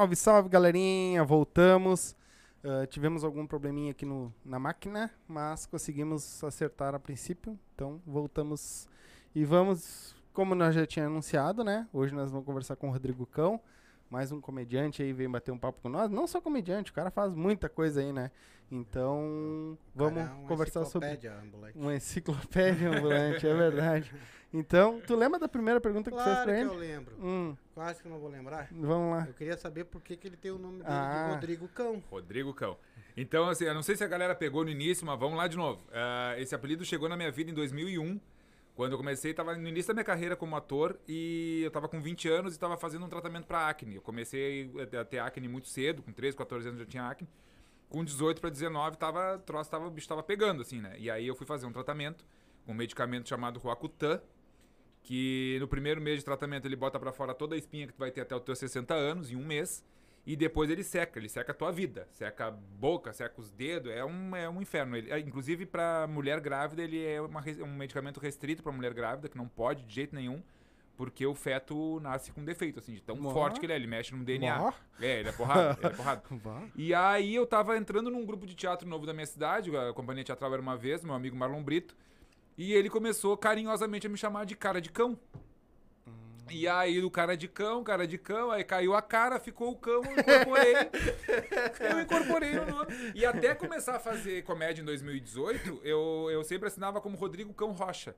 Salve, salve, galerinha! Voltamos. Uh, tivemos algum probleminha aqui no, na máquina, mas conseguimos acertar a princípio. Então, voltamos e vamos, como nós já tinha anunciado, né? Hoje nós vamos conversar com o Rodrigo Cão, mais um comediante aí veio bater um papo com nós. Não só comediante, o cara faz muita coisa aí, né? Então, vamos Cara, é uma conversar sobre enciclopédia ambulante. uma enciclopédia ambulante, é verdade. Então, tu lembra da primeira pergunta que tu fez Claro pra que ele? eu lembro. Hum, Quase que eu não vou lembrar. vamos lá. Eu queria saber por que, que ele tem o nome dele Ah. de Rodrigo Cão. Rodrigo Cão. Então, assim, eu não sei se a galera pegou no início, mas vamos lá de novo. Ah, esse apelido chegou na minha vida em 2001. Quando eu comecei, estava no início da minha carreira como ator e eu estava com 20 anos e estava fazendo um tratamento para acne. Eu comecei a ter acne muito cedo, com 13, 14 anos já tinha acne. Com 18 para 19, tava, troço, tava, o bicho tava pegando, assim, né? E aí eu fui fazer um tratamento com um medicamento chamado Roacutan, que no primeiro mês de tratamento ele bota pra fora toda a espinha que tu vai ter até os teus 60 anos, em um mês, e depois ele seca, ele seca a tua vida, seca a boca, seca os dedos, é um, é um inferno. Ele, é, inclusive pra mulher grávida, ele é uma um medicamento restrito pra mulher grávida, que não pode de jeito nenhum, porque o feto nasce com defeito, assim, de tão forte que ele é, ele mexe no DNA. Mó. É, ele é porrada, ele é porrada. Vá. E aí eu tava entrando num grupo de teatro novo da minha cidade, a companhia teatral era uma vez, meu amigo Marlon Brito, e ele começou carinhosamente a me chamar de cara de cão. E aí, do cara de cão, cara de cão, aí caiu a cara, ficou o cão, eu incorporei. eu incorporei o nome. E até começar a fazer comédia em 2018, eu, eu sempre assinava como Rodrigo Cão Rocha.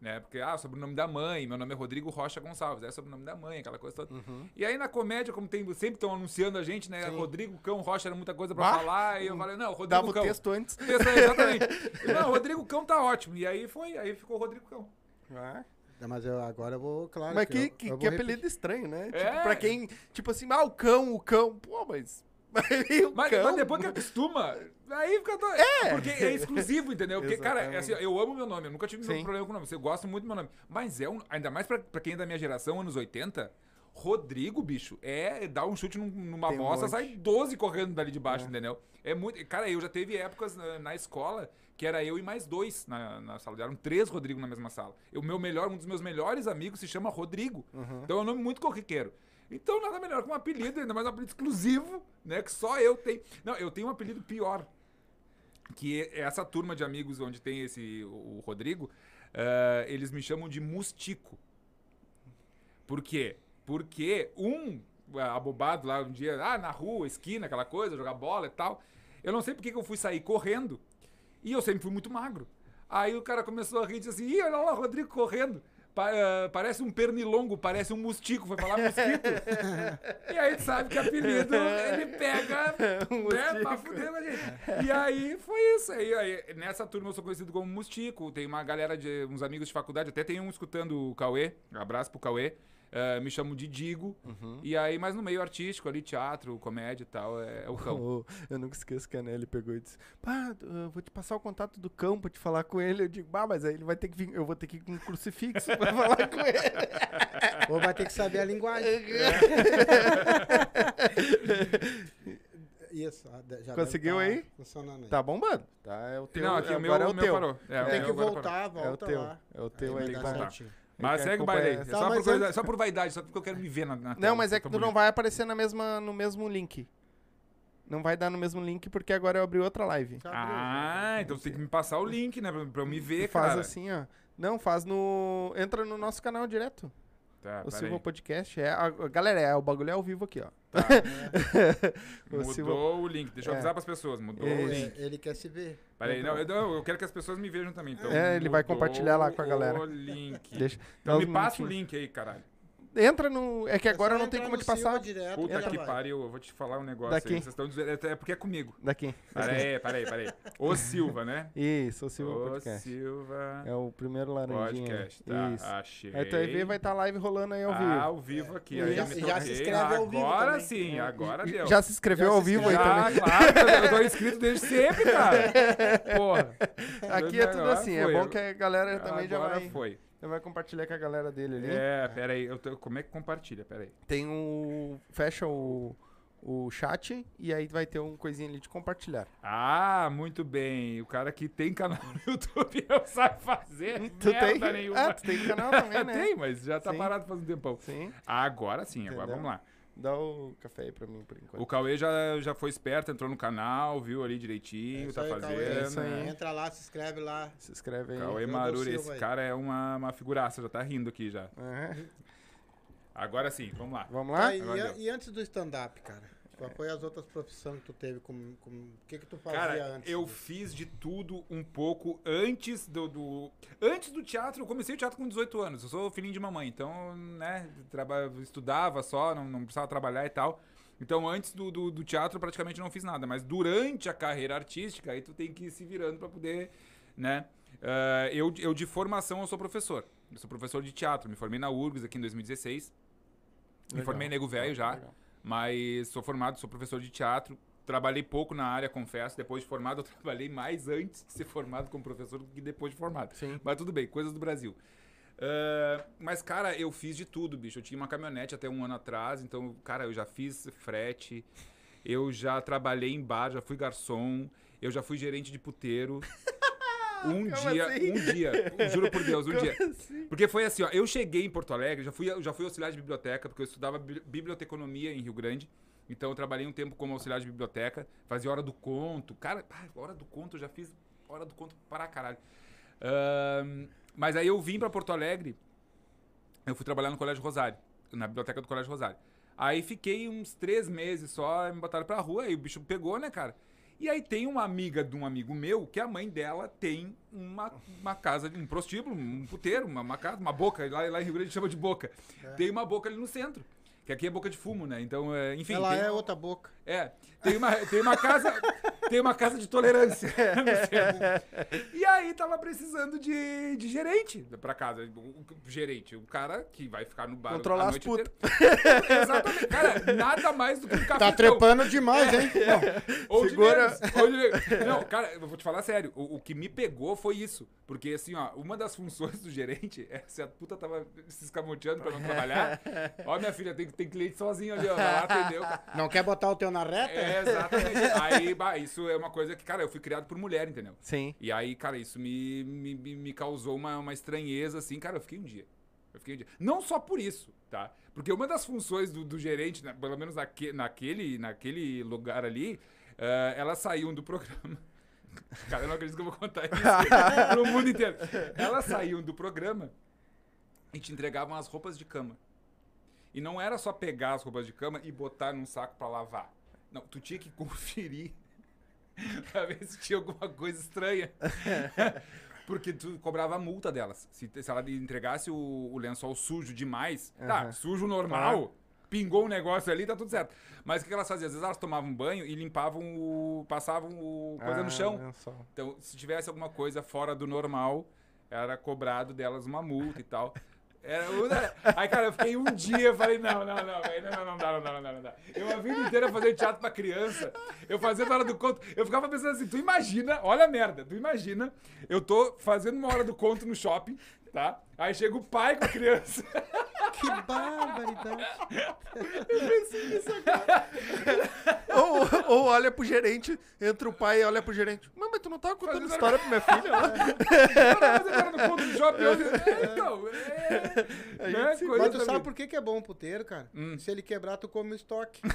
Né? Porque, ah, sobrenome da mãe, meu nome é Rodrigo Rocha Gonçalves, é sobrenome da mãe, aquela coisa toda. E aí na comédia, como tem, sempre estão anunciando a gente, né? Rodrigo Cão Rocha era muita coisa pra Bah. falar, e eu falei, não, Rodrigo Dava o Cão. texto antes. Texto, exatamente. Não, Rodrigo Cão tá ótimo. E aí foi, aí ficou Rodrigo Cão. Vá. Mas eu, agora eu vou, claro. Mas que, eu- que, eu vou que apelido estranho, né? É. Tipo, pra quem, tipo assim, ah, o cão, o cão. Pô, mas. Mas, o mas depois que acostuma, aí fica. to- É! Porque é exclusivo, entendeu? Porque, cara, é assim, eu amo meu nome, eu nunca tive Sim. problema com o nome. Eu gosto muito do meu nome. Mas é um. Ainda mais pra, pra quem é da minha geração, anos 80. Rodrigo, bicho, é dar um chute num- numa Tem um bosta, monte. sai 12 correndo dali de baixo, É. entendeu? É muito. Cara, eu já teve épocas na, na escola que era eu e mais dois na, na sala. Eram três Rodrigo na mesma sala. O meu melhor, um dos meus melhores amigos se chama Rodrigo. Uhum. Então é um nome muito corriqueiro. Então nada melhor que um apelido, ainda mais um apelido exclusivo, né? Que só eu tenho. Não, eu tenho um apelido pior. Que essa turma de amigos onde tem esse, o Rodrigo, eh, eles me chamam de Mustico. Por quê? Porque um ah, abobado lá um dia, ah, na rua, esquina, aquela coisa, jogar bola e tal. Eu não sei por que que eu fui sair correndo e eu sempre fui muito magro. Aí o cara começou a rir e disse assim: Ih, olha lá o Rodrigo correndo. Pa- ah, parece um pernilongo, parece um mustico. Foi falar mosquito. e aí tu sabe que apelido ele pega né, pra fuder com gente. E aí foi isso. Aí, aí, nessa turma eu sou conhecido como Mustico. Tem uma galera de uns amigos de faculdade, até tem um escutando o Cauê. Abraço pro Cauê. Ah, me chamam de Digo. E aí, mas no meio artístico ali, teatro, comédia e tal, é, é o cão. Ô, eu nunca esqueço que a Nelly pegou e disse: Pá, eu vou te passar o contato do cão pra te falar com ele. Eu digo, bah, mas aí ele vai ter que vir, eu vou ter que ir com um crucifixo pra falar com ele. Ou vai ter que saber a linguagem. Isso, já Conseguiu tá aí? Funcionando aí. Tá bombando. Tá, é o teu. Não, aqui o meu, agora é o meu teu. parou. É, o Tem meu que voltar, É o volta teu. lá. É o teu Aí aí. tá. Mas segue o baile aí. É. Tá, só, por coisa- só por vaidade, só porque eu quero me ver na, na Não, tela, mas é que tu não bonito. vai aparecer na mesma, no mesmo link. Não vai dar no mesmo link porque agora eu abri outra live. Ah, já. então tem que me passar o link, né? Pra, pra eu me ver, faz cara. assim, ó. Não, faz no. Entra no nosso canal direto. Tá, o. Silva Podcast. É, a, galera, é, o bagulho é ao vivo aqui, ó. Tá. O Mudou Silva- o link. Deixa eu É. avisar pras pessoas. Mudou É. o Ele, link. ele quer se ver. Peraí, não, eu, eu quero que as pessoas me vejam também. Então, É, ele vai compartilhar lá com a galera. O link. Deixa. Então me uns passa o minutinhos. link aí, caralho. Entra no. É que agora É não tem como te passar. Direto, Puta que vai. pariu, eu vou te falar um negócio Daqui. aí. Vocês estão dizendo. É porque é comigo. Daqui. Peraí, peraí, peraí. O Silva, né? Isso, o Silva o Podcast. Silva É o primeiro laranjinha. Podcast. Tá, Isso. achei. Aí tu vai ver, vai estar live rolando aí ao Ah, vivo. ao vivo aqui. Aí já- já se inscreve ao vivo Agora também. sim, agora deu. Já se inscreveu Já ao se vivo aí Já, também? claro, eu tô inscrito desde sempre, cara. Porra. Aqui é tudo Agora assim. É bom que a galera também já Agora vai, foi. Já vai compartilhar com a galera dele ali. É, peraí. Eu tô, como é que compartilha? Peraí. Tem o. Fecha o, o chat e aí vai ter um coisinha ali de compartilhar. Ah, muito bem. O cara que tem canal no YouTube não sabe fazer Tu merda tem? nenhuma. Ah, tu tem canal também, né? tem, mas já tá Sim. parado faz um tempão. Sim. Agora sim, agora Entendeu? vamos lá. Dá o café aí pra mim por enquanto. O Cauê já, já foi esperto, entrou no canal, viu ali direitinho, É tá aí, fazendo. Cauê. É isso aí. Entra lá, se inscreve lá. Se inscreve aí. Cauê Maruri, esse aí. cara é uma, uma figuraça, já tá rindo aqui já. É. Agora sim, vamos lá. Vamos lá? Ah, e, a- e antes do stand-up, cara? Qual foi as outras profissões que tu teve? Com, com, o que que tu fazia Cara, antes? eu disso? fiz de tudo um pouco antes do, do- Antes do teatro, eu comecei o teatro com 18 anos. Eu sou filhinho de mamãe, então, né, traba, estudava só, não, não precisava trabalhar e tal. Então, antes do, do, do teatro, praticamente não fiz nada. Mas durante a carreira artística, aí tu tem que ir se virando pra poder, né? Ah, eu, eu, de formação, eu sou professor. Eu sou professor de teatro. Me formei na URGS aqui em 2016. Me Legal. formei em nego velho já. Legal. Mas sou formado, sou professor de teatro. Trabalhei pouco na área, confesso. Depois de formado, eu trabalhei mais antes de ser formado como professor do que depois de formado. Sim. Mas tudo bem, coisas do Brasil. Ah, mas, cara, eu fiz de tudo, bicho. Eu tinha uma caminhonete até um ano atrás, então, cara, eu já fiz frete, eu já trabalhei em bar, já fui garçom, eu já fui gerente de puteiro. Um Como dia, assim? um dia, juro por Deus, um Como dia. assim? Porque foi assim, ó, eu cheguei em Porto Alegre, já fui, já fui auxiliar de biblioteca, porque eu estudava bi- biblioteconomia em Rio Grande. Então eu trabalhei um tempo como auxiliar de biblioteca, fazia hora do conto. Cara, hora do conto, eu já fiz hora do conto para caralho. Mas aí eu vim pra Porto Alegre, eu fui trabalhar no Colégio Rosário, na biblioteca do Colégio Rosário. Aí fiquei uns três meses só, me botaram pra rua, aí o bicho pegou, né, cara? E aí tem uma amiga de um amigo meu que a mãe dela tem uma, uma casa, um prostíbulo, um puteiro, uma, uma casa, uma boca, lá, lá em Rio Grande chama de boca. Tem uma boca ali no centro. Que aqui é boca de fumo, né? Então, é, enfim. Ela tem é outra boca. É, tem uma, tem uma casa. tem uma casa de tolerância. centro. e aí tava precisando de, de gerente pra casa. O gerente, o cara que vai ficar no bar. Controlar a as noite putas. inteira. Exatamente. Cara, nada mais do que um café. Tá trepando demais, hein? Ou de Segura- menos, ou de menos. Não, cara, eu vou te falar sério. O, o que me pegou foi isso. Porque, assim, ó, uma das funções do gerente é se a puta tava se escamoteando pra não trabalhar. Ó, minha filha, tem, tem cliente sozinho ali, ó. Lá, atendeu. Não quer botar o teu na reta? É, exatamente. Aí, bah, isso é uma coisa que, cara, eu fui criado por mulher, entendeu? Sim. E aí, cara, isso me, me, me- causou uma, uma estranheza, assim, cara, eu fiquei um dia. Eu fiquei um dia. Não só por isso, tá? Porque uma das funções do, do gerente, né, pelo menos naque, naquele, naquele lugar ali, eh, elas saíam do programa. Cara, eu não acredito que eu vou contar isso pro mundo inteiro. Elas saíam do programa e te entregavam as roupas de cama. E não era só pegar as roupas de cama e botar num saco pra lavar. Não, tu tinha que conferir pra ver se tinha alguma coisa estranha. Porque tu cobrava a multa delas. Se, se ela entregasse o, o lençol sujo demais, tá, Aham. sujo normal, pingou um negócio ali, tá tudo certo. Mas o que elas faziam? Às vezes elas tomavam banho e limpavam o. passavam o coisa Ah, no chão. só. Então, se tivesse alguma coisa fora do normal, era cobrado delas uma multa e tal. Era uma- Aí, cara, eu fiquei um dia, falei, não, não, não, não, não, não dá, não dá, não dá, não dá. Eu a vida inteira fazendo teatro pra criança, eu fazendo hora do conto, eu ficava pensando assim, tu imagina, olha a merda, tu imagina, eu tô fazendo uma hora do conto no shopping, tá? Aí chega o pai com a criança, Que barbaridade. ou, ou olha pro gerente, entra o pai e olha pro gerente. Mas, mas tu não tava contando Fazendo- história pra minha filha fazendo hora do conto no shopping, eu, é, então, é, né, se- coisa Mas tu sabe por que, que é bom o puteiro, cara? Hum. Se ele quebrar, tu come o estoque.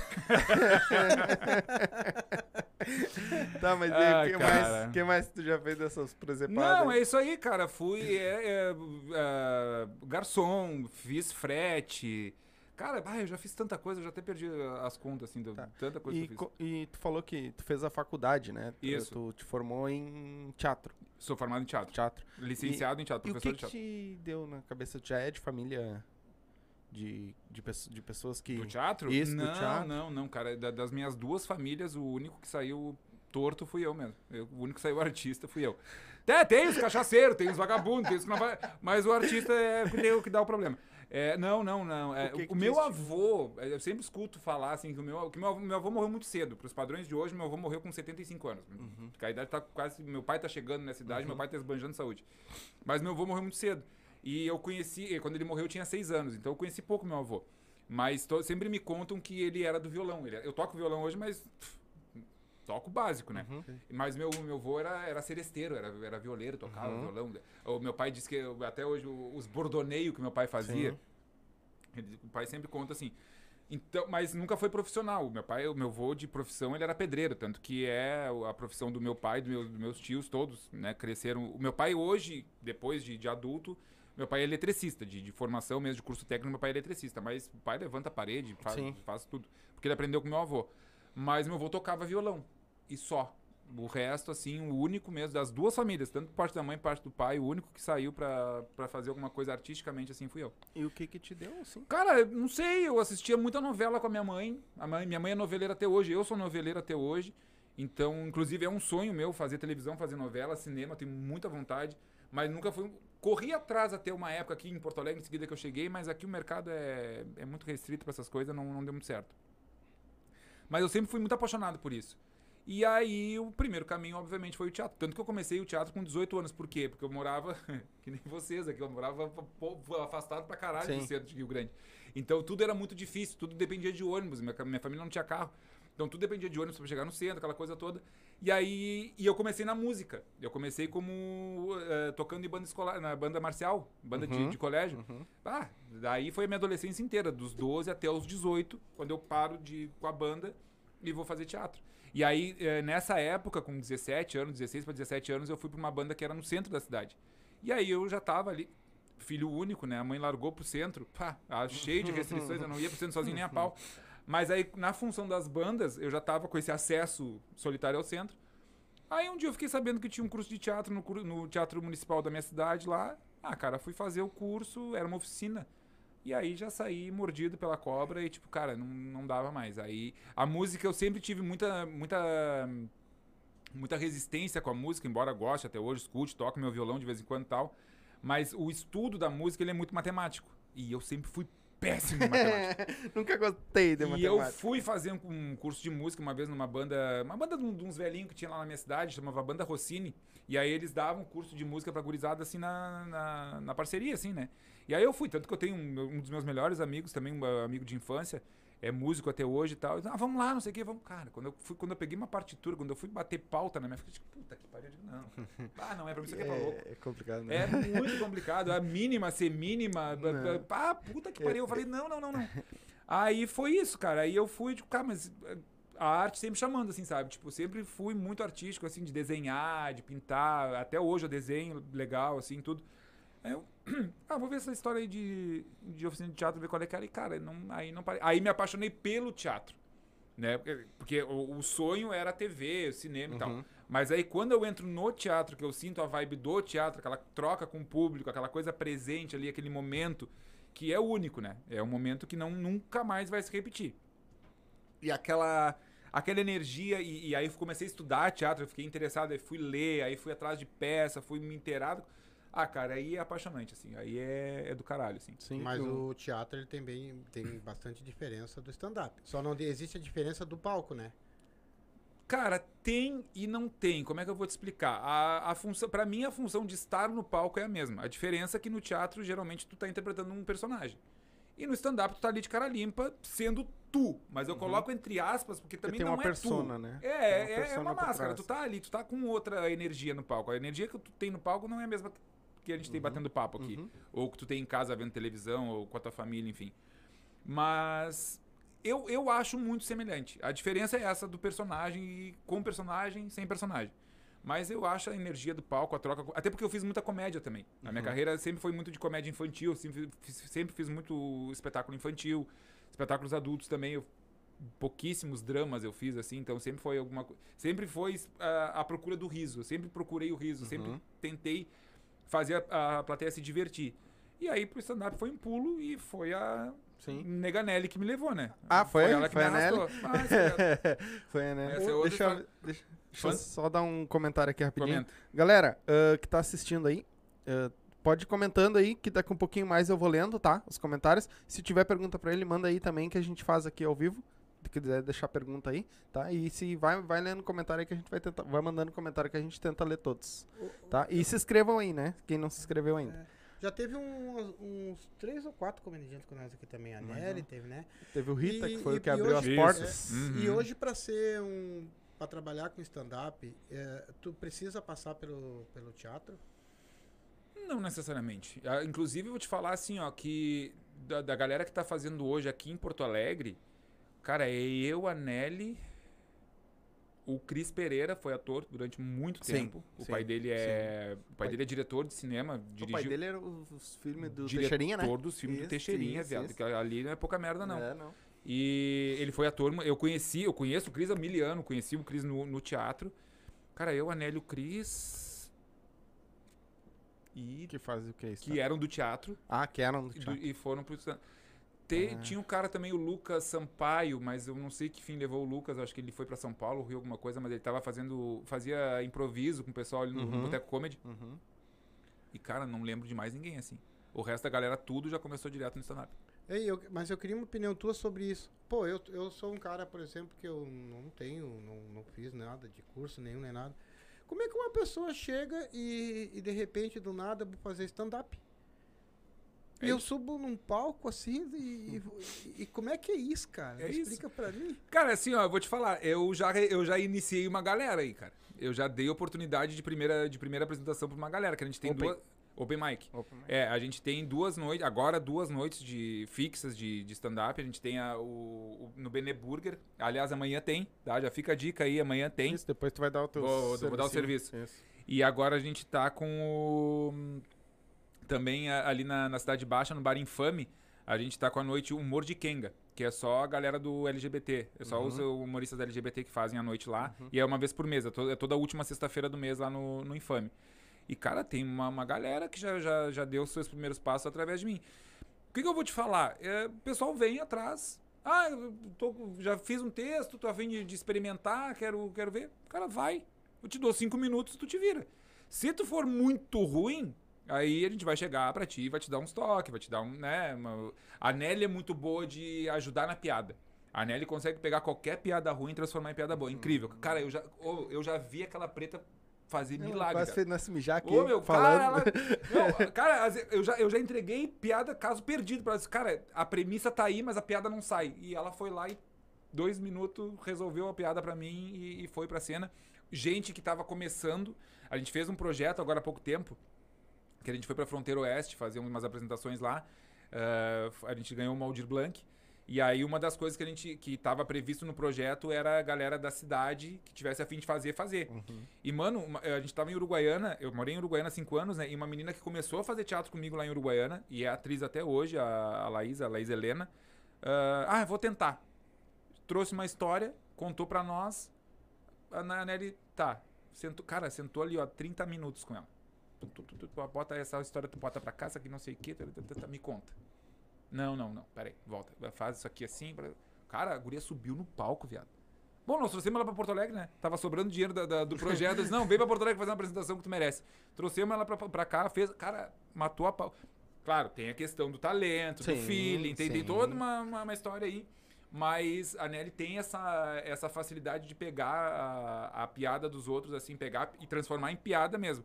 Tá, mas e Ai, o que cara. mais, que mais tu já fez dessas presepadas? Não, é isso aí, cara. Fui é, é, é, garçom, fiz frete. Cara, ah, eu já fiz tanta coisa, eu já até perdi as contas, assim, de Tá. tanta coisa E, que eu fiz. e tu falou que tu fez a faculdade, né? Tu- Isso. Tu te formou em teatro. Sou formado em teatro. teatro. Licenciado em teatro, E o professor que, de que teatro. te deu na cabeça? Tu já é de família de, de, de pessoas que... Do teatro? Isso, do não, teatro. não, não, cara. Da- das minhas duas famílias, o único que saiu torto fui eu mesmo. Eu- o único que saiu artista fui eu. Até tem os cachaceiros, tem os vagabundos, tem os que não vai. Mas o artista é o que o dá o problema. É, não, não, não. É, O que o que meu te- avô, é, eu sempre escuto falar assim que o meu, que meu, avô- meu avô morreu muito cedo. Para os padrões de hoje, meu avô morreu com 75 anos. Uhum. Porque a idade tá quase. Meu pai tá chegando nessa idade, meu pai tá esbanjando de saúde. Mas meu avô morreu muito cedo. E eu conheci, quando ele morreu eu tinha seis anos, então eu conheci pouco meu avô. Mas to- sempre me contam que ele era do violão. Ele- eu toco violão hoje, mas pff, toco básico, né? Uhum. Mas meu, meu avô era, era seresteiro, era, era violeiro, tocava Uhum. violão. O meu pai disse que até hoje os bordoneios que meu pai fazia, ele- o pai sempre conta assim. Então, mas nunca foi profissional. Meu pai, o meu avô de profissão, ele era pedreiro, tanto que é a profissão do meu pai, do meu- dos meus tios todos, né, cresceram. O meu pai hoje, depois de, de adulto, meu pai é eletricista, de, de formação mesmo, de curso técnico, meu pai é eletricista, mas o pai levanta a parede, faz, faz tudo, porque ele aprendeu com meu avô. Mas meu avô tocava violão, e só. O resto, assim, o único mesmo, das duas famílias, tanto parte da mãe, parte do pai, o único que saiu pra fazer alguma coisa artisticamente, assim, fui eu. E o que que te deu, assim? Cara, não sei, eu assistia muita novela com a minha mãe. A mãe minha mãe é noveleira até hoje, eu sou noveleiro até hoje. Então, inclusive, é um sonho meu fazer televisão, fazer novela, cinema, tenho muita vontade. Mas nunca fui. Corri atrás até uma época aqui em Porto Alegre, em seguida que eu cheguei, mas aqui o mercado é, é muito restrito para essas coisas, não, não deu muito certo. Mas eu sempre fui muito apaixonado por isso. E aí, o primeiro caminho, obviamente, foi o teatro. Tanto que eu comecei o teatro com 18 anos. Por quê? Porque eu morava, que nem vocês aqui, eu morava afastado pra caralho Sim. do centro de Rio Grande. Então, tudo era muito difícil, tudo dependia de ônibus. Minha, minha família não tinha carro. Então, tudo dependia de ônibus pra chegar no centro, aquela coisa toda. E aí, e eu comecei na música. Eu comecei como eh, tocando em banda escolar, na banda marcial, banda de, Uhum. de colégio. Uhum. Ah, daí foi a minha adolescência inteira, dos 12 até os 18, quando eu paro de, com a banda e vou fazer teatro. E aí, eh, nessa época, com 17 anos, 16 para 17 anos, eu fui pra uma banda que era no centro da cidade. E aí eu já tava ali, filho único, né? A mãe largou pro centro, pá, ah, cheio de restrições, eu não ia pro centro sozinho nem a pau. Mas aí, na função das bandas, eu já tava com esse acesso solitário ao centro. Aí um dia eu fiquei sabendo que tinha um curso de teatro no, no Teatro Municipal da minha cidade lá. Ah, cara, fui fazer o curso, era uma oficina. E aí já saí mordido pela cobra e, tipo, cara, não, não dava mais. Aí a música eu sempre tive muita, muita, muita resistência com a música, embora goste até hoje, escute, toque meu violão de vez em quando e tal. Mas o estudo da música ele é muito matemático. E eu sempre fui péssimo em matemática. Nunca gostei de E matemática. eu fui fazer um, um curso de música uma vez numa banda, uma banda de, de uns velhinhos que tinha lá na minha cidade, chamava Banda Rossini. E aí eles davam curso de música pra gurizada assim na, na, na parceria, assim, né? E aí eu fui, tanto que eu tenho um, um dos meus melhores amigos, também um uh, amigo de infância, é músico até hoje e tal. Ah, vamos lá, não sei o que, vamos. Cara, quando eu, fui, quando eu peguei uma partitura, quando eu fui bater pauta na minha ficha, tipo, puta que pariu, eu digo, não. Ah, não, é pra mim isso aqui é pra louco. É, é complicado, né? É muito complicado. A mínima ser mínima. Não. Ah, puta que pariu. Eu falei, não, não, não, não. Aí foi isso, cara. Aí eu fui, tipo, cara, mas eh, a arte sempre chamando, assim, sabe? Tipo, sempre fui muito artístico, assim, de desenhar, de pintar. Até hoje eu desenho legal, assim, tudo. Aí eu, ah, vou ver essa história aí de, de oficina de teatro, ver qual é que era. E, cara, não, aí não parei. Aí me apaixonei pelo teatro. Né? Porque, porque o, o sonho era a TV, o cinema e tal. Uhum. Mas aí quando eu entro no teatro, que eu sinto a vibe do teatro, aquela troca com o público, aquela coisa presente ali, aquele momento que é único, né? É um momento que não nunca mais vai se repetir. E aquela aquela energia e, e aí eu comecei a estudar teatro, eu fiquei interessado, aí fui ler, aí fui atrás de peça, fui me inteirado. Ah, cara, aí é apaixonante assim, aí é, é do caralho assim. Sim, Mas eu- o teatro ele tem, bem, tem bastante diferença do stand-up. Só não existe a diferença do palco, né? Cara, tem e não tem. Como é que eu vou te explicar? A, a função, para mim, a função de estar no palco é a mesma. A diferença é que no teatro, geralmente, tu tá interpretando um personagem. E no stand-up, tu tá ali de cara limpa, sendo tu. Mas eu coloco entre aspas, porque Porque também tem não uma é persona, tu. né? É, Tem uma é, é uma máscara. Tu tá ali, tu tá com outra energia no palco. A energia que tu tem no palco não é a mesma que a gente tem batendo papo aqui. Uhum. Ou que tu tem em casa vendo televisão, ou com a tua família, enfim. Mas eu, eu acho muito semelhante. A diferença é essa do personagem e com personagem, sem personagem. Mas eu acho a energia do palco, a troca. Até porque eu fiz muita comédia também. A minha carreira sempre foi muito de comédia infantil, sempre fiz, sempre fiz muito espetáculo infantil, espetáculos adultos também. Eu, pouquíssimos dramas eu fiz assim, então sempre foi alguma sempre foi ah, a procura do riso. Eu sempre procurei o riso, sempre Uhum. tentei fazer a, a plateia se divertir. E aí pro stand-up foi um pulo e foi a Sim. Neganelli que me levou, né? Ah, foi? ela que Foi me a Nelly? arrastou. Ah, Foi, né? Essa é outra deixa, eu- deixa, deixa eu só dar um comentário aqui rapidinho. Comenta. Galera, ah, que tá assistindo aí, ah, pode ir comentando aí, que daqui um pouquinho mais eu vou lendo, tá? Os comentários. Se tiver pergunta pra ele, manda aí também, que a gente faz aqui ao vivo. Se quiser deixar pergunta aí, tá? E se vai, vai lendo comentário aí que a gente vai tentar. Vai mandando comentário que a gente tenta ler todos. Tá? E se inscrevam aí, né? Quem não se inscreveu ainda. Já teve uns, uns três ou quatro comediantes com nós aqui também. A Mais Nelly teve, né? Teve o Rita, E- que foi e- o que abriu hoje- as Isso. portas. Uhum. E hoje, pra ser um. Pra trabalhar com stand-up, é, tu precisa passar pelo, pelo teatro? Não necessariamente. Ah, Inclusive, eu vou te falar assim, ó, que da, da galera que tá fazendo hoje aqui em Porto Alegre, cara, é eu, a Nelly. O Cris Pereira foi ator durante muito Sim, tempo. O sim, pai dele é. O pai dele é diretor de cinema. O Dirigiu, pai dele era os, filmes do diretor Teixeirinha, né? dos filmes do Isso, Teixeirinha, isso, viado. isso. Que ali não é pouca merda, não. É, não. E ele foi ator, eu conheci, eu conheço o Cris há mil anos, conheci o Cris no, no teatro. Cara, eu, Anélio Cris. E. Que faz o que isso? Que eram do teatro Ah, que eram do e, do- teatro. e foram pro. Te-. Tinha um cara também, o Lucas Sampaio, mas eu não sei que fim levou o Lucas, acho que ele foi pra São Paulo, Rio, alguma coisa, mas ele tava fazendo. fazia improviso com o pessoal ali no Uhum. Boteco Comedy. Uhum. E, cara, não lembro de mais ninguém assim. O resto da galera, tudo já começou direto no stand-up. Ei, eu- mas eu queria uma opinião tua sobre isso. Pô, eu, eu sou um cara, por exemplo, que eu não tenho, não, não fiz nada de curso nenhum, nem nada. Como é que uma pessoa chega e, e de repente, do nada, vou fazer stand-up? É E eu isso. subo num palco assim e, e- e como é que é isso, cara? É Me isso. Explica pra mim. Cara, assim, ó, eu vou te falar, eu já, eu já iniciei uma galera aí, cara. Eu já dei oportunidade de primeira, de primeira apresentação pra uma galera, que a gente tem Open. duas. Open mic. Opa, mas- É, a gente tem duas noites, agora duas noites de fixas de, de stand-up. A gente tem a, o, o- no Bene Burger. Aliás, amanhã tem, tá? Já fica a dica aí, amanhã tem. Isso, depois tu vai dar o teu Vou- vou dar o serviço. Isso. E agora a gente tá com o. Também ali na, na Cidade Baixa, no Bar Infame, a gente tá com a noite Humor de Kenga, que é só a galera do LGBT. É só Uhum. os humoristas LGBT que fazem a noite lá. E é uma vez por mês, é, to- é toda a última sexta-feira do mês lá no, no Infame. E, cara, tem uma, uma galera que já, já, já deu os seus primeiros passos através de mim. O que, que eu vou te falar? É, o pessoal vem atrás. Ah, eu tô, já fiz um texto, tô a fim de, de experimentar, quero, quero ver. Cara, vai. Eu te dou cinco minutos, tu te vira. Se tu for muito ruim, aí a gente vai chegar pra ti, vai te dar uns toques, vai te dar um, né? Uma... A Nelly é muito boa de ajudar na piada. A Nelly consegue pegar qualquer piada ruim e transformar em piada boa. Incrível. Cara, eu já, ô, eu já vi aquela preta fazer Não, milagre. Quase fez nesse mijar aqui, Ô, meu, falando. cara, ela- não, cara, eu já, eu já entreguei piada, caso perdido, pra ela. Disse, Cara, a premissa tá aí, mas a piada não sai. E ela foi lá e, dois minutos, resolveu a piada pra mim e, e foi pra cena. Gente que tava começando, a gente fez um projeto agora há pouco tempo, que a gente foi pra Fronteira Oeste fazer umas apresentações lá. Ah, a gente ganhou o Aldir Blanc. E aí uma das coisas que a gente que estava previsto no projeto era a galera da cidade que tivesse a fim de fazer, fazer. Uhum. E, mano, uma- a gente tava em Uruguaiana, eu morei em Uruguaiana há cinco anos, né? E uma menina que começou a fazer teatro comigo lá em Uruguaiana, e é atriz até hoje, a, a Laís, a Laís Helena. ah, ah, vou tentar. Trouxe uma história, contou pra nós. A Nelly, tá. Sentou, cara, sentou ali, ó, 30 minutos com ela. Tu, tu, tu, tu, bota essa história, tu bota pra cá, essa aqui não sei o que, me conta. Não, não, não, peraí, volta. Faz isso aqui assim. pra- Cara, a guria subiu no palco, viado. Bom, nós trouxemos ela pra Porto Alegre, né? Tava sobrando dinheiro da- da- do projeto. Disse, não, vem pra Porto Alegre fazer uma apresentação que tu merece. Trouxemos ela pra, pra cá, fez. Cara, matou a pau. Claro, tem a questão do talento, do Sim, feeling, tem, tem toda uma, uma, uma história aí. Mas a Nelly tem essa, essa facilidade de pegar a, a piada dos outros, assim, pegar e transformar em piada mesmo.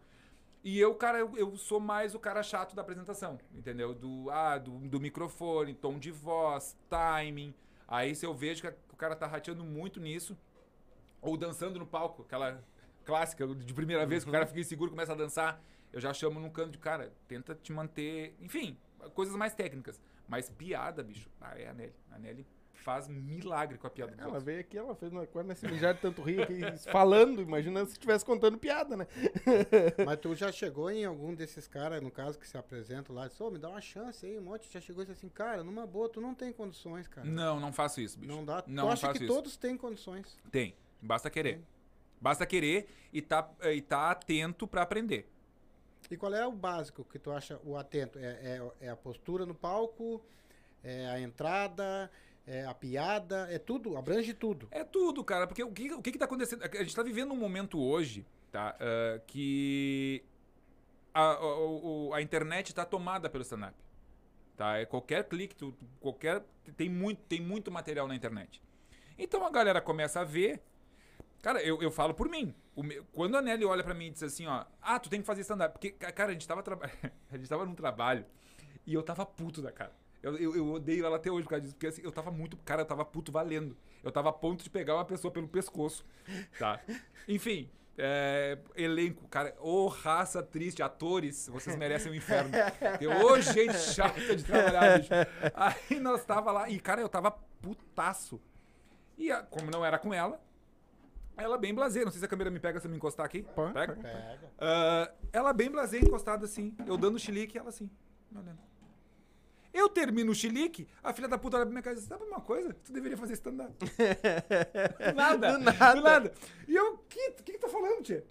E eu, cara, eu, eu sou mais o cara chato da apresentação, entendeu? Do, ah, do, do microfone, tom de voz, timing. Aí se eu vejo que a- o cara tá rateando muito nisso, ou dançando no palco, aquela clássica de primeira vez que o cara fica inseguro e começa a dançar, eu já chamo num canto de cara, tenta te manter. Enfim, coisas mais técnicas. Mas piada, bicho, ah, é a Nelly. A Nelly faz milagre com a piada dos Ela outros. veio aqui, ela fez uma coisa nesse mijar de tanto rir aqui, falando, imagina se estivesse contando piada, né? Mas tu já chegou em algum desses caras, no caso, que se apresentam lá, e diz, ô, me dá uma chance aí, um monte, já chegou e disse assim, cara, numa boa, tu não tem condições, cara. Não, não faço isso, bicho. Não dá. Não, tu acha faço que isso. todos têm condições. Tem. Basta querer. Basta querer e tá, e tá atento pra aprender. E qual é o básico que tu acha o atento? É, é, é a postura no palco, é a entrada, é a piada, é tudo, abrange tudo. É tudo, cara, porque o que, o que que tá acontecendo? A gente tá vivendo um momento hoje, tá? ah, que a, o- a internet tá tomada pelo stand-up. Tá? É qualquer clique, tu, qualquer. Tem muito, tem muito material na internet. Então a galera começa a ver. Cara, eu, eu falo por mim. Meu- quando a Nelly olha pra mim e diz assim, ó, ah, tu tem que fazer stand-up. Porque, ca- cara, a gente tava traba- a gente tava num trabalho e eu tava puto da cara. Eu, eu, eu odeio ela até hoje por causa disso. Porque assim, eu tava muito. Cara, eu tava puto valendo. Eu tava a ponto de pegar uma pessoa pelo pescoço. Tá? Enfim, É, elenco, cara, ô raça triste, atores, vocês merecem o inferno. Porque, Ô gente chata de trabalhar, bicho. Aí nós tava lá, e cara, eu tava putaço. E a- como não era com ela, ela bem blazer, não sei se a câmera me pega se eu me encostar aqui. Pega? Pega. Ah, ela bem blazer, encostada assim, eu dando chilique e ela assim, me olhando. Eu termino o chilique, a filha da puta olha pra minha cara e diz, sabe uma coisa? Tu deveria fazer stand-up. nada. Do nada. Do nada. E eu, o que, que que tá falando, tia?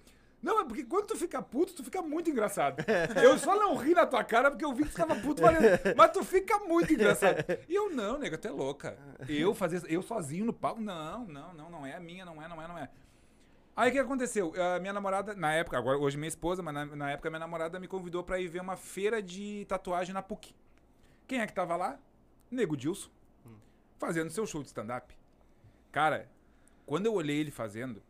Não, é porque quando tu fica puto, tu fica muito engraçado. Eu só não ri na tua cara porque eu vi que tu tava puto valendo. Mas tu fica muito engraçado. E eu, não, nega, tu é louca. Eu fazer, eu sozinho no palco, não, não, não, não é a minha, não é, não é, não é. Aí o que aconteceu? A minha namorada, na época, agora hoje minha esposa, mas na, na época minha namorada me convidou pra ir ver uma feira de tatuagem na PUC. Quem é que tava lá? Nego Dilson. Fazendo seu show de stand-up. Cara, quando eu olhei ele fazendo,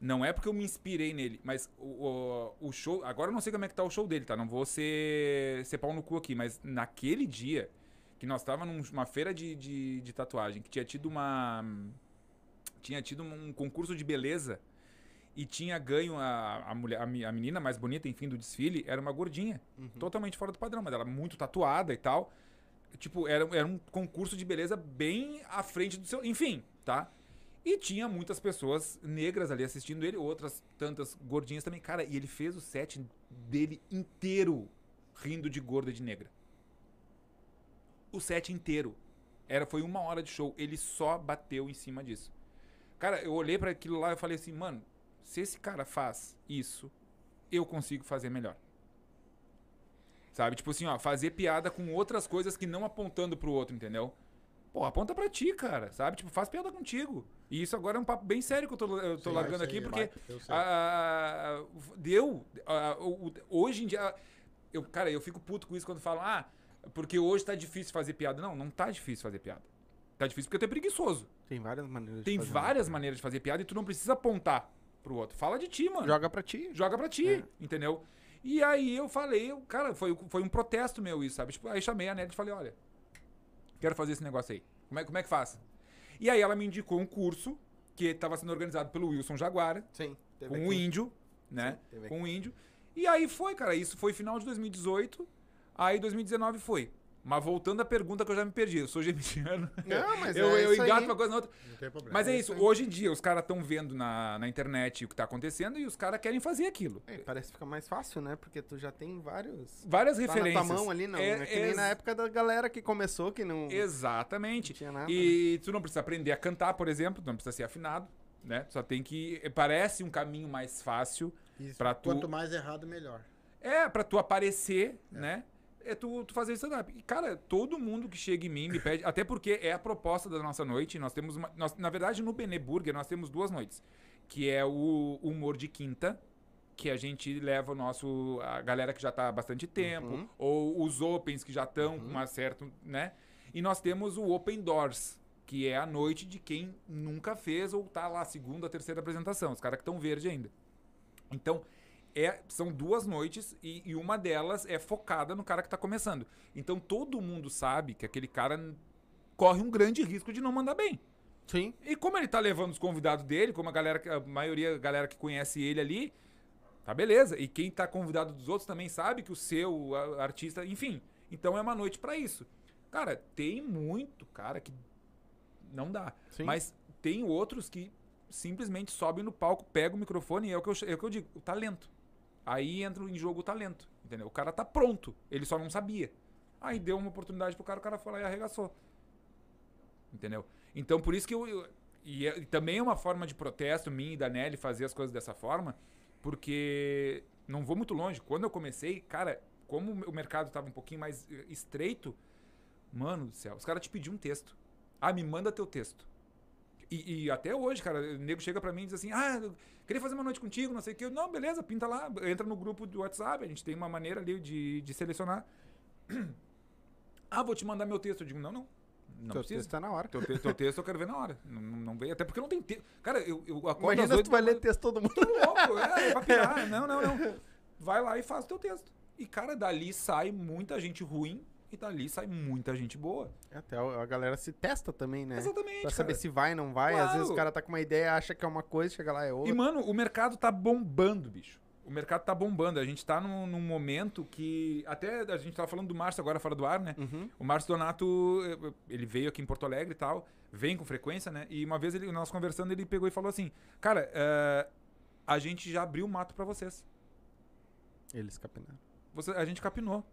não é porque eu me inspirei nele, mas o, o, o show. Agora eu não sei como é que tá o show dele, tá? Não vou ser, ser pau no cu aqui, mas naquele dia que nós tava numa feira de, de, de tatuagem, que tinha tido uma. Tinha tido um concurso de beleza e tinha ganho a, a, mulher, a, menina mais bonita, enfim, do desfile, era uma gordinha. Totalmente fora do padrão, mas ela muito tatuada e tal. Tipo, era, era um concurso de beleza bem à frente do seu. Enfim, tá? E tinha muitas pessoas negras ali assistindo ele, outras tantas gordinhas também. Cara, e ele fez o set dele inteiro rindo de gorda e de negra. O set inteiro. Era, foi uma hora de show. Ele só bateu em cima disso. Cara, eu olhei pra aquilo lá e falei assim, mano, se esse cara faz isso, eu consigo fazer melhor. Sabe? Tipo assim, ó, fazer piada com outras coisas que não apontando pro outro, entendeu? Pô, aponta pra ti, cara, sabe? Tipo, faz piada contigo. E isso agora é um papo bem sério que eu tô, eu tô Sim, largando eu sei, aqui, porque ah, deu. o- hoje em dia. Eu, cara, eu fico puto com isso quando falam, ah, porque hoje tá difícil fazer piada. Não, não tá difícil fazer piada. Tá difícil porque tu é preguiçoso. Tem várias maneiras de Tem fazer. várias maneiras de fazer piada e tu não precisa apontar pro outro. Fala de ti, mano Joga pra ti. joga pra ti, É. entendeu? E aí eu falei, cara, foi, foi um protesto meu isso, sabe? Tipo, aí chamei a Nelly e falei, olha, quero fazer esse negócio aí. Como é, como é que faz? E aí ela me indicou um curso que estava sendo organizado pelo Wilson Jaguara, Sim. com aqui. índio, né? Sim, com o índio. E aí foi, cara, isso foi final de 2018, aí 2019 foi. Mas voltando à pergunta que eu já me perdi, eu sou geminiano. Não, mas eu é eu isso engato aí. uma coisa na outra. Não tem problema. Mas é isso, aí. hoje em dia os caras estão vendo na, na internet o que tá acontecendo e os caras querem fazer aquilo. É, parece que fica mais fácil, né? Porque tu já tem vários. Várias Tá na referências. tua mão ali, não. É, É, que nem na época da galera que começou, que não, não Exatamente. tinha nada. E tu não precisa aprender a cantar, por exemplo, tu não precisa ser afinado, né? Tu Só tem que parece um caminho mais fácil Isso, pra tu- Quanto mais errado, melhor. é pra tu aparecer, né? É tu, tu fazer stand-up. E, cara, todo mundo que chega em mim me pede, até porque é a proposta da nossa noite. Nós temos uma. nós- na verdade, no Benê Burger, nós temos duas noites. Que é o humor de quinta, que a gente leva o nosso. a galera que já tá há bastante tempo, Uhum. ou os opens que já estão com uma certa. né? E nós temos o Open Doors, que é a noite de quem nunca fez ou tá lá, segunda, terceira apresentação. Os caras que estão verde ainda. Então, é, são duas noites e, e uma delas é focada no cara que tá começando. Então todo mundo sabe que aquele cara corre um grande risco de não mandar bem. Sim. E como ele tá levando os convidados dele, como a galera, a maioria da galera que conhece ele ali, tá beleza. E quem tá convidado dos outros também sabe que o seu a- artista, enfim. Então é uma noite pra isso. Cara, tem muito cara que não dá. Sim. Mas tem outros que simplesmente sobem no palco, pegam o microfone e é o que eu, é o que eu digo, o talento. Aí entra em jogo o talento, entendeu? O cara tá pronto, ele só não sabia. Aí deu uma oportunidade pro cara, o cara foi lá e arregaçou. Entendeu? Então por isso que eu. eu- e, é- e também é uma forma de protesto minha e da Nelly fazer as coisas dessa forma, porque não vou muito longe. Quando eu comecei, cara, como o mercado tava um pouquinho mais eh, estreito, mano do céu, os caras te pediam um texto. Ah, me manda teu texto. E, e até hoje, cara, o nego chega pra mim e diz assim: Ah, queria fazer uma noite contigo, não sei o que. Eu, não, beleza, pinta lá, entra no grupo do WhatsApp, a gente tem uma maneira ali de, de selecionar. Ah, vou te mandar meu texto. Eu digo: Não, não. Não Teu precisa. texto tá na hora. Teu, te- teu texto eu quero ver na hora. Não, não, veio. Até porque não tem texto. Cara, eu, eu acordo Imagina se oito tu vai ler texto todo mundo. louco, é, pra pirar. Não, não, não. Vai lá e faz o teu texto. E, cara, dali sai muita gente ruim que dali sai muita gente boa. Até a galera se testa também, né? Exatamente. Pra cara. saber se vai, não vai. Às Claro. vezes o cara tá com uma ideia, acha que é uma coisa, chega lá é outra. E, mano, o mercado tá bombando, bicho. O mercado tá bombando. A gente tá num, num momento que. Até a gente tava falando do Márcio agora fora do ar, né? Uhum. O Márcio Donato, eh, ele veio aqui em Porto Alegre e tal, vem com frequência, né? E uma vez ele, nós conversando, ele pegou e falou assim: Cara, eh, a gente já abriu o mato pra vocês. Eles capinaram. Você, a gente capinou.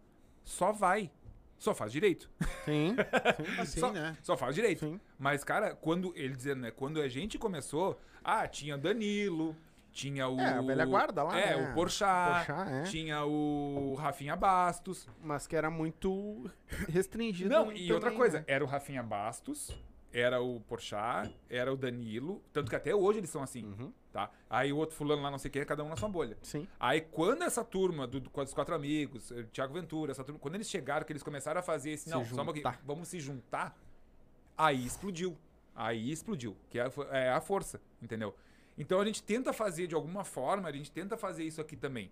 Só vai. Só faz direito. Sim, Assim, Só- né? Só faz direito. sim. Mas, cara, quando ele dizendo, né? Quando a gente começou, ah, tinha Danilo, tinha o. É, a velha guarda lá, É, né? o Porchat, Porchat, é. tinha o Rafinha Bastos. Mas que era muito restringido. Não, e outra também, coisa, né? era o Rafinha Bastos, era o Porchat, era o Danilo, tanto que até hoje eles são assim, Uhum. tá? Aí o outro fulano lá, não sei o que, cada um na sua bolha. Sim. Aí quando essa turma do, do- com os quatro amigos, eh, Thiago Ventura, essa turma, quando eles chegaram, que eles começaram a fazer esse, Se não, só juntar. vamos se juntar, aí explodiu. Aí explodiu, que é, é a força, entendeu? Então a gente tenta fazer de alguma forma, a gente tenta fazer isso aqui também.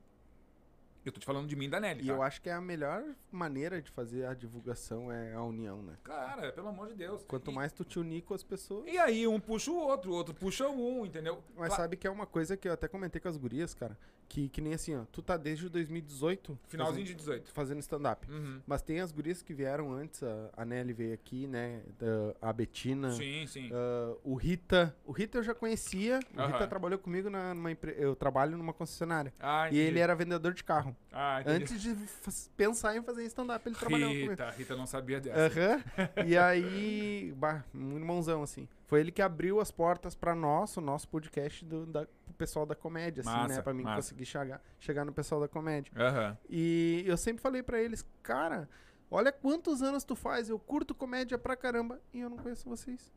Eu tô te falando de mim e da Nelly, E tá? eu acho que é a melhor maneira de fazer a divulgação é a união, né? Cara, pelo amor de Deus. Quanto E- mais tu te unir com as pessoas. E aí um puxa o outro, o outro puxa um, entendeu? Mas Cla- sabe que é uma coisa que eu até comentei com as gurias, cara. Que, que nem assim, ó. Tu tá desde o 2018 Finalzinho de fazendo, 18. fazendo stand-up. Uhum. Mas tem as gurias que vieram antes. A, a Nelly veio aqui, né? da- a Betina. Sim, sim. ah, o Rita. O Rita eu já conhecia. O Aham. Rita trabalhou comigo na, numa empre... Eu trabalho numa concessionária. Ah, E ele era vendedor de carro. Ah, entendi. Antes de pensar em fazer stand-up, ele trabalhou comigo. Rita, Rita não sabia dessa. E aí, bah, um irmãozão, assim. Foi ele que abriu as portas pra nós, o nosso podcast, do, da, pro pessoal da comédia, assim, Massa, né? Pra mim massa. conseguir chegar, chegar no pessoal da comédia. E eu sempre falei pra eles, cara, olha quantos anos tu faz, eu curto comédia pra caramba e eu não conheço vocês.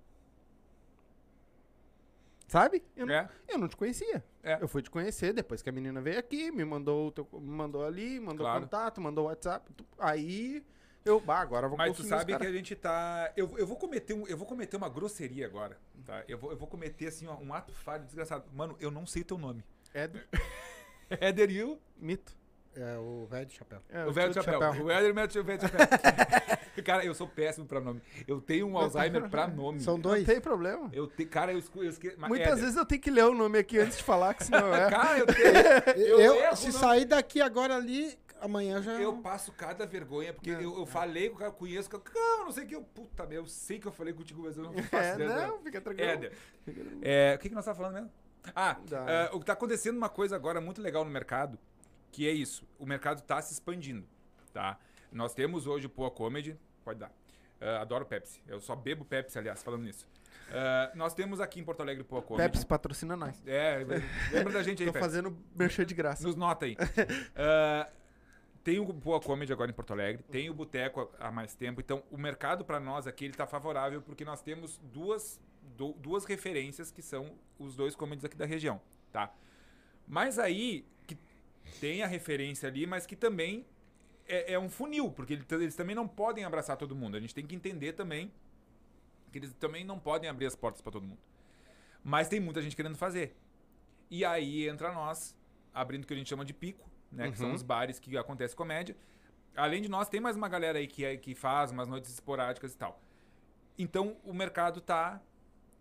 Sabe? Eu, não, É? eu não te conhecia. É. Eu fui te conhecer depois que a menina veio aqui, me mandou, teu, me mandou ali, mandou Claro. contato, mandou WhatsApp. tu- Aí eu, bah, agora eu vou Mas tu sabe que a gente tá. Eu, eu, vou cometer um, eu vou cometer uma grosseria agora. Tá? Eu, vou, eu vou cometer assim, um ato falho desgraçado. Mano, eu não sei teu nome. É Éder e o. mito. É o velho de chapéu. É, o velho de chapéu. O Éder e o velho de chapéu. cara, eu sou péssimo pra nome. Eu tenho um Alzheimer pra nome. São Não dois. tem problema. Eu te, cara, eu. Eu esque... mas Muitas Éder, vezes eu tenho que ler o nome aqui antes de falar, que senão é. Cara, eu tenho. Eu, Eu se não. sair daqui agora ali, amanhã já. Eu passo cada vergonha, porque Não, eu, eu falei com o cara, conheço, que eu, não, não sei o que, eu, puta, meu, eu sei que eu falei contigo, mas eu não faço É, ideia do não, fica tranquilo. Éder. É, o que, que nós estávamos falando mesmo? Ah, é, o que está acontecendo uma coisa agora muito legal no mercado, que é isso. O mercado está se expandindo, tá? Nós temos hoje o Poa Comedy, pode dar. É, adoro Pepsi. Eu só bebo Pepsi, aliás, falando nisso. É, nós temos aqui em Porto Alegre o Poa Comedy. Pepsi patrocina nós. É, lembra da gente aí, Tô Pepsi. fazendo merchan de graça. Nos nota aí. Ah, tem o Boa Comedy agora em Porto Alegre, tem o Boteco há mais tempo. Então, o mercado para nós aqui ele tá favorável porque nós temos duas, du- duas referências que são os dois comedies aqui da região, tá? Mas aí tem a referência ali, mas que também é, é um funil, porque ele- eles também não podem abraçar todo mundo. A gente tem que entender também que eles também não podem abrir as portas para todo mundo. Mas tem muita gente querendo fazer. E aí entra nós, abrindo o que a gente chama de pico, né? Que são Uhum. os bares que acontece comédia. Além de nós, tem mais uma galera aí que, é- que faz umas noites esporádicas e tal. Então o mercado tá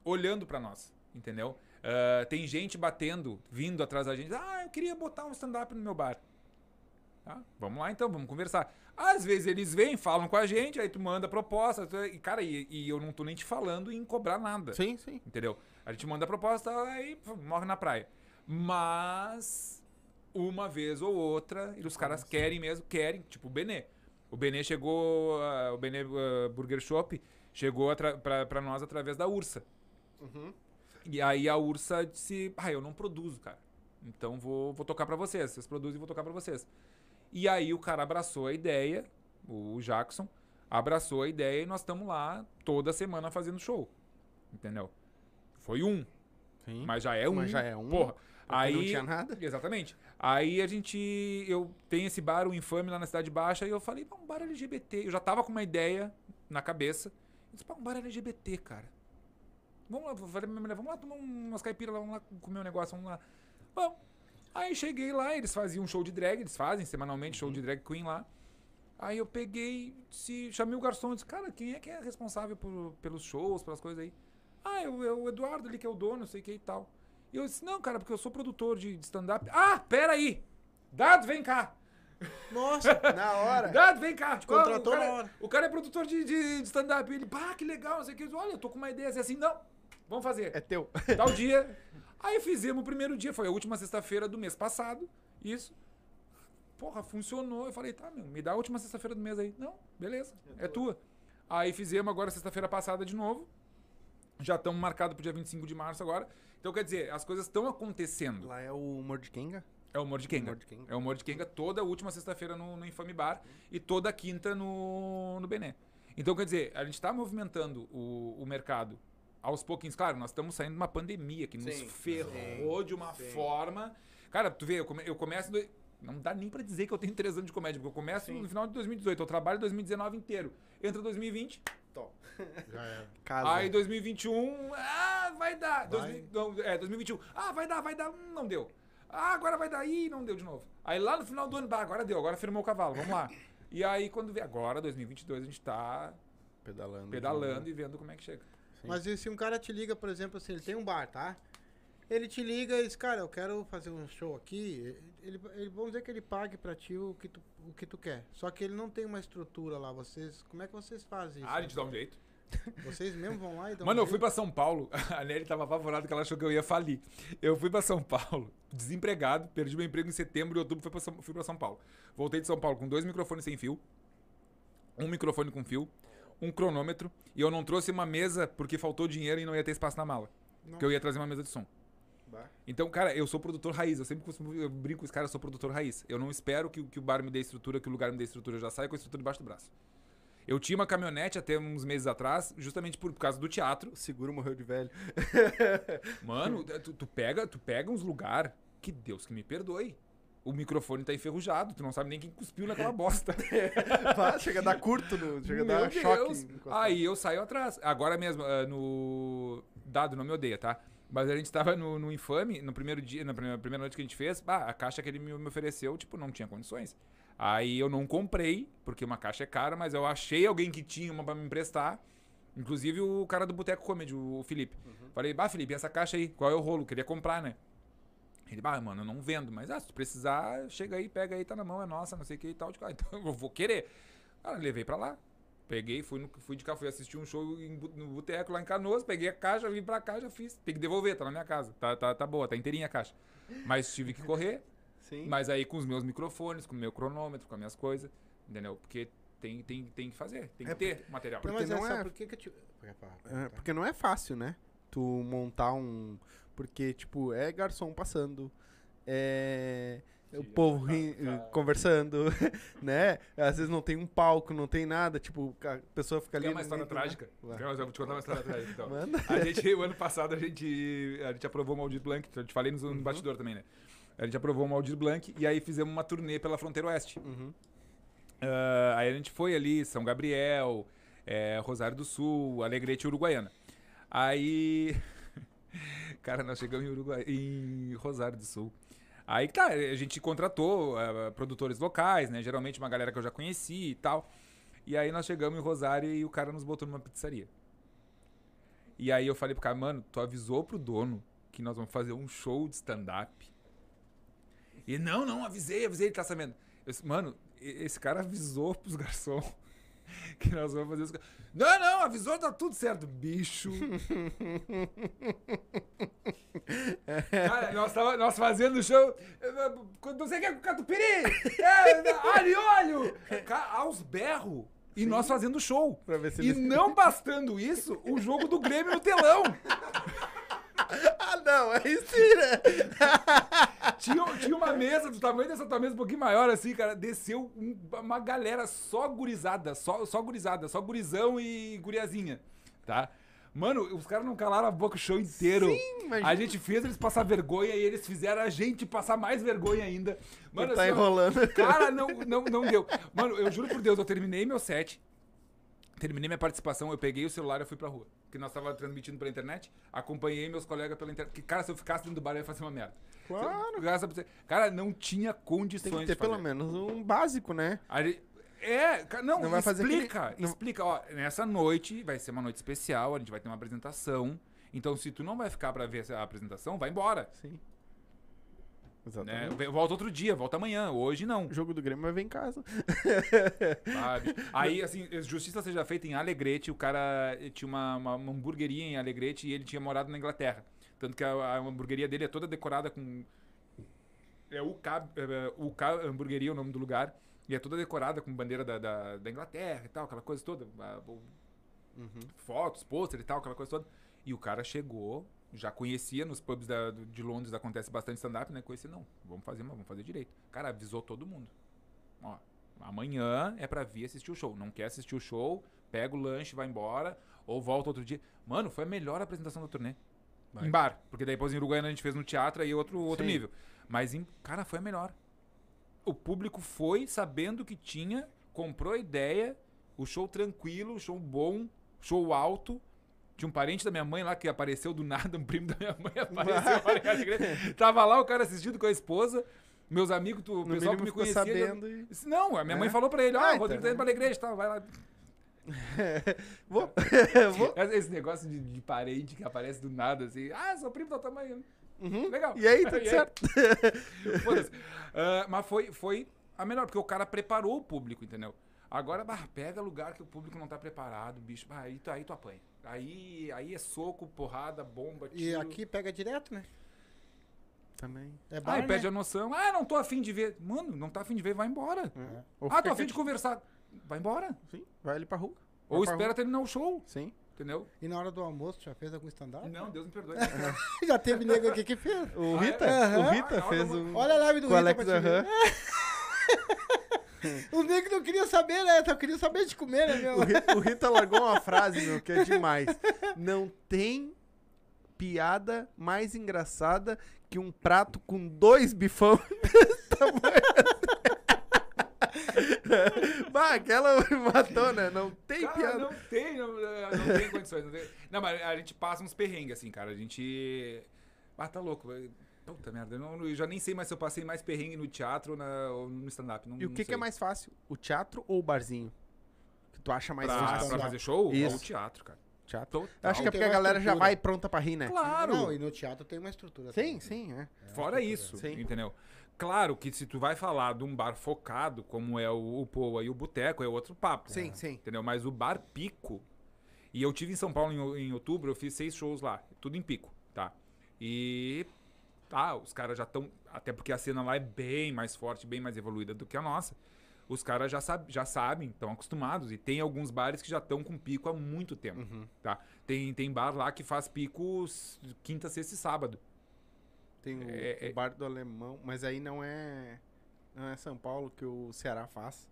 olhando pra nós, entendeu? Ah, tem gente batendo, vindo atrás da gente. Ah, eu queria botar um stand-up no meu bar. Tá? Vamos lá então, vamos conversar. Às vezes eles vêm, falam com a gente, aí tu manda proposta. tu- E, cara, e, e eu não tô nem te falando em cobrar nada. Sim, sim. Entendeu? A gente manda a proposta aí morre na praia. Mas uma vez ou outra, e os caras querem mesmo, querem, tipo o Benê. O Benê chegou, ah, o Benê ah, Burger Shop chegou pra, pra nós através da Ursa. Uhum. E aí a Ursa disse: Ah, eu não produzo, cara. Então vou, vou tocar pra vocês. Vocês produzem vou tocar pra vocês. E aí o cara abraçou a ideia, o Jackson, abraçou a ideia e nós estamos lá toda semana fazendo show. Entendeu? Foi um, Sim. mas já é um. Mas já é um, Porra. Aí, não tinha nada. Exatamente. Aí a gente. Eu tenho esse bar, o Infame, lá na Cidade Baixa, e eu falei, pá, um bar LGBT. Eu já tava com uma ideia na cabeça. Eu disse, pá, um bar LGBT, cara. Vamos lá, falei pra minha mulher, vamos lá tomar umas caipiras lá, vamos lá comer um negócio, vamos lá. Bom. Aí cheguei lá, eles faziam um show de drag, eles fazem semanalmente show de drag queen lá. Aí eu peguei, se, chamei o garçom e disse, cara, quem é que é responsável por, pelos shows, pelas coisas aí? Ah, é o, é o Eduardo ali que é o dono, não sei o que e tal. E eu disse, não, cara, porque eu sou produtor de, de stand-up. Ah, pera aí! Dado, vem cá! Nossa, Na hora. Dado, vem cá! Te contratou o cara, na hora. O cara é produtor de, de, de stand-up. Ele, pá, que legal, não sei o que. Olha, eu tô com uma ideia assim, não, vamos fazer. É teu. Tal dia. Aí fizemos o primeiro dia, foi a última sexta-feira do mês passado. Isso. Porra, funcionou. Eu falei, tá, meu, me dá a última sexta-feira do mês aí. Não, beleza, é tua. Aí fizemos agora sexta-feira passada de novo. Já estamos marcados pro dia 25 de março agora. Então, quer dizer, as coisas estão acontecendo. Lá é o Mordkenga? É o humor de Kenga. Humor de Kenga. É o humor de Kenga toda última sexta-feira no, no Infame Bar e toda quinta no, no Bené. Então, quer dizer, a gente está movimentando o, o mercado aos pouquinhos. Claro, nós estamos saindo de uma pandemia que nos Sim, ferrou de uma sim. forma. Cara, tu vê, eu, come- eu começo. do- Não dá nem pra dizer que eu tenho três anos de comédia, porque eu começo no final de 2018, eu trabalho 2019 inteiro. Entra 2020, já era. Casa. aí 2021, ah, vai dar. Vai. 2000 não, é, 2021, ah, vai dar, vai dar, hum, não deu. Ah, agora vai dar, ih, não deu de novo. Aí lá no final do ano, bah, agora deu, agora firmou o cavalo, vamos lá. E aí quando vê, agora 2022 a gente tá Pedalando. pedalando e vendo como é que chega. Sim. Mas e se um cara te liga, por exemplo, assim, ele tem um bar, tá? Ele te liga e diz, cara, eu quero fazer um show aqui. Ele, ele, vamos dizer que ele pague pra ti o que, tu, o que tu quer. Só que ele não tem uma estrutura lá. Vocês, como é que vocês fazem isso? Ah, a gente dá um jeito. Vocês mesmo vão lá e dão Mano, um eu fui pra São Paulo. A Nelly tava apavorada que ela achou que eu ia falir. Eu fui pra São Paulo, desempregado, perdi meu emprego em setembro e outubro fui pra São, fui pra São Paulo. Voltei de São Paulo com dois microfones sem fio, um microfone com fio, um cronômetro e eu não trouxe uma mesa porque faltou dinheiro e não ia ter espaço na mala. Porque eu ia trazer uma mesa de som. Bah. Então, cara, eu sou produtor raiz. Eu sempre costumo, eu brinco com os caras, eu sou produtor raiz. Eu não espero que, o- que o bar me dê estrutura, que o lugar me dê estrutura. Eu já saio com a estrutura debaixo do braço. Eu tinha uma caminhonete até uns meses atrás, justamente por causa do teatro. O seguro morreu de velho. Mano, tu, tu pega, tu pega uns lugar que Deus que me perdoe. O microfone tá enferrujado, tu não sabe nem quem cuspiu naquela bosta. Pá, chega a dar curto, no, chega a dar choque. Deus. encostado. Aí eu saio atrás. Agora mesmo, ah, no. Dado, não me odeia, tá? Mas a gente tava no, no Infame, no primeiro dia, na primeira, primeira noite que a gente fez, bah, a caixa que ele me, me ofereceu, tipo, não tinha condições. Aí eu não comprei, porque uma caixa é cara, mas eu achei alguém que tinha uma pra me emprestar. Inclusive o cara do Boteco Comedy, o Felipe. Falei, bah, Felipe, essa caixa aí, qual é o rolo? Queria comprar, né? Ele, bah, mano, eu não vendo, mas ah, se tu precisar, chega aí, pega aí, tá na mão, é nossa, não sei o que e tal. Tipo, ah, então eu vou querer. Cara, levei pra lá. Peguei, fui, no, fui de cá, fui assistir um show em no boteco lá em Canoas, peguei a caixa, vim pra cá, já fiz. Tem que devolver, tá na minha casa. Tá, tá, tá boa, tá inteirinha a caixa. Mas tive que correr, Sim. mas aí com os meus microfones, com o meu cronômetro, com as minhas coisas, entendeu? Porque tem, tem, tem que fazer, tem que É ter material. porque Não, mas não é- por que que eu te... É, porque não é fácil, né? Tu montar um. Porque, tipo, é garçom passando. É. O povo ri- tá. conversando, né? Às vezes não tem um palco, não tem nada. Tipo, a pessoa fica ali. Quer uma história trágica? Quer- Eu vou te contar uma história trágica, então. Manda. A gente, o ano passado, a gente, a gente aprovou o Maldir Blanc. Eu te falei no, Uhum. bastidor também, né? A gente aprovou o Maldir Blanc e aí fizemos uma turnê pela fronteira oeste. Uhum. Ah, aí a gente foi ali, São Gabriel, eh, Rosário do Sul, Alegrete Uruguaiana. Aí. Cara, nós chegamos em, Uruguai, em Rosário do Sul. Aí, tá, a gente contratou ah, produtores locais, né? Geralmente uma galera que eu já conheci e tal. E aí nós chegamos em Rosário e o cara nos botou numa pizzaria. E aí eu falei pro cara, mano, tu avisou pro dono que nós vamos fazer um show de stand-up. E não, não, avisei, avisei, ele tá sabendo. Eu disse, mano, esse cara avisou pros garçons que nós vamos fazer isso. Não, não, avisou, tá tudo certo. Bicho. Cara, nós, tava, nós fazendo show. Não sei o que é com catupiry! É, alho e óleo! Ca- Aos berros. E nós fazendo show. E não bastando isso, o jogo do Grêmio no telão. Ah, não, aí sim, né? Tinha, tinha uma mesa do tamanho dessa tua mesa, um pouquinho maior, assim, cara. Desceu um- uma galera só gurizada, só, só gurizada, só gurizão e guriazinha, tá? Mano, os caras não calaram a boca o show inteiro. imagina. A gente fez eles passar vergonha e eles fizeram a gente passar mais vergonha ainda. Mano, tá assim, enrolando. Cara, não, não, não deu. Mano, eu juro por Deus, eu terminei meu set. Terminei minha participação, eu peguei o celular e fui pra rua. Porque nós tava transmitindo pela internet, acompanhei meus colegas pela internet. Porque, cara, se eu ficasse dentro do bar, eu ia fazer uma merda. Claro. Graças a você. Cara, não tinha Tem condições que ter de fazer. pelo menos um básico, né? A gente- É, não, Não vai fazer explica, aquele- não- explica, ó, nessa noite vai ser uma noite especial, a gente vai ter uma apresentação, então se tu não vai ficar pra ver a apresentação, vai embora, Sim. Né? Exatamente. Vem- Volta outro dia, volta amanhã, hoje não, O jogo do Grêmio vai ver em casa. sabe? Aí, assim, justiça seja feita em Alegrete, o cara eh, tinha uma, uma, uma hamburgueria em Alegrete e ele tinha morado na Inglaterra, tanto que a, a hamburgueria dele é toda decorada com... É UK, eh, UK Hamburgueria, o nome do lugar, e é toda decorada com bandeira da, da, da Inglaterra e tal, aquela coisa toda. o- fotos, pôster e tal, aquela coisa toda. E o cara chegou, já conhecia nos pubs da- de Londres, acontece bastante stand-up, né? Conhecia, não, vamos fazer, mas vamos fazer direito. Cara, avisou todo mundo. Ó, amanhã é pra vir assistir o show. Não quer assistir o show, pega o lanche, vai embora, ou volta outro dia. Mano, foi a melhor apresentação da turnê. Em bar, porque daí depois em Uruguaiana a gente fez no teatro aí outro, outro Sim. nível. Mas, em, cara, foi a melhor. O público foi sabendo que tinha, comprou a ideia, o show tranquilo, o show bom, show alto. Tinha um parente da minha mãe lá que apareceu do nada, um primo da minha mãe apareceu. Tava lá o cara assistindo com a esposa, meus amigos, tu- o pessoal que me conhecia. já- sabendo e... Disse, Não, a minha mãe É? falou pra ele, ó, Ah, o Rodrigo então. tá indo pra igreja, tá, vai lá. Vou. Vou. Esse negócio de, de parente que aparece do nada, assim, ah, sou primo da tua mãe. Uhum. Legal. E aí, tudo E aí? certo? Foda-se. Ah, mas foi, foi a melhor, porque o cara preparou o público, entendeu? Agora, bah, pega lugar que o público não tá preparado, bicho. Bah, aí, tu, aí tu apanha. Aí, aí é soco, porrada, bomba, tiro. E aqui pega direto, né? Também. É bar, Aí né? perde a noção. Ah, não tô afim de ver. Mano, não tá afim de ver, vai embora. Ou Ah, tô afim de conversar. Vai embora. Sim, vai ali pra rua. Ou pra espera rua. terminar o show, Sim. entendeu? E na hora do almoço, já fez algum stand-up? Não, Deus me perdoe. Já teve nego aqui que fez. O Ah, é? Rita, o Rita Ah, fez olha, um... Olha a live do o Rita Alex. Aham. O nego não queria saber, né? Só queria saber de comer, né, meu? O Ri- O Rita largou uma frase, meu, que é demais. Não tem piada mais engraçada que um prato com dois bifão desse tamanho. bah, aquela me matou, né? Não tem Cara, piada. não tem, não, não tem condições. Não, tem. Não, mas a gente passa uns perrengues, assim, cara. A gente. Ah, tá louco. Puta merda, eu, não- eu já nem sei mais se eu passei mais perrengue no teatro ou, na- ou no stand-up. não- E o não que, que é mais fácil? O teatro ou o barzinho? Que tu acha mais pra, fácil? pra fazer show? Isso. Ou teatro, cara. Teatro. Total. Acho que é porque a galera já vai pronta pra rir, né? Claro. Não, e no teatro tem uma estrutura. Sim, também. sim, é. Fora isso, Sim. entendeu? Claro que se tu vai falar de um bar focado, como é o, o Poa e o Boteco, é outro papo. Sim, sim. Entendeu? Mas o bar pico. E eu tive em São Paulo em, em outubro, eu fiz seis shows lá. Tudo em pico, tá? E. Tá, os caras já estão. Até porque a cena lá é bem mais forte, bem mais evoluída do que a nossa. Os caras já, sab, já sabem, estão acostumados. E tem alguns bares que já estão com pico há muito tempo, Uhum. tá? Tem, tem bar lá que faz picos quinta, sexta e sábado. Tem o, É, é- o bar do alemão, mas aí não é não é São Paulo que o Ceará faz.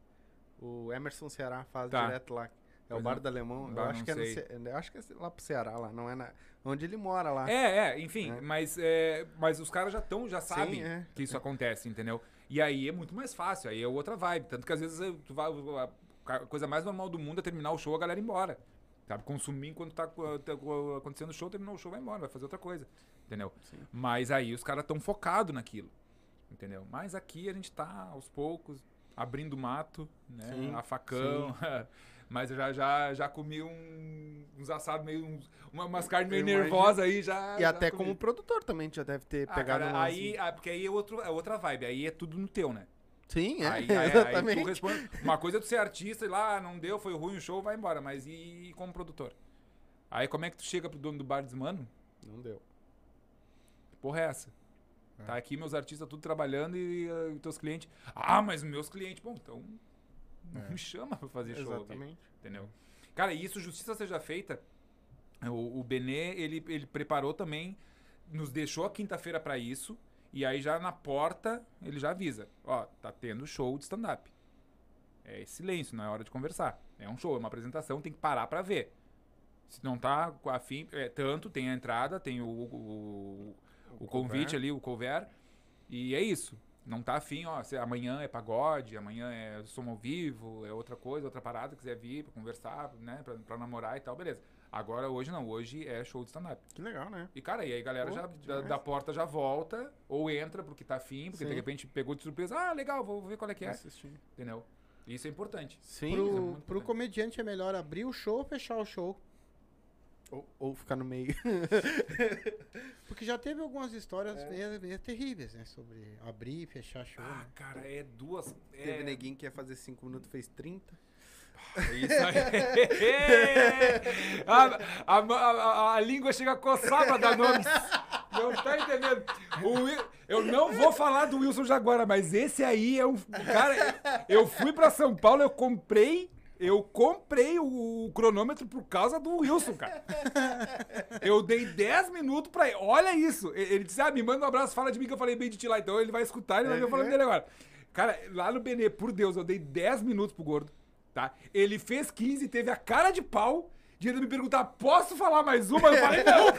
O Emerson Ceará faz Tá. direto lá. É o bar não. do alemão. Eu Bah, acho não que é no eu acho que é lá pro Ceará lá, não é na onde ele mora lá. É, é, enfim, É. Mas, é, mas os caras já estão, já sabem é. que isso acontece, entendeu? E aí é muito mais fácil, aí é outra vibe. Tanto que às vezes eh, tu vai, a coisa mais normal do mundo é terminar o show, a galera ir embora. Sabe? Consumir enquanto tá, co- tá co- acontecendo o show, terminou o show, vai embora, vai fazer outra coisa. Entendeu? Sim. Mas aí os caras estão focados naquilo. Entendeu? Mas aqui a gente tá aos poucos, abrindo mato, né? Sim, a facão. Mas eu já, já, já comi um- uns assados meio. uns- uma, umas carnes meio nervosas aí já. E já até comi. como produtor também já deve ter Ah, pegado cara, um aí, ah, porque aí é, outro, é outra vibe, aí é tudo no teu, né? Sim, é. Aí, aí- aí exatamente. tu responde. Uma coisa é tu ser artista e lá, ah, não deu, foi ruim o show, vai embora. Mas e como produtor? Aí como é que tu chega pro dono do bar e diz, mano, Não deu. porra é essa? Tá aqui meus artistas tudo trabalhando e ah, teus clientes. Ah, mas meus clientes, bom, então. Não me chama pra fazer show. aqui, Exatamente. entendeu? Cara, e isso, justiça seja feita. O, o Benê, ele, ele preparou também, nos deixou a quinta-feira pra isso. E aí já na porta, ele já avisa. Ó, tá tendo show de stand-up. É silêncio, não é hora de conversar. É um show, é uma apresentação, tem que parar pra ver. Se não tá afim, é, tanto tem a entrada, tem o, o, o convite cover. ali, o cover. E é isso. Não tá afim, ó, se amanhã é pagode, amanhã é som ao vivo, é outra coisa, outra parada, quiser vir pra conversar, né, pra, pra namorar e tal, beleza. Agora, hoje não, hoje é show de stand-up. Que legal, né? E, cara, e aí a galera Pô, já que da, da porta já volta, ou entra porque tá afim, porque de Sim. repente pegou de surpresa, ah, legal, vou ver qual é que é, Assistindo. entendeu? Isso é importante. Sim. Isso é Pro, pro importante. comediante é melhor abrir o show ou fechar o show. Ou, ou ficar no meio. Porque já teve algumas histórias meio, meio terríveis, né? Sobre abrir e fechar show. Ah, né? cara, é duas. É, Teve neguinho que ia fazer 5 minutos, fez 30. é isso aí. a, a, a- a língua chega a coçar pra dar nomes. Não tá entendendo? O eu não vou falar do Wilson Jaguara, mas esse aí é um. Cara, eu fui pra São Paulo, eu comprei. Eu comprei o, o cronômetro por causa do Wilson, cara. Eu dei 10 minutos pra ele. Olha isso. Ele ele disse: Ah, me manda um abraço, fala de mim que eu falei bem de ti lá. Então ele vai escutar, ele vai ver eu falando dele agora. Cara, lá no Benê, por Deus, eu dei 10 minutos pro gordo, tá? Ele fez 15 e teve a cara de pau de ele me perguntar: posso falar mais uma? Eu falei: não.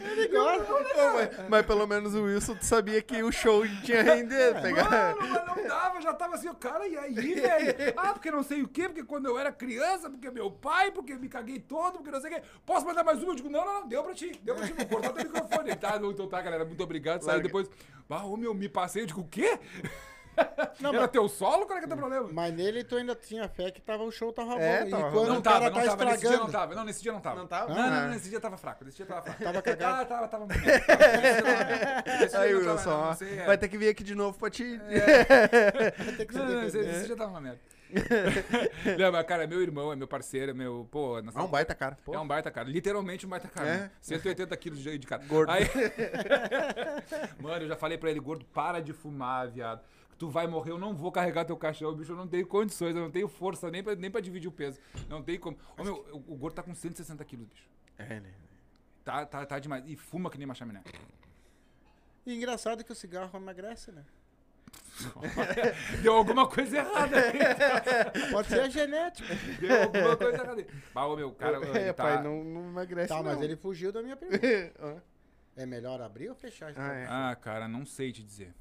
Ele gosta. Pô, mas, mas pelo menos o Wilson sabia que o show tinha rendido. Pegar. Mano, mas não dava, já tava assim, o cara, e aí, velho? Ah, porque não sei o quê, porque quando eu era criança, porque meu pai, porque me caguei todo, porque não sei o quê. Posso mandar mais uma? Eu digo, não, não, não, deu pra ti, deu pra ti, vou cortar teu microfone. Ele, Tá, não, então tá, galera, muito obrigado. Saiu depois, ah, ô meu, me passei, eu digo, o quê? Não, era mas- teu solo? Qual é que é teu problema? Mas nele tu ainda tinha fé que tava, o show tava É, bom. tava e quando Não o tava, cara não tá tava, nesse dia não tava, não, nesse dia não tava. Não tava? Não, não, não, nesse dia tava fraco, nesse dia tava fraco. Tava cagado. Ah, tava, tava. Tava, Aí, Wilson, é. vai ter que vir aqui de novo pra te. Que Não, não, esse, dia tava uma merda. não, mas, cara, é meu irmão, é meu parceiro, é meu. Pô, nós É um baita cara. Pô. É um baita cara, literalmente um baita cara. É? né? 180 quilos de, de cara. Gordo. Aí- Mano, eu já falei pra ele, gordo, para de fumar, viado. Tu vai morrer, eu não vou carregar teu caixão, bicho, eu não tenho condições, eu não tenho força nem pra, nem pra dividir o peso. Não tem como. Ô, meu, o, o gordo tá com 160 quilos, bicho. É, né? Tá, tá, tá demais. E fuma que nem uma chaminé. E engraçado que o cigarro emagrece, né? Deu alguma coisa errada aí. Pode ser a genética. Deu alguma coisa errada aí. Bah, ô, meu, cara, ele é, tá... pai, não, não emagrece. tá, mas não. ele fugiu da minha pergunta. É melhor abrir ou fechar? Ah, é. Ah, cara, não sei te dizer.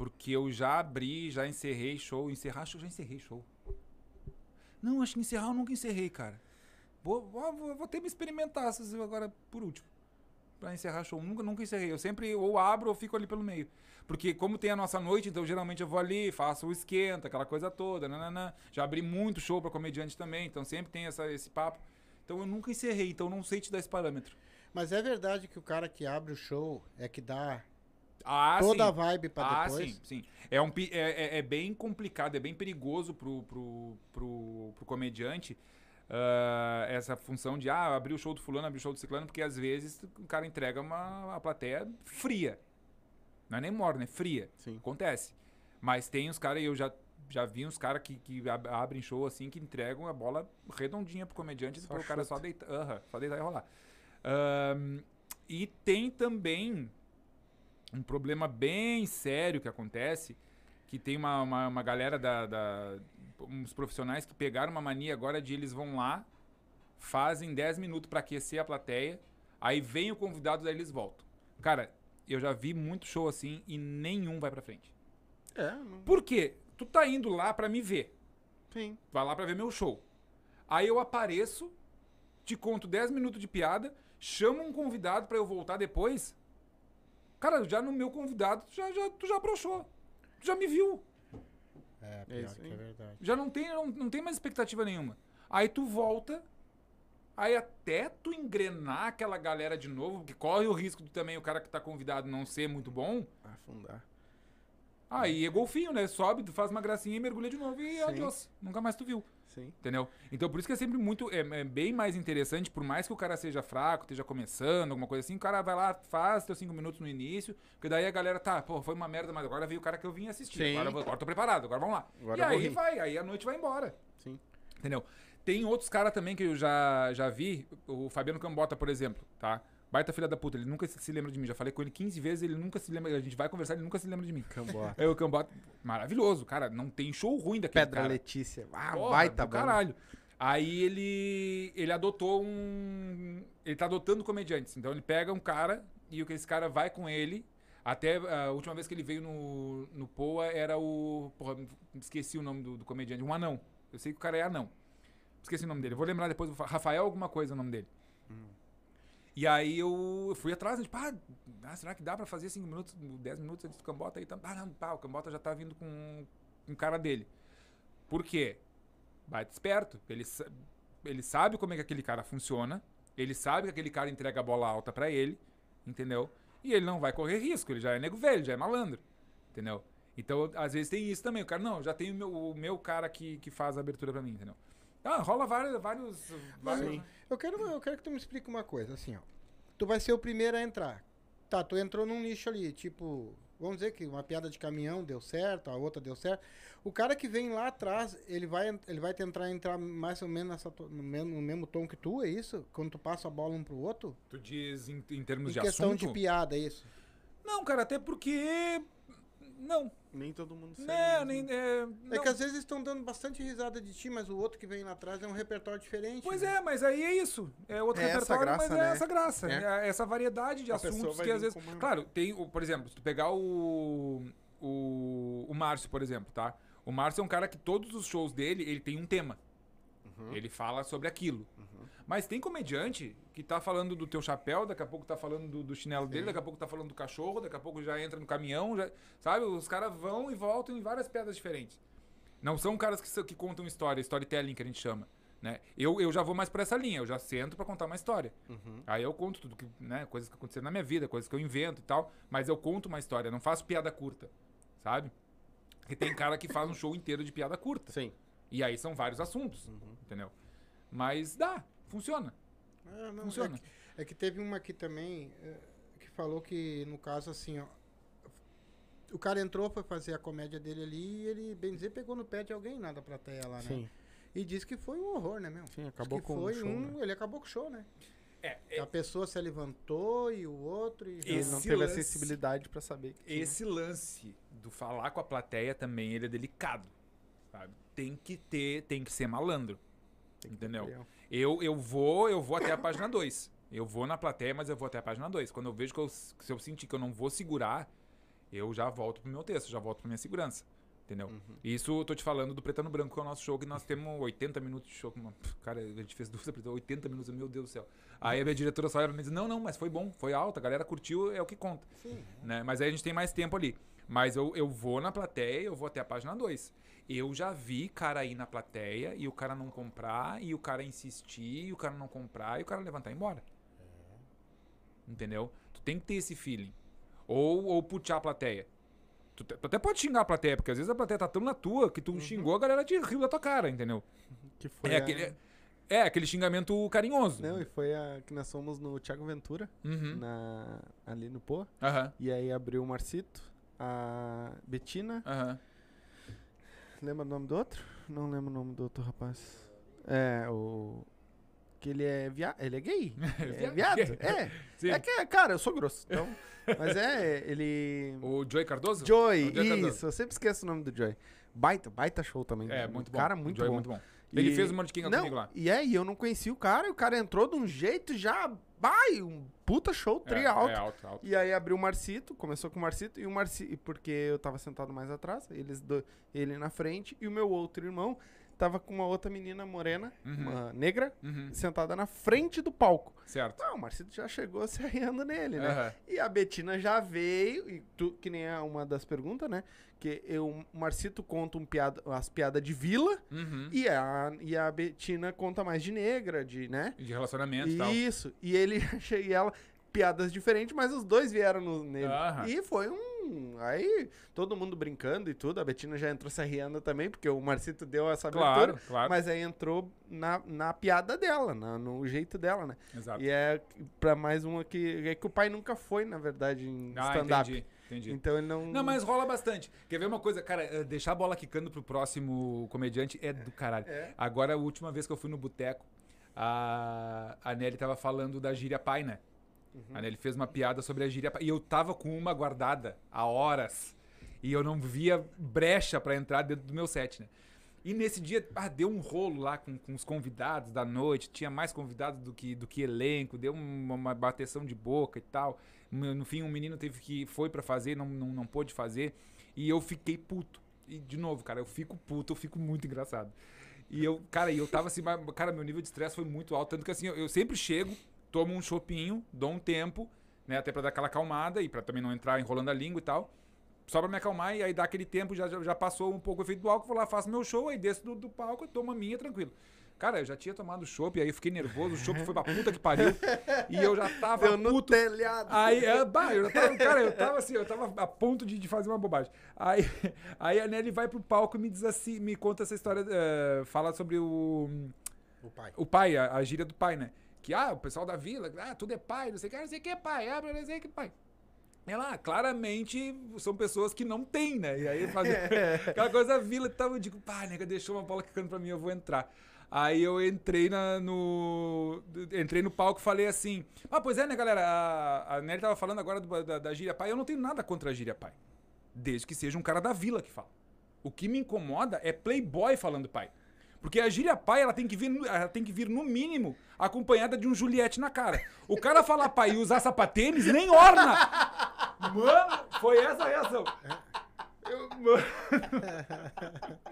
Porque eu já abri, já encerrei show. Encerrar show, já encerrei show. Não, acho que encerrar eu nunca encerrei, cara. Vou, vou, vou- ter me experimentar agora por último. Pra encerrar show. Nunca, nunca encerrei. Eu sempre ou abro ou fico ali pelo meio. Porque como tem a nossa noite, então geralmente eu vou ali, faço o esquenta, aquela coisa toda. Nananã. Já abri muito show pra comediante também, então sempre tem essa, esse papo. Então eu nunca encerrei, então não sei te dar esse parâmetro. Mas é verdade que o cara que abre o show é que dá Ah, toda sim. a vibe pra ah, depois? sim, sim. É, um, é, é- é bem complicado, é bem perigoso pro, pro, pro, pro comediante ah, essa função de ah, abrir o show do fulano, abrir o show do ciclano, porque às vezes o cara entrega uma, plateia fria. Não é nem morna, é fria. Sim. Acontece. Mas tem os caras, eu já, já vi uns caras que, que ab- abrem show assim, que entregam a bola redondinha pro comediante, Só pro cara só deitar, aham, só deitar e rolar. Ahn, e tem também um problema bem sério que acontece, que tem uma, uma, uma galera da, da- uns profissionais que pegaram uma mania agora de eles vão lá, fazem 10 minutos pra aquecer a plateia, aí vem o convidado, daí eles voltam. Cara, eu já vi muito show assim e nenhum vai pra frente. É, não- Por quê? Tu tá indo lá pra me ver. sim. Vai lá pra ver meu show. Aí eu apareço, te conto 10 minutos de piada, chamo um convidado pra eu voltar depois. Cara, já no meu convidado, tu já, já, tu já broxou. Tu já me viu. É, É pior isso que é verdade. Já não tem, não, não tem mais expectativa nenhuma. Aí tu volta, aí até tu engrenar aquela galera de novo, porque corre o risco de também o cara que tá convidado não ser muito bom. Afundar. Aí é golfinho, né? Sobe, tu faz uma gracinha e mergulha de novo e Sim. adiós. Nunca mais tu viu. Sim. Entendeu? Então por isso que é sempre muito. É, é bem mais interessante, por mais que o cara seja fraco, esteja começando, alguma coisa assim, o cara vai lá, faz teus cinco minutos no início, porque daí a galera, tá, pô, foi uma merda, mas agora veio o cara que eu vim assistir. Sim. Agora, agora tô preparado, agora vamos lá. Agora e aí vai, aí a noite vai embora. Sim. Entendeu? Tem outros caras também que eu já, já vi, o Fabiano Cambota, por exemplo, tá? Baita filha da puta, ele nunca se, lembra de mim. Já falei com ele 15 vezes, ele nunca se lembra. A gente vai conversar, ele nunca se lembra de mim. Cambota. Aí o Cambota, maravilhoso, cara, não tem show ruim daquele Pedra cara. Letícia. Ah, Porra, baita do caralho. Aí ele ele adotou um ele tá adotando comediantes. Então ele pega um cara e o que esse cara vai com ele até a última vez que ele veio no, no Poa era o porra, esqueci o nome do, do comediante, um anão. Eu sei que o cara é anão. Esqueci o nome dele. Vou lembrar depois, Rafael alguma coisa é o nome dele. E aí eu fui atrás, né, tipo, ah, será que dá pra fazer 5 minutos, 10 minutos antes do Cambota aí? Tá? Ah, não, pá, o Cambota já tá vindo com um cara dele. Por quê? Bate esperto. Ele, ele sabe como é que aquele cara funciona, ele sabe que aquele cara entrega a bola alta pra ele, entendeu? E ele não vai correr risco, ele já é nego velho, já é malandro, entendeu? Então, às vezes tem isso também. O cara, não, já tem o meu, o meu cara que, que faz a abertura pra mim, entendeu? Ah, rola vários. vários, vários Eu quero, eu quero que tu me explique uma coisa, assim, ó. Tu vai ser o primeiro a entrar. Tá, tu entrou num nicho ali, tipo, vamos dizer que uma piada de caminhão deu certo, a outra deu certo. O cara que vem lá atrás, ele vai, ele vai tentar entrar mais ou menos nessa, no, mesmo, no mesmo tom que tu, é isso? Quando tu passa a bola um pro outro? Tu diz em, em termos Em de questão assunto? de piada, é isso? Não, cara, até porque. Não. Nem todo mundo sabe. Né, nem. É, É que às vezes estão dando bastante risada de ti, mas o outro que vem lá atrás é um repertório diferente. Pois né? é, mas aí é isso. É outro É repertório, graça, mas é né? essa graça. É. É essa variedade de A assuntos que às vezes. uma- Claro, tem, por exemplo, se tu pegar o. O, o Márcio, por exemplo, tá? O Márcio é um cara que todos os shows dele, ele tem um tema. Uhum. Ele fala sobre aquilo. Mas tem comediante que tá falando do teu chapéu, daqui a pouco tá falando do, do chinelo dele, daqui a pouco tá falando do cachorro, daqui a pouco já entra no caminhão, já, sabe? Os caras vão e voltam em várias piadas diferentes. Não são caras que, que contam história, storytelling que a gente chama. Né? Eu, eu já vou mais por essa linha, eu já sento pra contar uma história. Uhum. Aí eu conto tudo que, né, coisas que aconteceram na minha vida, coisas que eu invento e tal, mas eu conto uma história, não faço piada curta, sabe? E tem cara que faz um show inteiro de piada curta. Sim. E aí são vários assuntos, Uhum. entendeu? Mas dá, funciona. Ah, não, Funciona. É que, é que teve uma aqui também é, que falou que, no caso, assim, ó. O cara entrou pra fazer a comédia dele ali e ele, bem dizer, pegou no pé de alguém lá da plateia lá, né? Sim. E disse que foi um horror, né, meu? Sim, acabou que com foi o show. um. né? Ele acabou com o show, né? É, A pessoa se levantou e o outro. E já- Ele não teve a lance- sensibilidade pra saber. esse lance do falar com a plateia também, ele é delicado, sabe? Tem que ter, tem que ser malandro, entendeu? Eu, eu vou, eu vou até a página 2. Eu vou na plateia, mas eu vou até a página 2. Quando eu vejo que eu, se eu sentir que eu não vou segurar, eu já volto pro meu texto, já volto pra minha segurança. Entendeu? Uhum. Isso eu tô te falando do Preto no Branco, que é o nosso show, que nós temos 80 minutos de show. Cara, a gente fez duas apresentações, 80 minutos, meu Deus do céu. Aí a minha diretora só olha e diz: Não, não, mas foi bom, foi alta, a galera curtiu, é o que conta. Sim. Né? Mas aí a gente tem mais tempo ali. Mas eu, eu vou na plateia, eu vou até a página 2. Eu já vi cara ir na plateia e o cara não comprar, e o cara insistir, e o cara não comprar, e o cara levantar e ir embora. Entendeu? Tu tem que ter esse feeling. Ou, ou puxar a plateia. Tu, tu até pode xingar a plateia, porque às vezes a plateia tá tão na tua que tu xingou, a galera te riu da tua cara, entendeu? Que foi É a- aquele, é aquele xingamento carinhoso. Não, e foi a que nós fomos no Thiago Ventura, Uhum. na... ali no Pô. Aham, E aí abriu o Marcito, a Betina. aham. Lembra o nome do outro? Não lembro o nome do outro rapaz. É, o. Que ele é viado. Ele é gay. é viado. É. Sim. É que, cara, eu sou grosso. Então. Mas é, ele. O Joey Cardoso? Joy, o Joey Cardoso. isso. Eu sempre esqueço o nome do Joy. Baita, baita show também. É, Um muito bom. Cara, muito Joey é bom. muito bom. Ele E- fez o Monte King Não, comigo lá. E é, e eu não conhecia o cara, e o cara entrou de um jeito já. Vai, um puta show, tri é, alto. É alto, alto. E aí abriu o Marcito, começou com o Marcito, e o Marcito, porque eu tava sentado mais atrás, eles do, ele na frente, e o meu outro irmão tava com uma outra menina morena, Uhum. uma negra, Uhum, sentada na frente do palco. certo. Ah, o Marcito já chegou se arriando nele, né? Aham. E a Betina já veio, e tu, que nem é uma das perguntas, né? Que eu, o Marcito conta um piada, as piadas de vila, Uhum. e a, e a Betina conta mais de negra, de, né? De relacionamento e tal. Isso. E ele e ela, piadas diferentes, mas os dois vieram no, nele. Aham. E foi um. Aí, todo mundo brincando e tudo. A Betina já entrou se arriando também, porque o Marcito deu essa abertura. Claro, claro. Mas aí entrou na, na piada dela, na- no jeito dela, né? Exato. E é pra mais uma que. É que o pai nunca foi, na verdade, em Ah, stand-up. Entendi. Então ele não. Não, mas rola bastante. Quer ver uma coisa? Cara, eh, deixar a bola quicando pro próximo comediante é do caralho. É. Agora, a última vez que eu fui no boteco, a, a Nelly tava falando da gíria pai, né? Uhum. A Nelly fez uma piada sobre a gíria pai. E eu tava com uma guardada há horas. E eu não via brecha pra entrar dentro do meu set, né? E nesse dia, ah, deu um rolo lá com, com os convidados da noite. Tinha mais convidados do que, do que elenco. Deu uma, uma bateção de boca e tal. No fim, um menino teve que... Foi pra fazer, não, não, não pôde fazer. E eu fiquei puto. E, de novo, cara, eu fico puto. Eu fico muito engraçado. E eu, cara, eu tava assim... Cara, meu nível de estresse foi muito alto. Tanto que assim, eu, eu sempre chego tomo um chopinho, dou um tempo, né? Até pra dar aquela acalmada e pra também não entrar enrolando a língua e tal. Só pra me acalmar e aí dá aquele tempo, já, já, já passou um pouco o efeito do álcool, vou lá, faço meu show, aí desço do, do palco tomo a minha tranquilo. Cara, eu já tinha tomado chopp, aí eu fiquei nervoso, o chopp foi pra puta que pariu. e eu já tava no puto. telhado. Aí, é, bah, eu já tava, cara, eu tava assim, eu tava a ponto de, de fazer uma bobagem. Aí, aí a Nelly vai pro palco e me diz assim, me conta essa história, eh, fala sobre o, O pai. o pai, a, a gíria do pai, né? Que, ah, o pessoal da vila, ah, tudo é pai, não sei o que, ah, não sei o que é pai, ah, não sei o que é pai. Ela, ah, claramente, são pessoas que não têm, né? E aí faz aquela coisa da vila e tal. Eu digo, pá, nega, deixou uma bola quicando pra mim, eu vou entrar. Aí eu entrei na, no. Entrei no palco e falei assim. Ah, pois é, né, galera? A, a Nelly tava falando agora do- da, da gíria pai. Eu não tenho nada contra a gíria pai. Desde que seja um cara da vila que fala. O que me incomoda é playboy falando pai. Porque a gíria pai, ela tem que vir, no- ela tem que vir no mínimo acompanhada de um Juliette na cara. O cara falar pai e usar sapatênis nem orna. Mano, foi essa a reação. Eu- mano.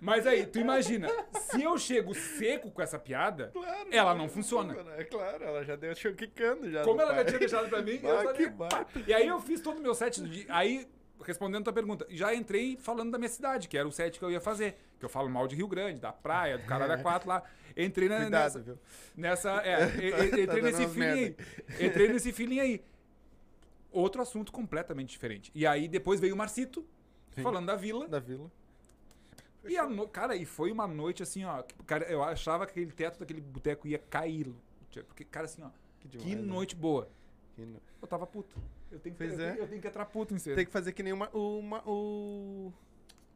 Mas aí, tu imagina, se eu chego seco com essa piada, ela não funciona. É claro, ela já deu quicando já. Como ela já pai. tinha deixado pra mim, eu Ah, sabia. que baita. E aí eu fiz todo o meu set do dia. Aí, respondendo tua pergunta, já entrei falando da minha cidade, que era o set que eu ia fazer. Que eu falo mal de Rio Grande, da praia, do caralho a quatro lá. Entrei na, Cuidado, nessa, viu? nessa. É, Tá entrei dando nesse feeling aí. Entrei nesse feeling aí. Outro assunto completamente diferente. E aí depois veio o Marcito, Sim. falando da vila. Da vila. E a no... Cara, e foi uma noite assim, ó. que, Cara, eu achava que aquele teto daquele boteco ia cair. Porque, cara, assim, ó. Que, Que demais, né? noite boa. Que no- Eu tava puto. Eu tenho que, eu é. tenho, eu tenho que entrar puto em cena. Tem que fazer que nem uma, uma, o.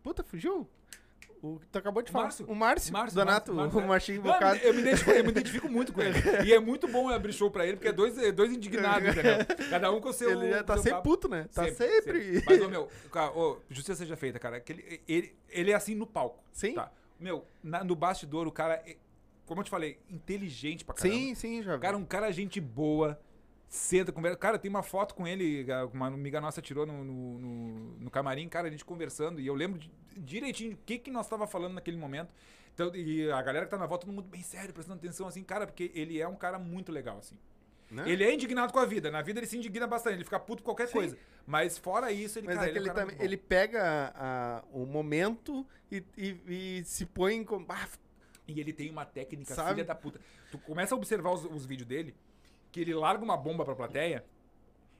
Puta, fugiu? O que tu acabou de falar. Márcio. O Márcio, Márcio, Donato, Márcio, Márcio, o Marchinho eu, me identifico, eu me identifico muito com ele. E é muito bom eu abrir show pra ele, porque é dois, é dois indignados, entendeu? Cada um com o seu. Ele já tá sempre puto, né? Tá sempre. Mas, ô, meu, cara, ô, justiça seja feita, cara. Ele, ele, ele é assim no palco. Sim. Tá? Meu, na- no bastidor, o cara, é, como eu te falei, inteligente pra caramba. Sim, sim, já vi. Cara, um cara gente boa, senta, conversa. Cara, tem uma foto com ele, uma amiga nossa tirou no, no, no- no camarim, cara, a gente conversando, e eu lembro de- direitinho o que, que nós tava falando naquele momento. Então, e a galera que tá na volta, todo mundo bem sério, prestando atenção, assim, cara, porque ele é um cara muito legal, assim. Né? Ele é indignado com a vida. Na vida ele se indigna bastante, ele fica puto com qualquer Sim. coisa. Mas fora isso, ele, Mas cara, é ele, é um também, ele pega a- o momento e, e- e se põe como. Ah, E ele tem uma técnica Sabe? filha da puta. Tu começa a observar os, os vídeos dele, que ele larga uma bomba pra plateia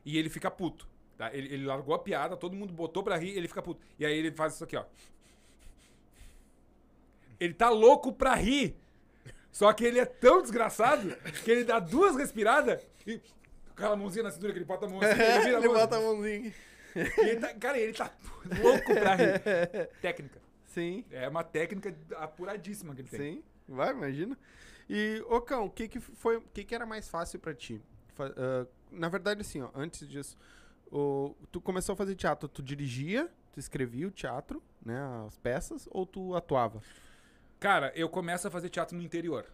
e ele fica puto. Tá? Ele, ele largou a piada, todo mundo botou pra rir, ele fica puto. E aí ele faz isso aqui, ó. Ele tá louco pra rir. Só que ele é tão desgraçado que ele dá duas respiradas e. Aquela mãozinha na cintura que ele bota a mão assim, ele ele mão. bota a mãozinha. Ele tá- cara, ele tá louco pra rir. Técnica. Sim, É uma técnica apuradíssima que ele tem. sim. Vai, imagina. E, ô Cão, o que que foi, o que que era mais fácil pra ti? Ah, na verdade, assim, ó, antes disso, o- tu começou a fazer teatro, tu dirigia, tu escrevia o teatro, né, as peças, ou tu atuava? Cara, eu começo a fazer teatro no interior.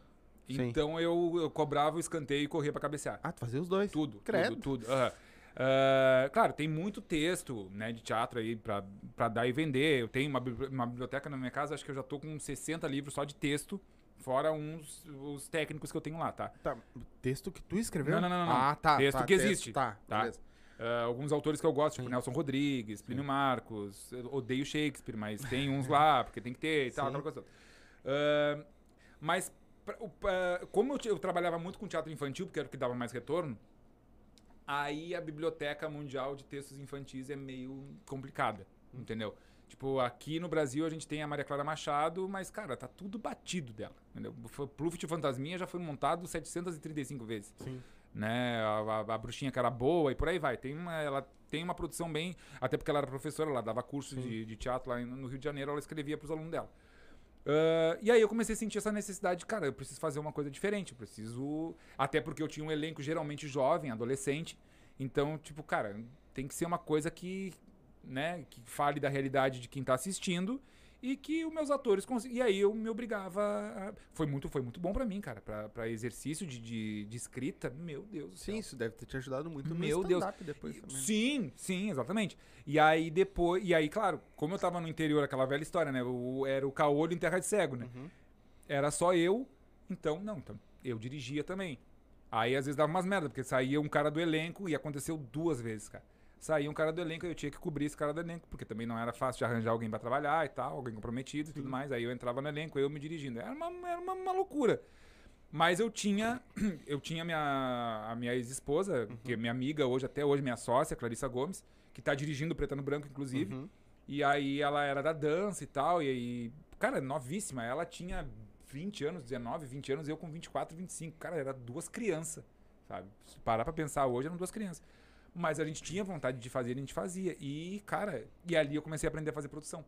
Sim. Então eu, eu cobrava o escanteio e corria pra cabecear. Ah, tu fazia os dois? Tudo, Credo. tudo, tudo. aham. Ah, claro, tem muito texto né, de teatro aí pra, pra dar e vender. Eu tenho uma, uma biblioteca na minha casa, acho que eu já tô com 60 livros só de texto, fora uns os técnicos que eu tenho lá, tá? Tá, texto que tu escreveu? Não, não, não, não. Ah, tá. Texto tá, que existe. Tá, Tá. beleza. Ah, alguns autores que eu gosto, tipo Sim. Nelson Rodrigues, Plínio Marcos. Eu odeio Shakespeare, mas tem uns lá, porque tem que ter e tal, Sim. aquela coisa. Ah, mas, pra- pra- como eu, eu trabalhava muito com teatro infantil, porque era o que dava mais retorno, aí a Biblioteca Mundial de Textos Infantis é meio complicada, entendeu? Tipo, aqui no Brasil a gente tem a Maria Clara Machado, mas, cara, tá tudo batido dela, entendeu? O Pluft Fantasminha já foi montado 735 vezes Sim. né? A, a- a bruxinha que era boa e por aí vai. Tem uma, ela tem uma produção bem. Até porque ela era professora, ela dava curso de, de teatro lá no Rio de Janeiro, ela escrevia para os alunos dela. Ah, e aí eu comecei a sentir essa necessidade, cara, eu preciso fazer uma coisa diferente, eu preciso. Até porque eu tinha um elenco geralmente jovem, adolescente. Então, tipo, cara, tem que ser uma coisa que, né, que fale da realidade de quem tá assistindo e que os meus atores consigam. E aí eu me obrigava. A... Foi, muito, foi muito bom pra mim, cara, pra, pra exercício de, de, de escrita. Meu Deus. Sim, isso deve ter te ajudado muito Meu no Deus. depois também. né? Sim, sim, exatamente. E aí depois. E aí, claro, como eu tava no interior, aquela velha história, né? O, era o caolho em terra de cego, né? Uhum. Era só eu, então, não, então, eu dirigia também. Aí às vezes dava umas merda, porque saía um cara do elenco e aconteceu duas vezes, cara. Saía um cara do elenco e eu tinha que cobrir esse cara do elenco, porque também não era fácil de arranjar alguém pra trabalhar e tal, alguém comprometido e tudo mais. Aí eu entrava no elenco, eu me dirigindo. Era uma, era uma, uma loucura. Mas eu tinha, eu tinha minha, a minha ex-esposa, que é minha amiga hoje, até hoje, minha sócia, Clarissa Gomes, que tá dirigindo Preta no Branco, inclusive. Uhum. E aí ela era da dança e tal, e aí, cara, novíssima. Ela tinha 20 anos, 19, 20 anos, eu com 24, 25. Cara, era duas crianças, sabe? Se parar pra pensar hoje, eram duas crianças. Mas a gente tinha vontade de fazer, a gente fazia. E, cara, e ali eu comecei a aprender a fazer produção.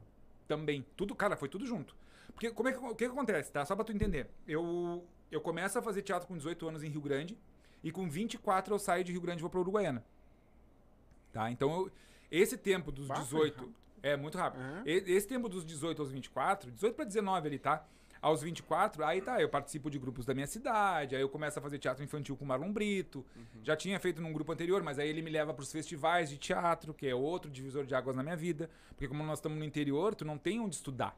Também. Tudo, cara, foi tudo junto. Porque como é que, o que, que acontece, tá? Só pra tu entender. Eu, eu começo a fazer teatro com 18 anos em Rio Grande. E com 24 eu saio de Rio Grande e vou pra Uruguaiana. Tá? Então, eu- esse tempo dos Bah, foi 18... É, muito rápido. E- Esse tempo dos 18 aos 24, 18 pra 19 ali, tá? Aos 24, aí tá, eu participo de grupos da minha cidade, aí eu começo a fazer teatro infantil com o Marlon Brito. Já tinha feito num grupo anterior, mas aí ele me leva pros festivais de teatro, que é outro divisor de águas na minha vida. Porque como nós estamos no interior, tu não tem onde estudar.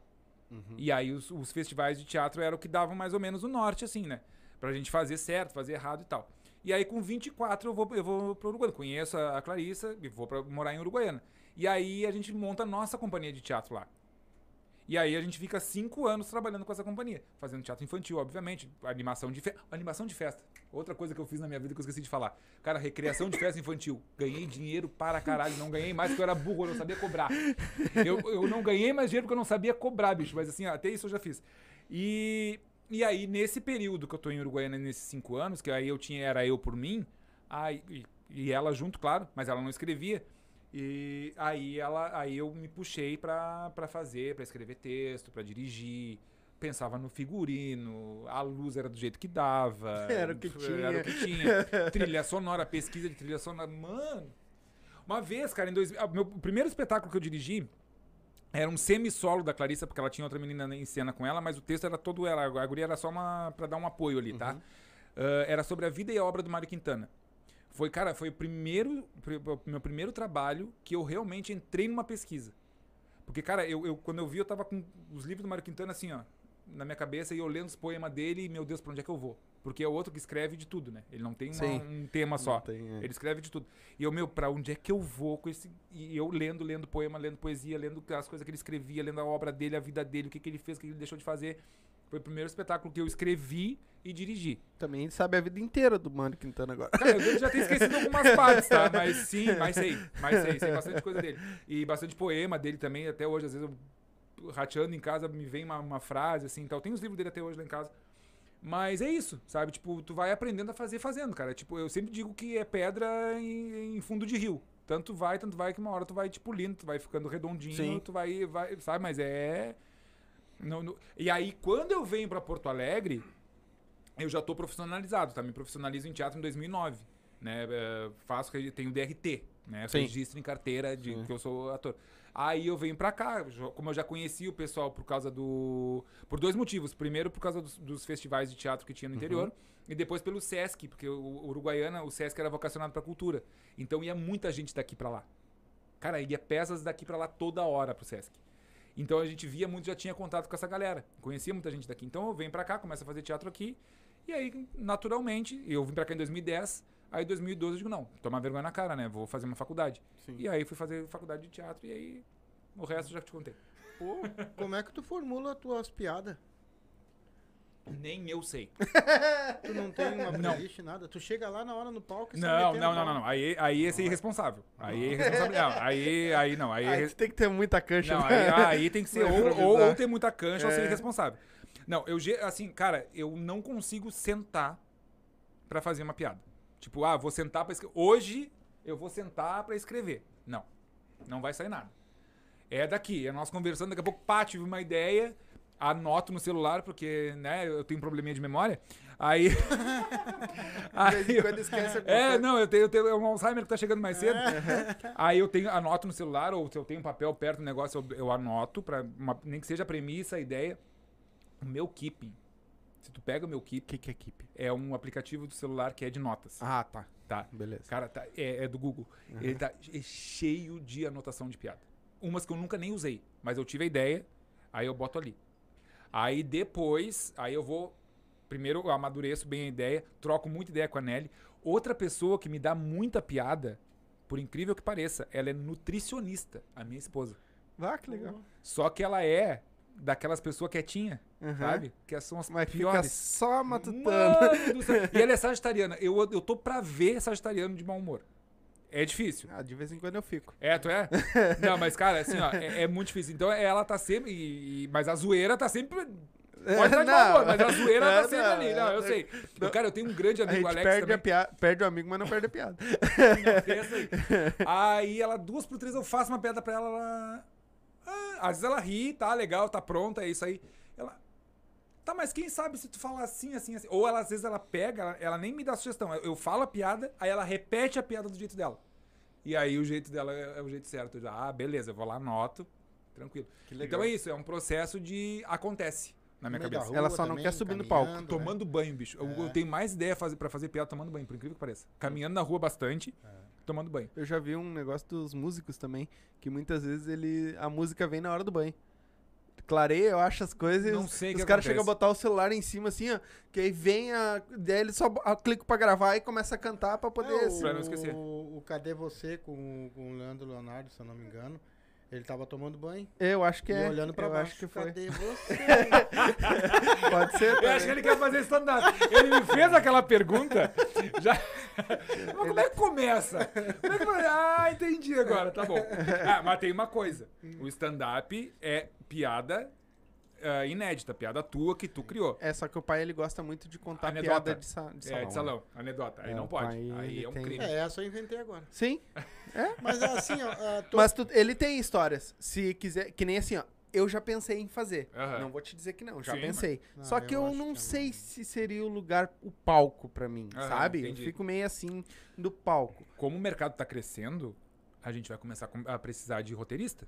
E aí os, os festivais de teatro eram o que davam mais ou menos o norte, assim, né? Pra gente fazer certo, fazer errado e tal. E aí com 24 eu vou, eu vou pro Uruguaiana. Conheço a, a Clarissa e vou pra morar em Uruguaiana. E aí a gente monta a nossa companhia de teatro lá. E aí a gente fica cinco anos trabalhando com essa companhia. Fazendo teatro infantil, obviamente. Animação de festa. Animação de festa. Outra coisa que eu fiz na minha vida que eu esqueci de falar. Cara, recreação de festa infantil. Ganhei dinheiro para caralho. Não ganhei mais porque eu era burro, eu não sabia cobrar. Eu, eu não ganhei mais dinheiro porque eu não sabia cobrar, bicho. Mas assim, até isso eu já fiz. E, e aí, nesse período que eu tô em Uruguaiana, nesses cinco anos, que aí eu tinha, era eu por mim, aí, e ela junto, claro, mas ela não escrevia. E aí ela, aí eu me puxei pra, pra fazer, pra escrever texto, pra dirigir. Pensava no figurino, a luz era do jeito que dava. Era o que Era o que tinha. trilha sonora, pesquisa de trilha sonora. Mano, uma vez, cara, em dois, ah, meu primeiro espetáculo que eu dirigi era um semi-solo da Clarissa, porque ela tinha outra menina em cena com ela, mas o texto era todo ela. A guria era só uma, pra dar um apoio ali, tá? Ah, era sobre a vida e a obra do Mário Quintana. Foi, cara, foi o primeiro, pri- o meu primeiro trabalho que eu realmente entrei numa pesquisa. Porque, cara, eu, eu- quando eu vi, eu tava com os livros do Mário Quintana assim, ó, na minha cabeça, e eu lendo os poemas dele, e, meu Deus, pra onde é que eu vou? Porque é outro que escreve de tudo, né? Ele não tem uma- Sim. um tema só. Tem, é. Ele escreve de tudo. E eu, meu, pra onde é que eu vou com esse. E eu lendo, lendo poema, lendo poesia, lendo as coisas que ele escrevia, lendo a obra dele, a vida dele, o que, que ele fez, o que ele deixou de fazer. Foi o primeiro espetáculo que eu escrevi e dirigi. Também sabe a vida inteira do Mano Quintana agora. Cara, eu já ter esquecido algumas partes, tá? Mas sim, mas sei. Mas sei, sei bastante coisa dele. E bastante poema dele também, até hoje, às vezes eu rateando em casa, me vem uma, uma frase assim e tal. Tem os livros dele até hoje lá em casa. Mas é isso, sabe? Tipo, tu vai aprendendo a fazer fazendo, cara. Tipo, eu sempre digo que é pedra em, em fundo de rio. Tanto vai, tanto vai que uma hora tu vai, tipo, lindo, tu vai ficando redondinho, Sim. tu vai, vai, sabe? Mas é... não- não- E aí, quando eu venho pra Porto Alegre, eu já tô profissionalizado, tá? Me profissionalizo em teatro em 2009, né? É, faço, tenho DRT, né? Sim. Registro em carteira de Sim. que eu sou ator. Aí eu venho pra cá, como eu já conheci o pessoal por causa do... Por dois motivos. Primeiro, por causa dos, dos festivais de teatro que tinha no interior. E depois pelo Sesc, porque o, o Uruguaiana, o Sesc era vocacionado pra cultura. Então ia muita gente daqui pra lá. Cara, ia peças daqui pra lá toda hora pro Sesc. Então a gente via muito, já tinha contato com essa galera. Conhecia muita gente daqui. Então eu venho pra cá, começo a fazer teatro aqui. E aí, naturalmente, eu vim pra cá em 2010. Aí em 2012 eu digo, não, tomar vergonha na cara, né? Vou fazer uma faculdade. Sim. E aí fui fazer faculdade de teatro e aí o resto eu já te contei. Pô, como é que tu formula as tuas piadas? Nem eu sei. Tu não tem uma Não. playlist, nada? Tu chega lá na hora no palco e Não, não, não, não, não. Aí, aí esse é irresponsável. Aí é irresponsável. Não, aí, aí não. Aí, Aí tu tem que ter muita cancha. Não, né? aí, aí tem que ser ou, ou ter muita cancha ou ser É. irresponsável. Não, eu, assim, cara, eu não consigo sentar pra fazer uma piada. Tipo, ah, vou sentar pra escrever. Hoje eu vou sentar pra escrever. Não. Não vai sair nada. É daqui, é nós conversando, daqui a pouco, pá, tive uma ideia, anoto no celular, porque, né, eu tenho um probleminha de memória. Aí. Aí quando esquece alguma é, coisa. não, eu tenho, eu tenho é um Alzheimer que tá chegando mais cedo. Aí eu tenho, anoto no celular, ou se eu tenho um papel perto do negócio, eu, eu anoto, pra uma- nem que seja a premissa, a ideia. O meu Keeping. Se tu pega o meu O Keep, que, que é equipe? é um aplicativo do celular que é de notas. Ah, tá. Tá? Beleza. Cara, tá- é, é do Google. Ele tá é cheio de anotação de piada. Umas que eu nunca nem usei, mas eu tive a ideia, aí eu boto ali. Aí depois, aí eu vou primeiro eu amadureço bem a ideia, troco muita ideia com a Nelly. Outra pessoa que me dá muita piada, por incrível que pareça, ela é nutricionista, a minha esposa. Ah, que legal. Só que ela é daquelas pessoas quietinha, Aham. sabe? Que são as Mas fica piores. só matutando. E ela é sagitariana. Eu, eu tô pra ver sagitariano de mau humor. É difícil. Ah, de vez em quando eu fico. É, tu é? Não, mas, cara, assim, ó, é, é muito difícil. Então ela tá sempre. e- mas a zoeira tá sempre. Pode estar de mau humor, mas a zoeira É, tá sempre não, ali. Não, eu é, sei. Eu, cara, eu tenho um grande A amigo, gente Alex. perde, também. a perde o amigo, mas não perde a piada. Pensa aí. Aí ela, duas por três, eu faço uma piada pra ela. ela ah, às vezes ela ri, tá legal, tá pronta, é isso aí. Ela. Tá, mas quem sabe se tu falar assim, assim, assim. Ou ela, às vezes ela pega, ela, ela nem me dá sugestão. Eu, eu falo a piada, aí ela repete a piada do jeito dela. E aí o jeito dela é, é o jeito certo. Eu já, ah, beleza, eu vou lá, anoto. Tranquilo. Que legal. Então é isso, é um processo de. Acontece na minha cabeça. rua Ela só não também, quer subir no palco. né? Tomando banho, bicho. Eu, eu É. tenho mais ideia fazer, pra fazer piada tomando banho, por incrível que pareça. Caminhando na rua bastante, É. tomando banho. Eu já vi um negócio dos músicos também, que muitas vezes ele a música vem na hora do banho. Clareia, eu acho as coisas Não e os, sei o os que caras chegam a botar o celular em cima assim, ó, que aí vem a. Daí ele só a, clica pra gravar e começa a cantar pra poder. É, se- Pra não esquecer. O, o Cadê Você com, com o Leandro Leonardo, se eu não me engano. Ele tava tomando banho. Eu acho que e é. olhando pra eu baixo. acho que foi. Cadê você? Pode ser. Eu acho que também. ele quer fazer stand-up. Ele me fez aquela pergunta. Já... Mas como é que começa? Como é que... Ah, entendi agora, tá bom. Ah, mas tem uma coisa. O stand-up é piada ah, inédita, piada tua que tu criou. É, só que o pai ele gosta muito de contar Anedota. piada de, sa de salão. é, de salão. Anedota. Aí É, não pode. Aí é um tem- crime. é, essa eu inventei agora. né? Sim. Mas assim, ó. ah, tô- Mas tu- ele tem histórias. Se quiser. Que nem assim, ó. Eu já pensei em fazer. Aham. Não vou te dizer que não, já Sim, pensei. mas- Só Ah, que eu eu, não que é sei se seria o lugar, o palco pra mim, Aham, sabe? entendi. Eu fico meio assim do palco. Como o mercado tá crescendo, a gente vai começar a com- a precisar de roteirista.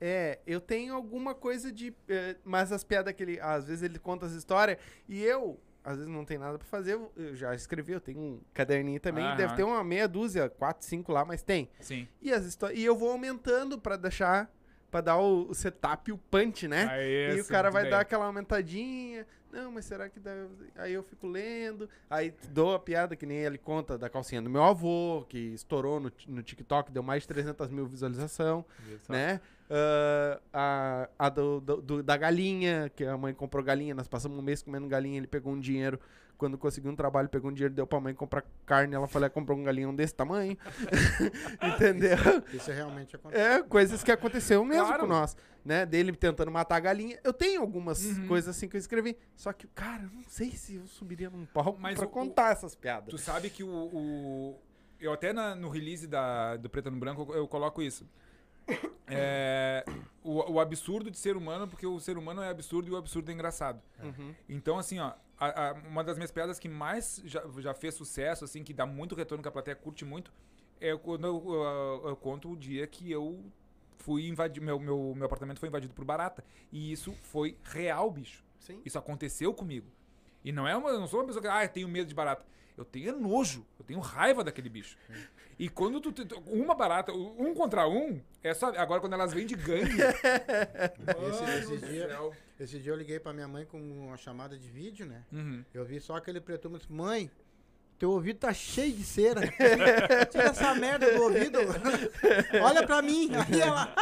É, eu tenho alguma coisa de. eh, mas as piadas que ele. Às vezes ele conta as histórias e eu. Às vezes não tem nada pra fazer, eu- já escrevi, eu tenho um caderninho também, Aham. deve ter uma meia dúzia, quatro, cinco lá, mas tem. Sim. E as histórias. E eu vou aumentando pra deixar. Pra dar o, o setup e o punch, né? Aí, E o cara vai bem. dar aquela aumentadinha. Não, mas será que dá. Aí eu fico lendo. Aí dou a piada que nem ele conta da calcinha do meu avô, que estourou no, no TikTok, deu mais de 300 mil visualização, Isso. né? Ah, a a do, do- do- da galinha, que a mãe comprou galinha, nós passamos um mês comendo galinha, ele pegou um dinheiro. Quando conseguiu um trabalho, pegou um dinheiro, deu pra mãe comprar carne. Ela falou, "É, comprou um galinhão desse tamanho. Entendeu? Isso realmente acontece. É, coisas que aconteceu mesmo Claro. com nós, né? Dele tentando matar a galinha. Eu tenho algumas Uhum. coisas assim que eu escrevi. Só que, cara, eu não sei se eu subiria num palco Mas pra o- contar essas piadas. Tu sabe que o. o- eu até na- no release da, do Preto no Branco eu, eu coloco isso. É, o, o absurdo de ser humano, porque o ser humano é absurdo e o absurdo é engraçado. Uhum. Então, assim, ó, a- a- uma das minhas piadas que mais já, já fez sucesso, assim, que dá muito retorno, que a plateia curte muito, é quando eu, eu- eu conto o dia que eu fui invadido, meu, meu, meu apartamento foi invadido por barata. E isso foi real, bicho. Sim. Isso aconteceu comigo. E não é uma, eu não sou uma pessoa que, ah, tenho medo de barata. Eu tenho nojo, eu tenho raiva daquele bicho. E quando tu, uma barata, um contra um, é só. Agora quando elas vêm de gangue. Esse- esse dia- céu. Esse dia eu liguei pra minha mãe com uma chamada de vídeo, né? Uhum. Eu vi só aquele preto disse, mãe, teu ouvido tá cheio de cera. Tira essa merda do ouvido. Olha pra mim. Aí ela,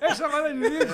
É chamada de vídeo.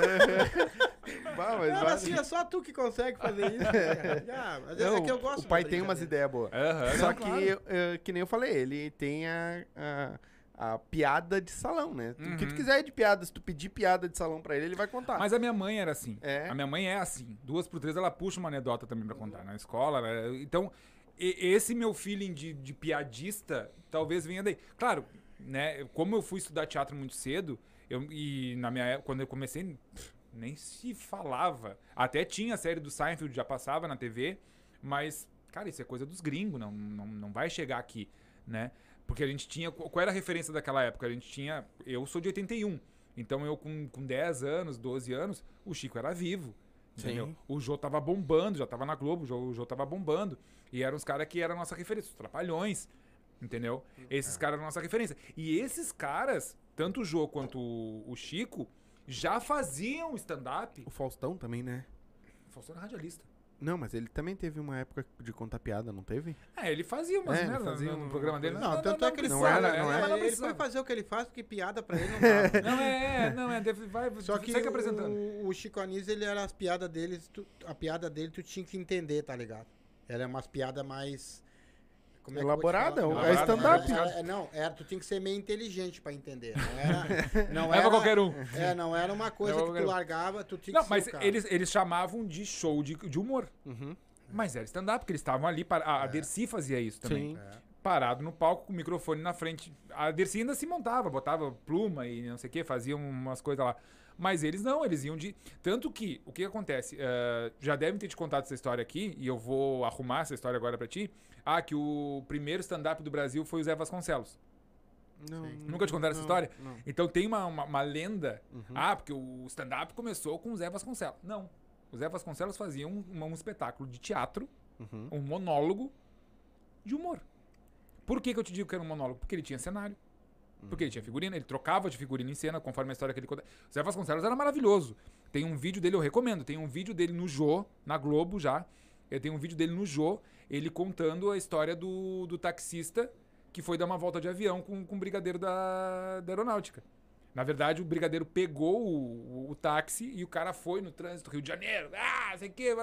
Bah, mas não, vai- assim, é só tu que consegue fazer isso. cara. Já, às vezes Não, é que eu gosto. o pai tem umas ideias boas. Aham, Só não, que, claro. que nem eu falei, ele tem a, a, a piada de salão, né? O que tu Uhum. quiser de piada, se tu pedir piada de salão pra ele, ele vai contar. Mas a minha mãe era assim. É. A minha mãe é assim. Duas por três ela puxa uma anedota também pra contar na escola. né? Então, e- esse meu feeling de, de piadista talvez venha daí. Claro, né? Como eu fui estudar teatro muito cedo, eu, e na minha época, quando eu comecei, pff, nem se falava. Até tinha a série do Seinfeld, já passava na TV, mas, cara, isso é coisa dos gringos, não, não, não vai chegar aqui, né? Porque a gente tinha. Qual era a referência daquela época? A gente tinha. Eu sou de 81. Então eu, com, com 10 anos, 12 anos, o Chico era vivo. Entendeu? Sim. O Jô tava bombando, já tava na Globo, o Jô, o Jô tava bombando. E eram os caras que eram a nossa referência, os trapalhões. Entendeu? Esses caras eram a nossa referência. E esses caras, tanto o Jô quanto o, o Chico, já faziam stand-up. O Faustão também, né? O Faustão era radialista. Não, mas ele também teve uma época de contar piada, não teve? É, ele fazia umas É, ele merda fazia no, no uma programa dele. Não, tanto é que ele não era- né? não é, era- mas não ele foi precisava. fazer o que ele faz, porque piada pra ele não dava. Não, é, é, não, é, deve, vai, Só que segue apresentando. o, o Chico Anísio, ele era as piadas dele, tu- a piada dele tu tinha que entender, tá ligado? Era umas piadas mais... como é Elaborada, é Elaborada, stand-up. Era- era- não, era, tu tinha que ser meio inteligente pra entender. Não era, não Não é era, qualquer um. É, não era uma coisa Não é que tu um. largava, tu tinha Não, que ser mas o cara. eles, eles chamavam de show de, de humor. Uhum. Mas era stand-up, porque eles estavam ali. Para, a, a Dercy fazia isso também. Sim. É. Parado no palco com o microfone na frente. A Dercy ainda se montava, botava pluma e não sei o que, fazia umas coisas lá. Mas eles não, eles iam de. Tanto que, o que acontece? Eh, já devem ter te contado essa história aqui, e eu vou arrumar essa história agora pra ti. Ah, que o primeiro stand-up do Brasil foi o Zé Vasconcelos. Não, Nunca te contaram essa não, história? Não. Então tem uma, uma, uma lenda. Uhum. Ah, porque o stand-up começou com o Zé Vasconcelos. Não. O Zé Vasconcelos fazia um, um, um espetáculo de teatro, Uhum. um monólogo de humor. Por que, que eu te digo que era um monólogo? Porque ele tinha cenário. Porque ele tinha figurina, ele trocava de figurina em cena, conforme a história que ele conta. O Zé Vasconcelos era maravilhoso. Tem um vídeo dele, eu recomendo. Tem um vídeo dele no Jô, na Globo já. Eu tenho um vídeo dele no Jô, ele contando a história do, do taxista que foi dar uma volta de avião com, com o brigadeiro da, da aeronáutica. Na verdade, o brigadeiro pegou o, o, o táxi e o cara foi no trânsito Rio de Janeiro. Ah, sei que,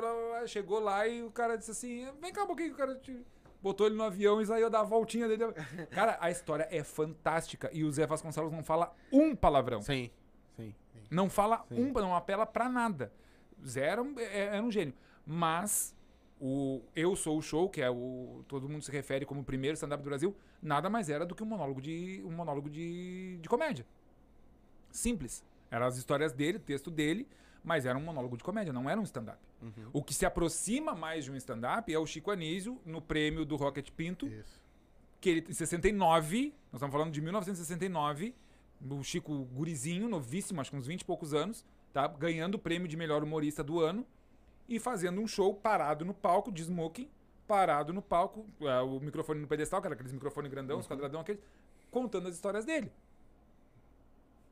chegou lá e o cara disse assim: vem cá um pouquinho, o cara te- botou ele no avião e saiu dar a voltinha dele. Cara, a história é fantástica e o Zé Vasconcelos não fala um palavrão. Sim, sim. Não fala Sim. um, não apela pra nada. Zé era um, é- era um gênio. Mas o Eu Sou o Show, que é o. Todo mundo se refere como o primeiro stand-up do Brasil, nada mais era do que um monólogo de. um monólogo de, de comédia. Simples. Eram as histórias dele, o texto dele, mas era um monólogo de comédia, não era um stand-up. Uhum. O que se aproxima mais de um stand-up é o Chico Anísio, no prêmio do Rocket Pinto, Isso. que ele, em 69, nós estamos falando de 1969, o Chico gurizinho, novíssimo, acho que uns 20 e poucos anos, tá? Ganhando o prêmio de melhor humorista do ano e fazendo um show parado no palco, de smoking, parado no palco, ah, o microfone no pedestal, que era aqueles microfone grandão, os quadradão aqueles, contando as histórias dele.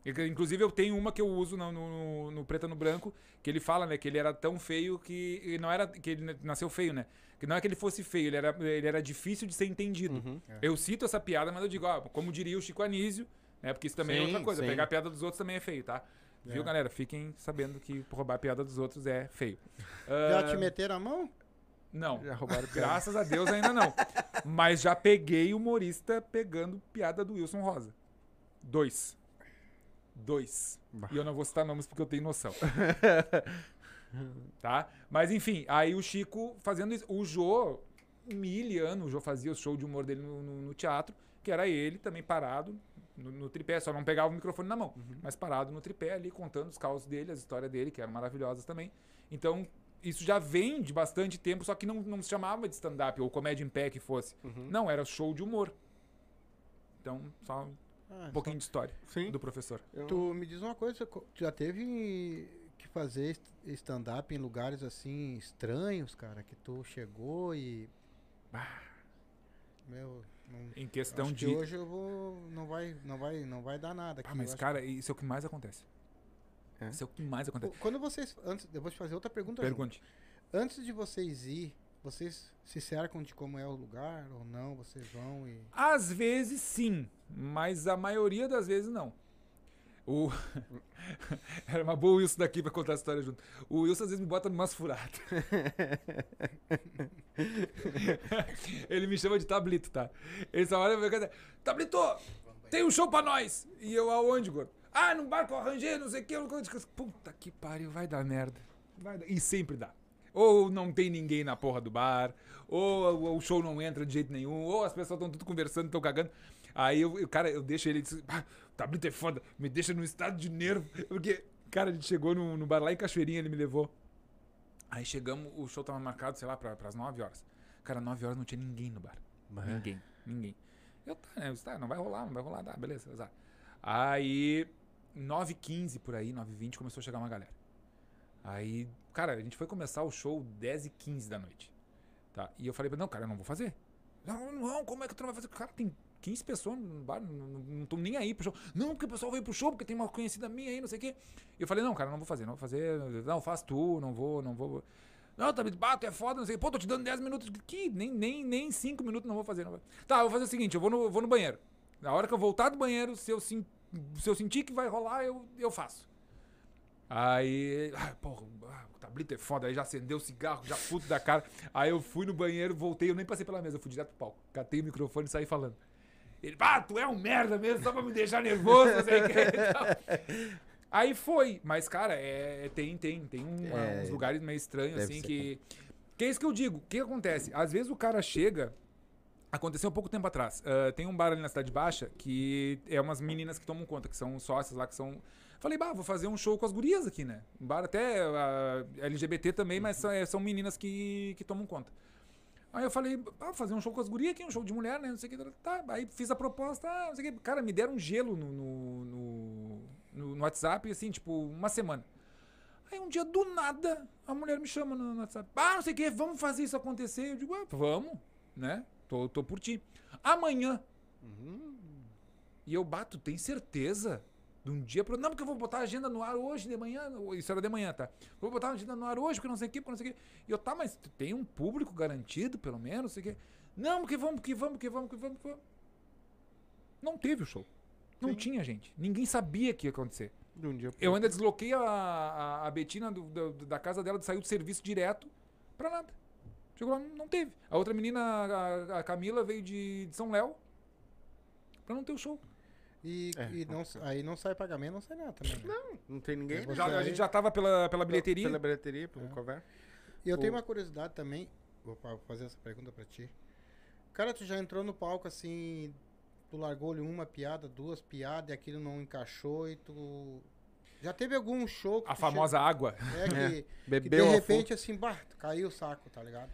Inclusive, eu tenho uma que eu uso no, no, no Preta no Branco, que ele fala, né, que ele era tão feio que. Não era. que ele nasceu feio, né? Que não é que ele fosse feio, ele era, ele era difícil de ser entendido. Uhum. Eu cito essa piada, mas eu digo, ó, como diria o Chico Anísio, né? Porque isso também é Sim, outra coisa. sim. Pegar a piada dos outros também é feio, tá? Viu, É. galera? Fiquem sabendo que roubar a piada dos outros é feio. Já Ah, te meteram a mão? Não. Já roubaram piada. Graças a Deus ainda não. Mas já peguei humorista pegando piada do Wilson Rosa. Dois. Dois. Bah. E eu não vou citar nomes porque eu tenho noção. tá? Mas enfim, aí o Chico fazendo isso. O Jô, mil anos, o Jô fazia o show de humor dele no, no- no teatro, que era ele também parado no, no tripé, só não pegava o microfone na mão, mas parado no tripé ali, contando os causos dele, as histórias dele, que eram maravilhosas também. Então, isso já vem de bastante tempo, só que não, não se chamava de stand-up ou comédia em pé que fosse. Uhum. Não, era show de humor. Então, só Ah, um pouquinho de história Sim. do professor. Eu- Tu me diz uma coisa, tu já teve que fazer stand-up em lugares assim estranhos, cara, que tu chegou e. Bah, meu, não, Em questão acho de. que hoje eu vou. Não vai, não vai, não vai dar nada aqui. Ah, mas, cara, isso é o que mais acontece. É? Isso é o que mais que- acontece. Quando vocês. Antes, eu vou te fazer outra pergunta. Pergunte. Antes de vocês ir, vocês se cercam de como é o lugar ou não? Vocês vão e. Às vezes sim, mas a maioria das vezes não. O... Era uma boa o Wilson daqui pra contar a história junto. O Wilson às vezes me bota numas furadas. Ele me chama de Tablito, tá? Ele só olha pra minha cara Tablito, tem um show pra nós! E eu aonde, gordo? Ah, num barco arranjei, não sei o que. Eu... Puta que pariu, vai dar merda. Vai dar- E sempre dá. Ou não tem ninguém na porra do bar, ou o show não entra de jeito nenhum, ou as pessoas estão tudo conversando, estão cagando. Aí eu, eu- cara, eu deixo ele e diz, ah, o tablito é foda, me deixa num estado de nervo. Porque, cara, a gente chegou no, no bar lá em Cachoeirinha, ele me levou. Aí chegamos, o show tava marcado, sei lá, pra, pras 9 horas. Cara, 9 horas não tinha ninguém no bar. Bah. Ninguém, ninguém. Eu, tá, né, eu tá, não vai rolar, não vai rolar, tá, beleza, azar. Aí, 9h15 por aí, 9h20, começou a chegar uma galera. Aí, cara, a gente foi começar o show 10h15 da noite. Tá? E eu falei pra ele, não, cara, eu não vou fazer. Não, não, como é que tu não vai fazer? Cara, tem 15 pessoas no bar, não, não, tô nem aí pro show. Não, porque o pessoal veio pro show, porque tem uma conhecida minha aí, não sei o quê. E eu falei, não, cara, não vou fazer, não vou fazer. Não, faz tu, não vou, não vou. Não, tá, bato, é foda, não sei. Pô, tô te dando 10 minutos. Que nem, nem, nem 5 minutos não vou fazer. Não vai. Tá, eu vou fazer o seguinte: eu vou no, vou no banheiro. Na hora que eu voltar do banheiro, se eu, se eu sentir que vai rolar, eu, eu faço. Aí, ah, porra, ah, o tablito é foda. Aí já acendeu o cigarro, já puto da cara. Aí eu fui no banheiro, voltei, eu nem passei pela mesa, eu fui direto pro palco. Catei o microfone e saí falando. Ele, ah, tu é um merda mesmo, só pra me deixar nervoso, não sei o que. Aí foi, mas cara, é, tem, tem, tem um- É, uns lugares meio estranhos, assim, ser que. Que é isso que eu digo. O que acontece? Às vezes o cara chega. Aconteceu um pouco tempo atrás. ah, tem um bar ali na Cidade Baixa que é umas meninas que tomam conta, que são sócias lá, que são. Falei, bah, vou fazer um show com as gurias aqui, né? Bar até ah, LGBT também, mas são, são meninas que, que tomam conta. Aí eu falei, ah, vou fazer um show com as gurias aqui, um show de mulher, né? Não sei o que. Tá, aí fiz a proposta, ah, não sei o que. Cara, me deram um gelo no, no, no, no- WhatsApp, assim, tipo, uma semana. Aí um dia, do nada, a mulher me chama no no WhatsApp. Ah, não sei o que, vamos fazer isso acontecer. Eu digo, ah, vamos, né? Tô, tô por ti. Amanhã. E eu bato, tem certeza? De um dia pro. Não, porque eu vou botar a agenda no ar hoje de manhã. Isso era de manhã, tá? Vou botar a agenda no ar hoje, porque não sei o que, porque não sei o que. E eu, tá, mas tem um público garantido, pelo menos, não sei o que. Não, porque vamos, porque vamos, porque vamos, porque vamos, porque vamos. Não teve o show. Não Sim. tinha gente. Ninguém sabia que ia acontecer. De um dia pro Eu ainda desloquei a, a, a Betina do- do- da casa dela, saiu do serviço direto pra nada. Chegou lá, não teve. A outra menina, a, a Camila, veio de, de São Léo pra não ter o show. E, É, e não, aconteceu. aí não sai pagamento, não sai nada também. né? Não tem ninguém. Né? Já, a gente já tava pela, pela bilheteria. Pela bilheteria, pelo cover. E eu tenho O- uma curiosidade também, vou fa- fazer essa pergunta pra ti. Cara, tu já entrou no palco assim, tu largou-lhe uma piada, duas piadas, e aquilo não encaixou e tu. Já teve algum show que A famosa água. che- É, que, que de Bebeu a repente assim, bah, caiu o saco, tá ligado?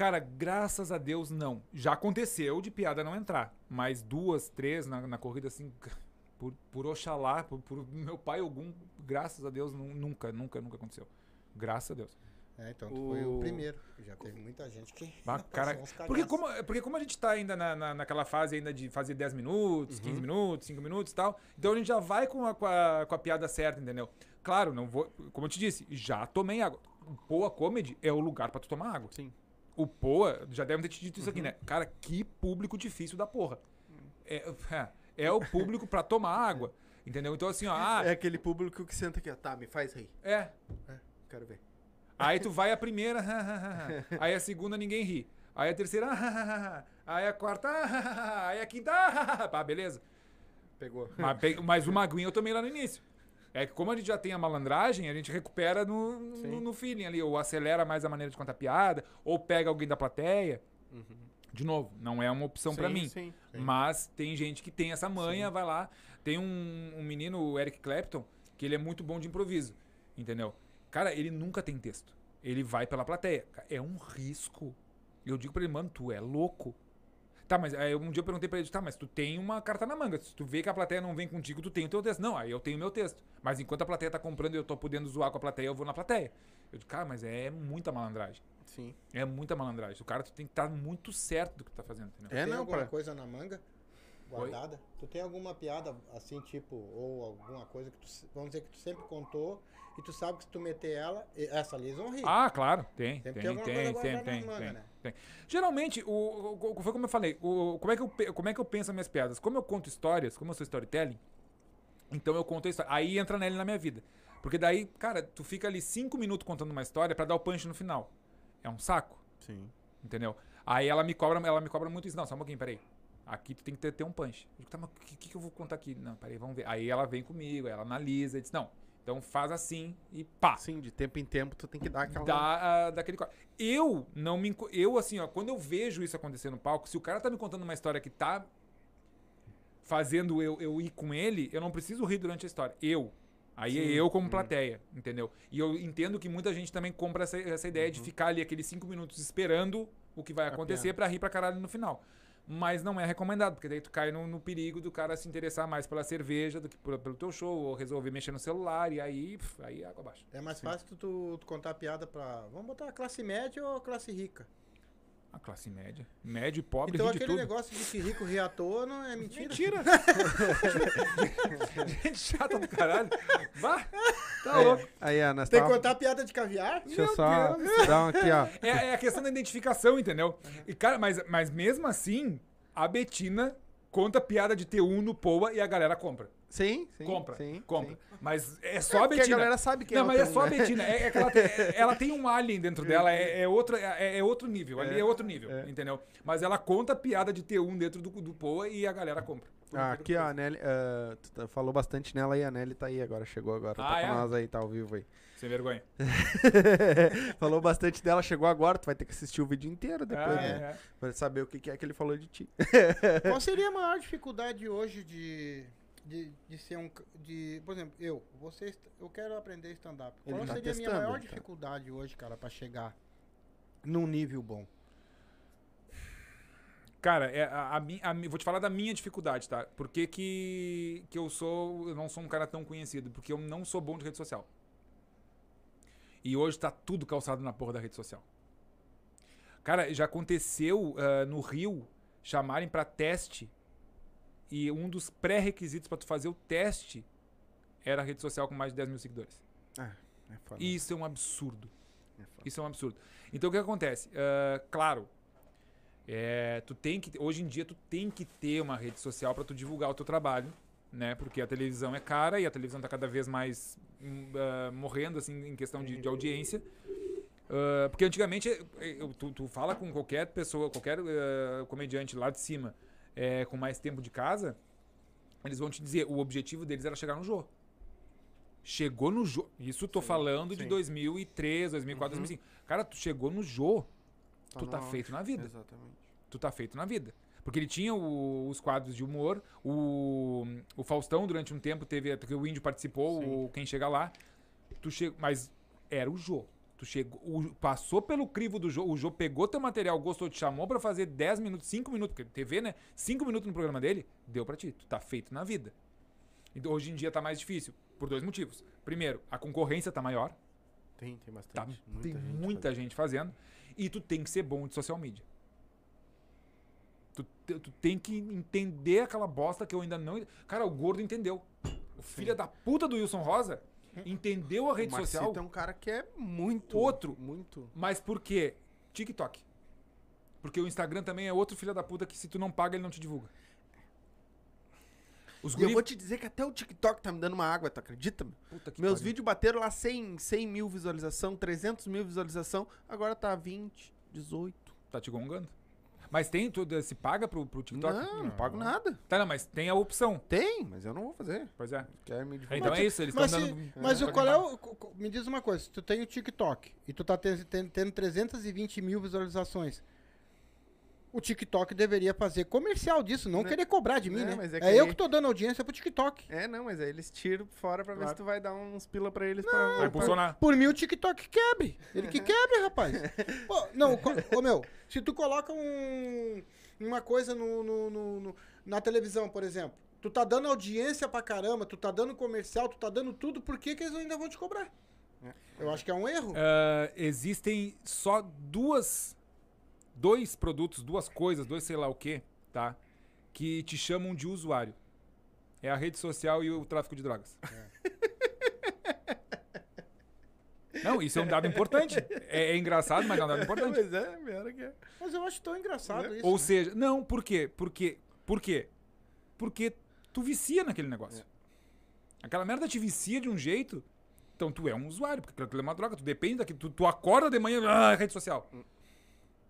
Cara, graças a Deus, não. Já aconteceu de piada não entrar. Mas duas, três na, na corrida, assim, por, por Oxalá, por, por meu pai algum, graças a Deus, nu- nunca, nunca, nunca aconteceu. Graças a Deus. É, então tu foi o O- primeiro. Já teve muita gente que. Ah, cara, porque, como, porque como a gente tá ainda na, na- naquela fase ainda de fazer 10 minutos, 15 minutos, 5 minutos e tal, então a gente já vai com a, com a, com a piada certa, entendeu? Claro, não vou. Como eu te disse, já tomei água. O Poa Comedy é o lugar pra tu tomar água. Sim. O Poa, já devem ter te dito isso aqui, né? Cara, que público difícil da porra. É, é, é o público pra tomar água. Entendeu? Então, assim, ó, ah, É aquele público que senta aqui, ó. Tá, me faz rir. é. Quero ver. Aí tu vai a primeira, aí a segunda ninguém ri. Aí a terceira, aí a quarta, aí a quinta, pá, beleza. Pegou. Mas, mas uma aguinha eu tomei lá no início. É que como a gente já tem a malandragem, a gente recupera no, no, Sim. no feeling ali, ou acelera mais a maneira de contar piada, ou pega alguém da plateia. De novo, não é uma opção pra Sim, mim. Sim. Mas tem gente que tem essa manha, vai lá. Tem um, um menino, o Eric Clapton, que ele é muito bom de improviso. Entendeu? Cara, ele nunca tem texto. Ele vai pela plateia. É um risco. Eu digo pra ele, mano, tu é louco. Tá, mas aí um dia eu perguntei pra ele, tá, mas tu tem uma carta na manga. Se tu vê que a plateia não vem contigo, tu tem o teu texto. Não, aí eu tenho o meu texto. Mas enquanto a plateia tá comprando e eu tô podendo zoar com a plateia, eu vou na plateia. Eu digo, cara, mas é muita malandragem. Sim. É muita malandragem. O cara tu tem que estar muito certo do que tá fazendo, entendeu? É, tem não, alguma pra... coisa na manga guardada? Tu tem alguma piada assim, tipo, ou alguma coisa que tu, vamos dizer que tu sempre contou e tu sabe que se tu meter ela, essa ali eles vão rir. Ah, claro, tem, Sempre tem, tem alguma tem, coisa tem, manga, tem, né? Tem. Geralmente, o, o- foi como eu falei, o, como, é que eu, como é que eu penso as minhas piadas? Como eu conto histórias, como eu sou storytelling, então eu conto a história. Aí entra nele na minha vida. Porque daí, cara, tu fica ali cinco minutos contando uma história pra dar o punch no final. É um saco, Sim. entendeu? Aí ela me cobra, ela me cobra muito isso. Não, só um pouquinho, peraí. Aqui tu tem que ter, ter um punch. Eu digo, tá, mas o que, que eu vou contar aqui? Não, peraí, vamos ver. Aí ela vem comigo, ela analisa e diz, não, então faz assim e pá. Sim, de tempo em tempo tu tem que dar aquela... da, ah, daquele. Eu não me. Eu, assim, ó, quando eu vejo isso acontecer no palco, se o cara tá me contando uma história que tá fazendo eu, eu ir com ele, eu não preciso rir durante a história. Eu. Aí é Sim. eu como Hum. plateia, entendeu? E eu entendo que muita gente também compra essa, essa ideia Uhum. de ficar ali aqueles cinco minutos esperando o que vai acontecer piada. pra rir pra caralho no final. Mas não é recomendado, porque daí tu cai no, no perigo do cara se interessar mais pela cerveja do que por- pelo teu show, ou resolver mexer no celular, e aí, pff, aí é água abaixo. É mais fácil tu, tu, tu contar piada pra. Vamos botar classe média ou classe rica? A classe média. Médio e pobre Então ri de aquele tudo. negócio de que rico ri à toa não é mentira. Mentira. Gente chata do caralho. Vá. Tá Aí, louco. aí, nós Tem que tava- contar a piada de caviar? Deixa eu Meu só Deus. dar um aqui, ó. É, é a questão da identificação, entendeu? E, cara, mas, mas mesmo assim, a Betina conta piada de T1 no Poa e a galera compra. Sim, sim. compra. Sim, compra. sim. Mas é É só a porque Betina. a galera sabe quem Não, é mas é T1, só a né? Betina. É, é que ela, tem, é- ela tem um alien dentro dela, é, é outro, é, é outro nível. Ali É, é outro nível, é. entendeu? Mas ela conta piada de T1 dentro do, do Poa e a galera compra. Ah, aqui, que ó, a. Nelly, ah, tu tá- falou bastante nela aí, a Nelly tá aí agora, chegou agora, Ah, tá é? com nós aí, tá ao vivo aí. Sem vergonha. falou bastante dela, chegou agora, tu vai ter que assistir o vídeo inteiro depois, Ah, né? é. Pra saber o que que é que ele falou de ti. Qual seria a maior dificuldade hoje de, de, de ser um. De, por exemplo, eu, você, eu quero aprender stand-up. Ele Qual tá seria a minha maior tá. dificuldade hoje, cara, pra chegar num nível bom? Cara, é, a, a, a vou te falar da minha dificuldade, tá? Por que, que, que eu sou. Eu não sou um cara tão conhecido? Porque eu não sou bom de rede social. E hoje tá tudo calçado na porra da rede social. Cara, já aconteceu ah, no Rio chamarem pra teste. E um dos pré-requisitos pra tu fazer o teste era a rede social com mais de 10 mil seguidores. É foda. E isso é um absurdo. É. Isso é um absurdo. Então o que acontece? Ah, claro, é, tu tem que hoje em dia tu tem que ter uma rede social para tu divulgar o teu trabalho, né? Porque a televisão é cara e a televisão tá cada vez mais ah, morrendo assim em questão de, de audiência. Ah, porque antigamente tu, tu fala com qualquer pessoa, qualquer ah, comediante lá de cima eh, com mais tempo de casa, eles vão te dizer o objetivo deles era chegar no Jô. Chegou no Jô. Isso tô falando de sim. 2003, 2004, 2005. Cara, tu chegou no tu tá no auge. feito na vida. Exatamente. Tu tá feito na vida. Porque ele tinha o- os quadros de humor, o, o Faustão durante um tempo teve, porque o Índio participou, Sim. o Quem Chega Lá. Tu che... Mas era o Jô. Tu chegou, o- passou pelo crivo do Jô, o Jô pegou teu material, gostou, te chamou pra fazer 10 minutos, 5 minutos, porque TV, né? 5 minutos no programa dele, deu pra ti. Tu tá feito na vida. Então, hoje em dia tá mais difícil, por dois motivos. Primeiro, a concorrência tá maior, Tem, tem bastante. tá? muita tem gente muita gente fazendo. E tu tem que ser bom de social media. Tu, tu tem que entender aquela bosta que eu ainda não. Cara, o gordo entendeu. O filho da puta do Wilson Rosa entendeu a rede o Marcito social. é um cara que é muito. Outro. Muito. Mas por quê? TikTok. Porque o Instagram também é outro filho da puta que se tu não paga, ele não te divulga. Os E eu guri... vou te dizer que até o TikTok tá me dando uma água, tu acredita? meu? Puta que Meus pariu. vídeos bateram lá 100, 100 mil visualização, 300 mil visualização, agora tá 20, 18. Tá te gongando. Mas tem, tu se paga pro, pro TikTok? Não, não pago nada. Tá, não, mas tem a opção. Tem, mas eu não vou fazer. Pois é. Quer me divulgar? Então é isso, eles Mas, estão dando. mas é, o qual é o. Me diz uma coisa, se tu tem o TikTok e tu tá ten- ten- tendo 320 mil visualizações, o TikTok deveria fazer comercial disso, não Né? querer cobrar de mim, É, né? mas é É, que eu que tô dando audiência pro TikTok. É, não, mas aí eles tiram fora pra ver Claro. se tu vai dar uns pila pra eles. pra, Vai impulsionar. Por mim o TikTok quebre. Ele que quebre, rapaz. Pô, não, co- ô meu, se tu coloca um, uma coisa no, no- no- no- na televisão, por exemplo, tu tá dando audiência pra caramba, tu tá dando comercial, tu tá dando tudo, por que, que eles ainda vão te cobrar? É. Eu acho que é um erro. Ah, existem só duas. Dois produtos, duas coisas, dois sei lá o que, tá? Que te chamam de usuário. É a rede social e o tráfico de drogas. Não, isso é um dado importante. É, é engraçado, mas é um dado importante. mas é, melhor que é. Mas eu acho tão engraçado isso. Ou né? seja, não, por quê? Porque, por quê? Porque tu vicia naquele negócio. Aquela merda te vicia de um jeito, então tu é um usuário, porque aquilo é uma droga, tu depende daquilo, tu, tu acorda de manhã, ah, rede social.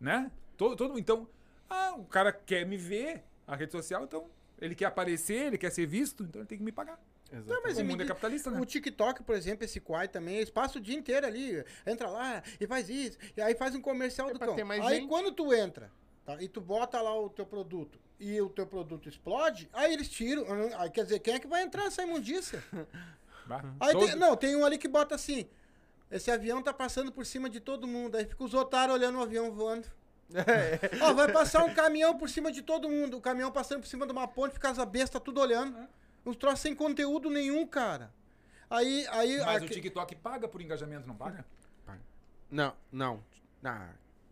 Né? Todo, todo, então, ah, o cara quer me ver, a rede social, então ele quer aparecer, ele quer ser visto, então ele tem que me pagar. Exato. mas o mundo é diz- capitalista, né? O TikTok, por exemplo, esse Quai também, eles passam o dia inteiro ali, entra lá e faz isso, e aí faz um comercial É do cão. aí gente. quando tu entra, tá, e tu bota lá o teu produto, e o teu produto explode, aí eles tiram, aí quer dizer, quem é que vai entrar nessa imundícia? Bah, Aí tem- não, tem um ali que bota assim, esse avião tá passando por cima de todo mundo, aí fica os otários olhando o avião voando. Ó, vai passar um caminhão por cima de todo mundo, o caminhão passando por cima de uma ponte, fica as bestas tudo olhando. Uns troços sem conteúdo nenhum, cara. Aí, aí... Mas o aque- TikTok paga por engajamento, não paga? Não, não. Ah,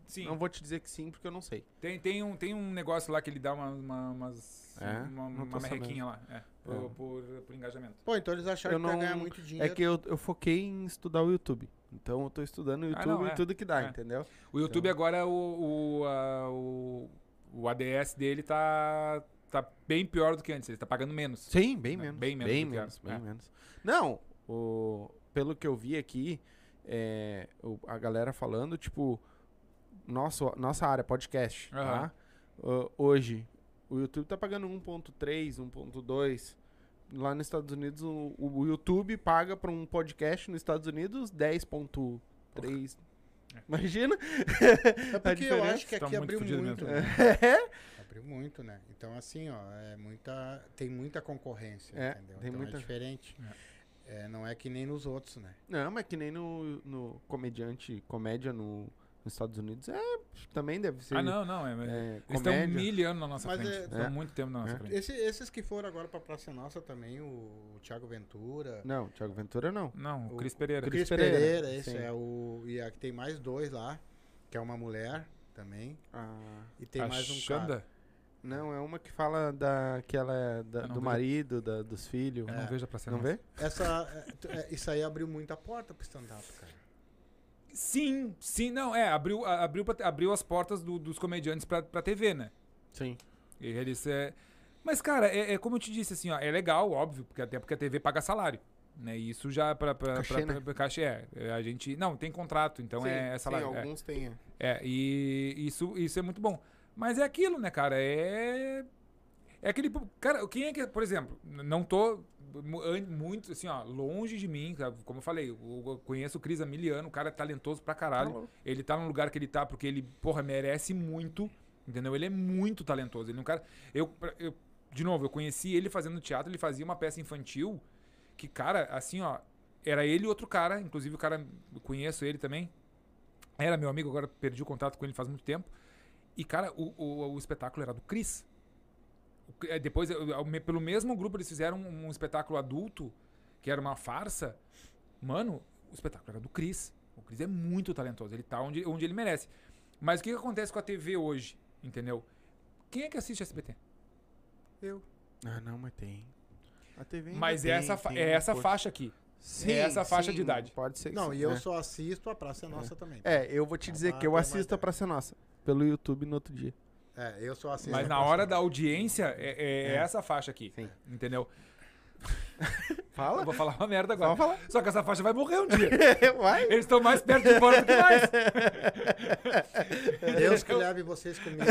Sim. Não vou te dizer que sim, porque eu não sei. Tem, tem, um, tem um negócio lá que ele dá uma, uma, umas, É? uma, uma merrequinha lá. É, por, É. por, por engajamento. Pô, então eles acharam Eu que ia não- ganhar muito É dinheiro. que eu, eu foquei em estudar o YouTube. Então eu tô estudando o Ah, YouTube não, e é. tudo que dá, É. entendeu? O YouTube Então- agora, o, o, a- o, o ADS dele tá, tá bem pior do que antes. Ele tá pagando menos. Sim, bem Não, menos. bem menos Bem menos, bem É. menos. Não, o, pelo que eu vi aqui, é, o- a galera falando, tipo, nosso, nossa área, podcast, Aham. tá? Hoje, o YouTube tá pagando 1.3, 1.2. Lá nos Estados Unidos, o, o YouTube paga pra um podcast nos Estados Unidos 10.3. Imagina? É porque eu acho que tá aqui muito abriu muito. Né? abriu muito, né? Então, assim, ó, é muita, tem muita concorrência, É, entendeu? tem então muita- é diferente. É, não é que nem nos outros, né? Não, mas que nem no, no comediante, comédia no, nos Estados Unidos, é, também deve ser. Ah, não, não. É, É, eles estão mil anos na nossa Mas frente. é- Estão É. muito tempo na nossa É. frente. Esse- esses que foram agora pra Praça Nossa também, o, Thiago Ventura, Não, Thiago Ventura não. Não, o O- Cris Pereira. o Cris Cris Pereira, Pereira, esse sim. é o. E aqui tem mais dois lá, que é uma mulher também. Ah, E tem mais um Xanda. cara. não, é uma que fala da, que ela é da- do vejo. marido, da- dos filhos. Eu não vejo pra ser Não nossa. vê? Essa, é, é, isso aí abriu muita porta pro stand-up, cara. Sim, sim, não, é, abriu, abriu, pra- abriu as portas do- dos comediantes pra, pra TV, né? Sim. E Eles, é... Mas, cara, é, é como eu te disse, assim, ó, é legal, óbvio, porque até porque a TV paga salário. Né? E isso já pra, pra, Cachê, pra, né? pra- pra cachê é. É, A gente. Não, tem contrato, então sim, é, é sim, salário. é. alguns têm. é. É, e isso, isso é muito bom. Mas é aquilo, né, cara? É. É aquele. Cara, quem é que. Por exemplo, não tô muito, assim, ó, longe de mim, como eu falei, eu conheço o Cris há mil anos, o cara é talentoso pra caralho. Tá. Ele tá no lugar que ele tá porque ele, porra, merece muito, entendeu? Ele é muito talentoso. Ele é um cara. Eu, eu, de novo, eu conheci ele fazendo teatro, ele fazia uma peça infantil que, cara, assim, ó, era ele e outro cara, inclusive o cara, eu conheço ele também. Era meu amigo, agora perdi o contato com ele faz muito tempo. E, cara, o, o, o espetáculo era do Cris. Eh, Depois, pelo mesmo grupo, eles fizeram um, um espetáculo adulto, que era uma farsa. Mano, o espetáculo era do Cris. O Cris é muito talentoso. Ele tá onde, onde ele merece. Mas o que, que acontece com a TV hoje? Entendeu? Quem é que assiste SBT? Eu. Ah, não, mas tem. A TV Mas tem, é essa, tem é essa faixa aqui. Sim, essa faixa de sim, idade. Pode ser que Não, sim, e eu é. só assisto a Praça é Nossa também. É, eu vou te Ah, dizer tá, que eu tem assisto a Praça Nossa. Pelo YouTube no outro dia. É, eu só assisto Mas a na hora da audiência, é, é É. essa faixa aqui. Sim. Entendeu? Fala? Eu vou falar uma merda agora. Só falar. Só que essa faixa vai morrer um dia. Vai. Eles estão mais perto de fora do que nós. Deus que leve vocês comigo.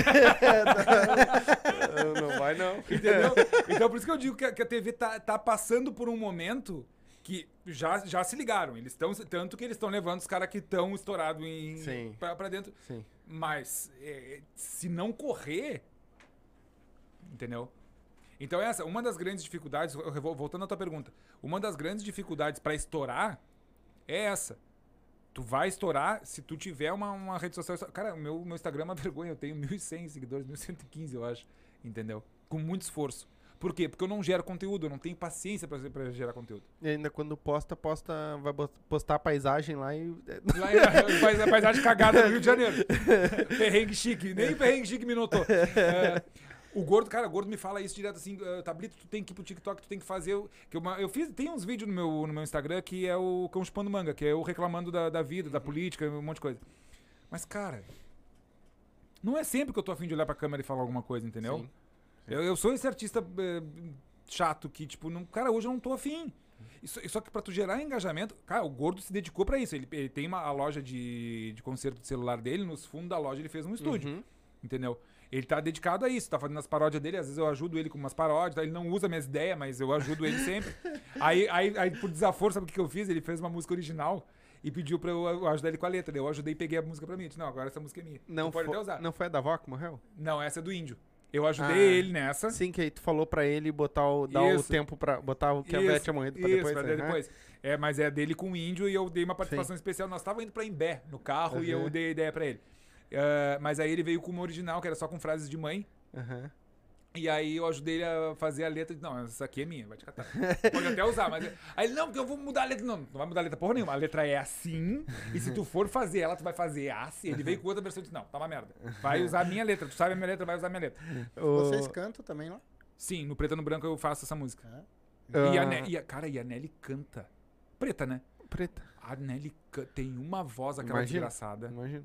não, não vai, não. Entendeu? Então por isso que eu digo que a, que a TV tá, tá passando por um momento que já, já se ligaram. Eles estão. Tanto que eles estão levando os caras que estão estourados em. Sim. Pra, pra dentro. Sim. Mas é, se não correr. Entendeu? Então essa, uma das grandes dificuldades, voltando à tua pergunta, uma das grandes dificuldades pra estourar é essa. Tu vai estourar se tu tiver uma, uma rede social. Cara, meu, meu Instagram é uma vergonha, eu tenho 1.100 seguidores, 1.115 eu acho, entendeu? Com muito esforço. Por quê? Porque eu não gero conteúdo, eu não tenho paciência pra, pra gerar conteúdo. E ainda quando posta, posta, vai postar a paisagem lá e. Lá em, faz a paisagem cagada no Rio de Janeiro. perrengue chique. Nem perrengue chique me notou. É, o gordo, cara, o gordo me fala isso direto assim, "Ah, Tablito, tu tem que ir pro TikTok, tu tem que fazer. o-" Que eu, eu fiz, tem uns vídeos no meu, no meu Instagram que é o Cão Chupando Manga, que é eu reclamando da, da vida, da política, um monte de coisa. Mas, cara, não é sempre que eu tô afim de olhar pra câmera e falar alguma coisa, entendeu? Sim. Eu, eu sou esse artista eh, chato que, tipo, não, cara, hoje eu não tô afim. Isso, só que pra tu gerar engajamento, cara, o Gordo se dedicou pra isso. Ele, ele tem uma, a loja de, de conserto de celular dele, nos fundos da loja ele fez um estúdio, Uhum. entendeu? Ele tá dedicado a isso, tá fazendo as paródias dele, às vezes eu ajudo ele com umas paródias, tá? ele não usa minhas ideias, mas eu ajudo ele sempre. aí, aí, aí, por desaforo, sabe o que que eu fiz? Ele fez uma música original e pediu pra eu ajudar ele com a letra. Eu ajudei e peguei a música pra mim. Eu disse, não, agora essa música é minha. Não, tu pode até usar. não foi a da avó que morreu? Não, essa é do índio. Eu ajudei Ah. ele nessa. Sim, que aí tu falou pra ele botar o, dar o Isso. tempo pra. Botar o que a Isso, Beth tinha morrido pra isso, depois. pra né? depois. É, mas é dele com o índio e eu dei uma participação especial. Nós tava indo pra Imbé no carro e eu Uhum. dei a ideia pra ele. Ah, mas aí ele veio com uma original, que era só com frases de mãe. Aham. E aí eu ajudei ele a fazer a letra. Não, essa aqui é minha, vai te catar. Pode até usar, mas. Aí ele, não, porque eu vou mudar a letra. Não, não vai mudar a letra porra nenhuma. A letra é assim. E se tu for fazer ela, tu vai fazer assim. Ele veio com outra versão e disse, não, tá uma merda. Vai usar a minha letra. Tu sabe a minha letra, vai usar a minha letra. O- Vocês cantam também lá? Sim, no Preto e no Branco eu faço essa música. É. E a, Ah, Ne- e a- cara, e a Nelly canta. Preta, né? Preta, A Nelly ca- tem uma voz, aquela Imagina. desgraçada. imagina.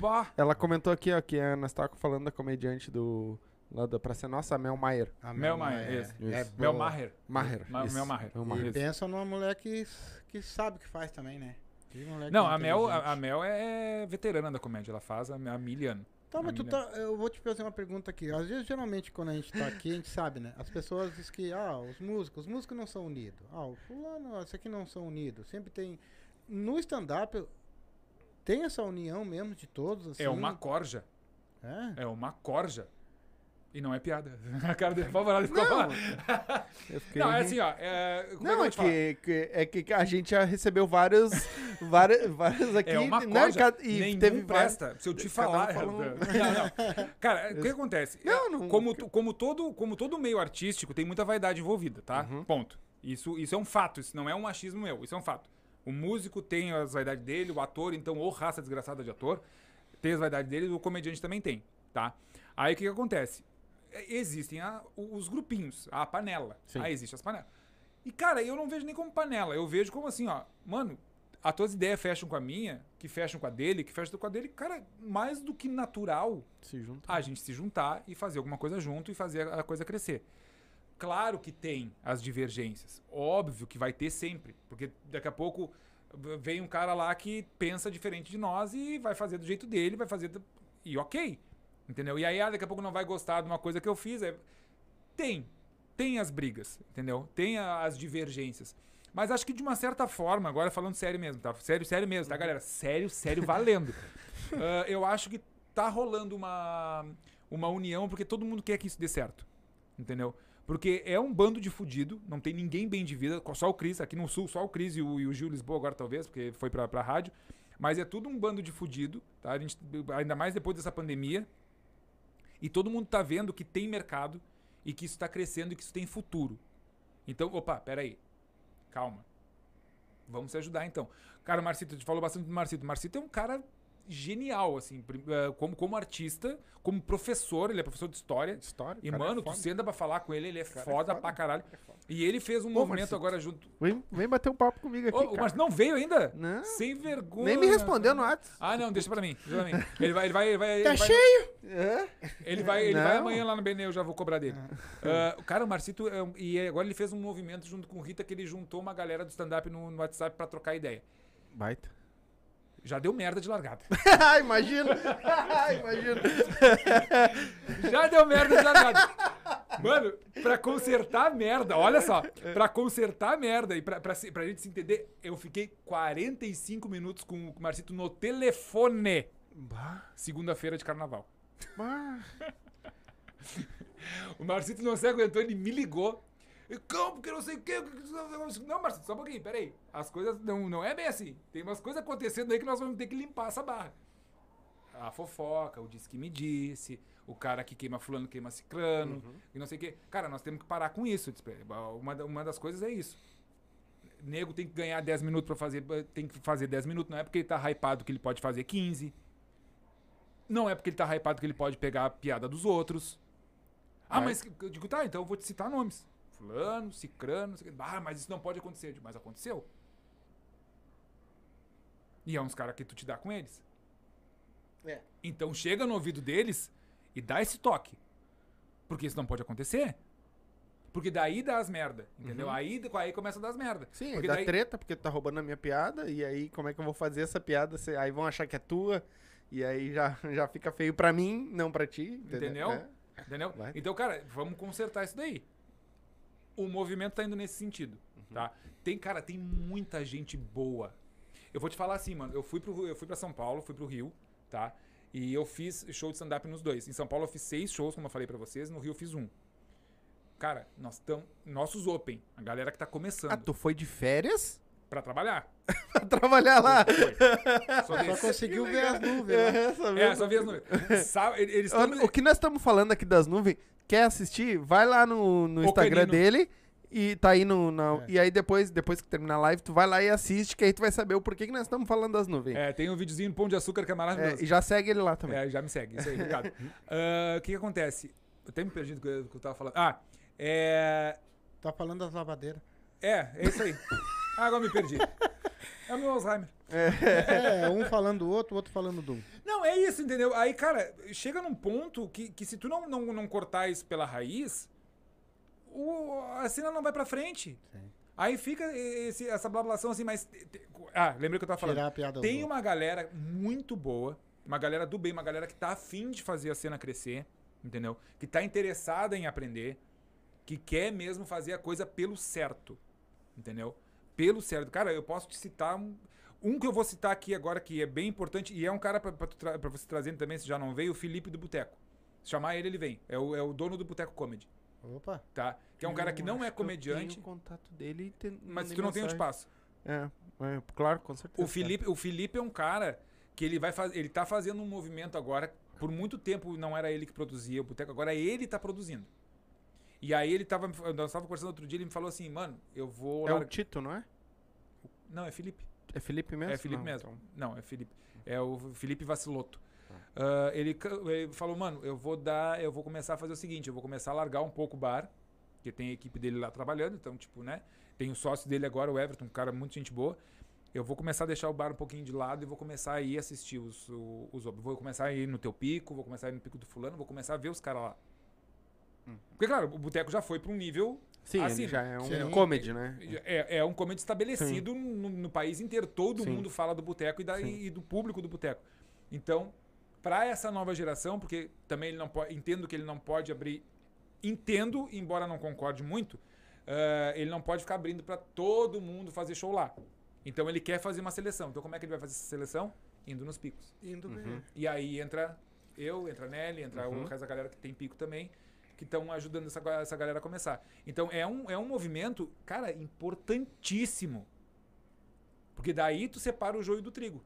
Bah! Ela comentou aqui, ó, que a- nós estávamos falando da comediante do. Lá da Praça Nossa, a Mel Maier. A Mel é, isso. é Isso. Mel. Maher. Maher. Ma- isso. Mel Maher. Mel E Maher. Isso. pensa numa mulher que, que sabe o que faz também, né? Que mulher que Não, é a Mel, a, a. Mel é veterana da comédia. Ela faz há há mil anos. Tá, mas tu tá, eu vou te fazer uma pergunta aqui. Às vezes, geralmente, quando a gente tá aqui, a gente sabe, né? As pessoas dizem que, ah, os músicos, os músicos não são unidos. Ah, o fulano, esse aqui não são unidos. Sempre tem... No stand-up, tem essa união mesmo de todos, assim? É uma corja. É? É uma corja. E não é piada. A cara dele favorável ficou Não. Eu fiquei Não, é assim, ó. É, é eu Não, é falar? que, que- é que a gente já recebeu vários, vários, vários aqui. É uma né, corja. ca- e Nenhum teve vários- presta. Se eu te falar... fala um- Não, não. Cara, o que acontece? Não, É, não- Como, como, todo, como todo meio artístico, tem muita vaidade envolvida, tá? Uhum. Ponto. Isso, isso é um fato. Isso não é um machismo meu. Isso é um fato. O músico tem as vaidades dele, o ator, então, ou raça desgraçada de ator, tem as vaidades dele, o comediante também tem, tá? Aí o que, que acontece? É, Existem a- os grupinhos, a panela. Sim. Aí existe as panelas. E, cara, eu não vejo nem como panela. Eu vejo como assim, ó. Mano, as tuas ideias fecham com a minha, que fecham com a dele, que fecham com a dele. Cara, mais do que natural a gente se juntar e fazer alguma coisa junto e fazer a coisa crescer. Claro que tem as divergências. Óbvio que vai ter sempre. Porque daqui a pouco vem um cara lá que pensa diferente de nós e vai fazer do jeito dele, vai fazer. do- E ok. Entendeu? E aí, ah, daqui a pouco não vai gostar de uma coisa que eu fiz. é- Tem. Tem as brigas, entendeu? Tem a- as divergências. Mas acho que de uma certa forma, agora falando sério mesmo, tá? Sério, sério mesmo, tá, galera? Sério, sério, valendo. Ah, eu acho que tá rolando uma, uma união porque todo mundo quer que isso dê certo. Entendeu? Porque é um bando de fudido, não tem ninguém bem de vida, só o Cris, aqui no sul, só o Cris e o, e o Gil Lisboa agora talvez, porque foi pra, pra rádio. Mas é tudo um bando de fudido, tá? A gente, ainda mais depois dessa pandemia. E todo mundo tá vendo que tem mercado e que isso tá crescendo e que isso tem futuro. Então, opa, peraí. Calma. Vamos se ajudar então. Cara, o Marcito, a gente falou bastante do Marcito. Marcito é um cara genial, assim, eh, como, como artista, como professor, ele é professor de história. História. E, é mano, tu foda. senta pra falar com ele, ele é é foda foda. pra caralho. E ele fez um Ô, movimento agora junto. Vem, vem bater um papo comigo aqui. Ô. Marcito não veio ainda? Não. Sem vergonha. Nem me respondeu no WhatsApp. Ah, não, deixa pra mim. Deixa pra mim. Ele vai, ele vai, ele vai. Tá ele cheio! É? Ele vai, ele vai amanhã lá no BN, eu já vou cobrar dele. Ah, o cara, o Marcito, é e agora ele fez um movimento junto com o Rita que ele juntou uma galera do stand-up no, no WhatsApp pra trocar ideia. Baita. Já deu merda de largada. imagina. imagina. Já deu merda de largada. Mano, pra consertar a merda, olha só. Pra consertar a merda e pra, pra, pra gente se entender, eu fiquei 45 minutos com o Marcito no telefone. Segunda-feira de carnaval. bah. O Marcito não se aguentou, ele me ligou. E Como? Porque não sei o quê. Não, Marcito, só um pouquinho, peraí. As coisas não, não é bem assim. Tem umas coisas acontecendo aí que nós vamos ter que limpar essa barra. A fofoca, o disse que me disse, o cara que queima fulano queima ciclano, e não sei o quê. Cara, nós temos que parar com isso. Uma, uma das coisas é isso. Nego tem que ganhar 10 minutos pra fazer. Tem que fazer 10 minutos. Não é porque ele tá hypado que ele pode fazer 15. Não é porque ele tá hypado que ele pode pegar a piada dos outros. Ah, mas eu digo, tá, então eu vou te citar nomes. Fulano, Cicrano. Ah, mas isso não pode acontecer. Mas aconteceu. E é uns caras que tu te dá com eles. É. Então chega no ouvido deles e dá esse toque. Porque isso não pode acontecer. Porque daí dá as merda, entendeu? Aí, aí começa a dar as merda. Sim, porque dá daí, treta porque tu tá roubando a minha piada. E aí, como é que eu vou fazer essa piada? Aí vão achar que é tua. E aí já, já fica feio pra mim, não pra ti. Entendeu? Entendeu? É. Entendeu? Então, cara, vamos consertar isso daí. O movimento tá indo nesse sentido, Uhum. tá? Tem, cara, tem muita gente boa. Eu vou te falar assim, mano. Eu fui pro eu fui para São Paulo, fui pro Rio, tá? E eu fiz show de stand-up nos dois. Em São Paulo eu fiz seis shows, como eu falei pra vocês. No Rio eu fiz um. Cara, nós estamos. Nossos Open, a galera que tá começando. Ah, tu foi de férias? Pra trabalhar. pra trabalhar lá. Foi. Só Só conseguiu ver as nuvens. né? É, É, só vi as nuvens. Sabe, eles estão... O que nós estamos falando aqui das nuvens, quer assistir? Vai lá no, no Instagram dele e tá aí no. na- É. E aí depois, depois que terminar a live, tu vai lá e assiste, que aí tu vai saber o porquê que nós estamos falando das nuvens. É, tem um videozinho no Pão de Açúcar que é É, maravilhoso. e já segue ele lá também. É, já me segue. Isso aí, obrigado. Ah, O que, que acontece? Eu até me perdi do que eu, que eu tava falando. Ah, é. Tá falando das lavadeiras. É, é isso aí. Ah, agora me perdi. É o meu Alzheimer. É, um falando do outro, o outro falando do um. Não, é isso, entendeu? Aí, cara, chega num ponto que, que se tu não, não, não cortar isso pela raiz, o, a cena não vai pra frente. Sim. Aí fica esse, essa blablação assim, mas. te- te- Ah, lembrei que eu tava falando. Tirar a piada do Tem uma galera muito boa, uma galera do bem, uma galera que tá afim de fazer a cena crescer, entendeu? Que tá interessada em aprender, que quer mesmo fazer a coisa pelo certo, entendeu? Pelo certo. Cara, eu posso te citar um, um que eu vou citar aqui agora que é bem importante e é um cara pra você trazer também, se já não veio, o Felipe do Boteco. Se chamar ele, ele vem. É o, é o dono do Boteco Comedy, Opa. tá? Que é um cara que não é que eu comediante, tenho contato dele e te- mas tu não tem, mensagem. passo. É, é, claro, com certeza. O Felipe, o Felipe é um cara que ele vai fazer, ele tá fazendo um movimento agora. Por muito tempo não era ele que produzia o boteco, agora ele tá produzindo. E aí ele tava, nós tava conversando outro dia, ele me falou assim, mano, eu vou É o Tito, não é? Não, é Felipe. É Felipe mesmo? É Felipe Não, mesmo. então. Não, é Felipe. É o Felipe Vaciloto. Ah, ele, ele falou, mano, eu vou dar, eu vou começar a fazer o seguinte, eu vou começar a largar um pouco o bar, porque tem a equipe dele lá trabalhando, então, tipo, né? Tem o sócio dele agora, o Everton, um cara muito gente boa. Eu vou começar a deixar o bar um pouquinho de lado e vou começar a ir assistir os, o- os, Vou começar a ir no teu pico, vou começar a ir no pico do fulano, vou começar a ver os caras lá. Porque, claro, o boteco já foi pra um nível Sim, Assim, já é um sim. comedy, né? é, é um comedy estabelecido no, no país inteiro. Todo Sim. mundo fala do boteco e, da- e do público do boteco. Então, para essa nova geração, porque também ele não pode, entendo que ele não pode abrir, entendo, embora não concorde muito, eh, ele não pode ficar abrindo para todo mundo fazer show lá. Então ele quer fazer uma seleção. Então como é que ele vai fazer essa seleção? Indo nos picos. Indo Uhum. E aí entra eu, entra a Nelly, entra Uhum. o resto da galera que tem pico também, que estão ajudando essa, essa galera a começar. Então é um, é um movimento, cara, importantíssimo. Porque daí tu separa o joio do trigo.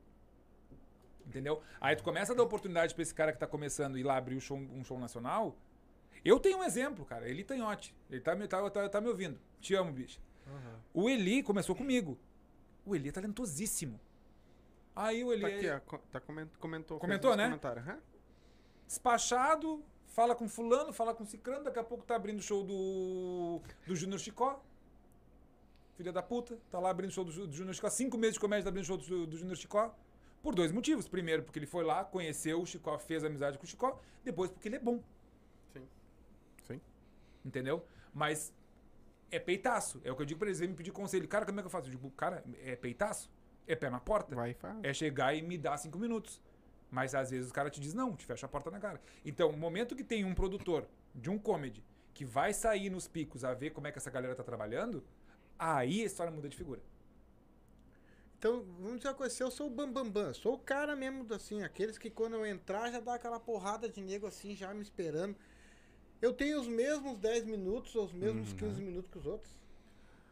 Entendeu? Aí tu começa a dar oportunidade pra esse cara que tá começando ir lá abrir um show, um show nacional. Eu tenho um exemplo, cara. Eli Tanhote. Ele tá, me- tá, tá, tá me ouvindo. Te amo, bicho. Aham. O Eli começou comigo. O Eli é talentosíssimo. Aí o Eli. Tá aqui, ó. co- Tá coment, comentou. Comentou, né? despachado, fala com fulano, fala com cicrano, daqui a pouco tá abrindo o show do, do Júnior Chicó. Filha da puta, tá lá abrindo o show do, do Júnior Chicó. Cinco meses de comédia tá abrindo o show do, do Júnior Chicó. Por dois motivos. Primeiro, porque ele foi lá, conheceu o Chicó, fez amizade com o Chicó. Depois, porque ele é bom. Sim. Sim. Entendeu? Mas é peitaço. É o que eu digo pra eles. Eles me pedir conselho. Cara, como é que eu faço? Eu digo, cara, é peitaço? É pé na porta? Vai faz. é chegar e me dar cinco minutos. Mas às vezes o cara te diz não, te fecha a porta na cara. Então, no momento que tem um produtor de um comedy que vai sair nos picos a ver como é que essa galera tá trabalhando, aí a história muda de figura. Então, vamos dizer uma coisa, eu sou o Bambambam, Bam, Bam, sou o cara mesmo, assim, aqueles que quando eu entrar já dá aquela porrada de nego assim, já me esperando. Eu tenho os mesmos 10 minutos ou os mesmos Uhum. 15 minutos que os outros?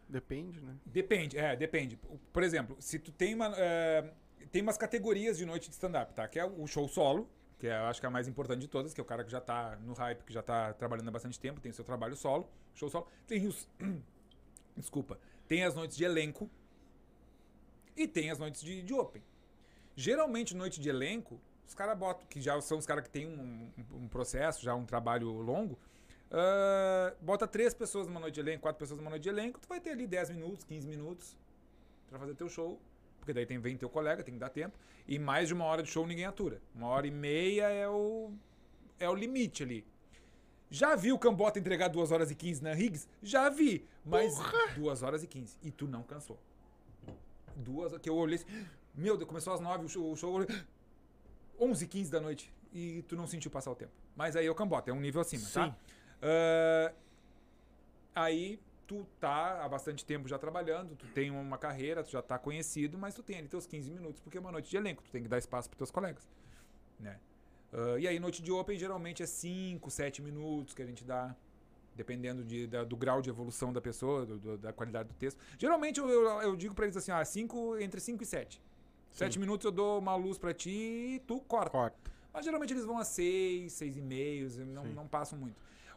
Depende, né? Depende, é, depende. Por exemplo, se tu tem uma. é, tem umas categorias de noite de stand-up, tá? Que é o show solo, que é, eu acho que é a mais importante de todas, que é o cara que já tá no hype, que já tá trabalhando há bastante tempo, tem o seu trabalho solo, show solo. Tem os. Desculpa. Tem as noites de elenco e tem as noites de, de open. Geralmente, noite de elenco, os caras botam, que já são os caras que têm um, um- um processo, já um trabalho longo, ah, bota três pessoas numa noite de elenco, quatro pessoas numa noite de elenco, tu vai ter ali 10 minutos, 15 minutos pra fazer teu show. Porque daí tem, vem teu colega, tem que dar tempo. E mais de uma hora de show ninguém atura. Uma hora e meia é o, é o limite ali. Já vi o Cambota entregar 2 horas e 15 na Riggs? Já vi. Mas 2 horas e 15. E tu não cansou. Duas, que eu olhei assim, meu Deus, começou às 9 o show, o show 11 e 15 da noite. E tu não sentiu passar o tempo. Mas aí é o Cambota, é um nível acima, tá? Sim. Ah, aí tu tá há bastante tempo já trabalhando, tu tem uma carreira, tu já tá conhecido, mas tu tem ali teus 15 minutos, porque é uma noite de elenco, tu tem que dar espaço pros teus colegas, né? Ah, e aí noite de open geralmente é 5, 7 minutos que a gente dá, Dependendo de, da- do grau de evolução da pessoa, do- do- da qualidade do texto. Geralmente eu, eu, eu digo pra eles assim, ah, cinco, entre 5 e 7. 7 minutos eu dou uma luz pra ti e tu corta. Corta. Mas geralmente eles vão a 6, 6 e meio, não, Sim. não passam muito.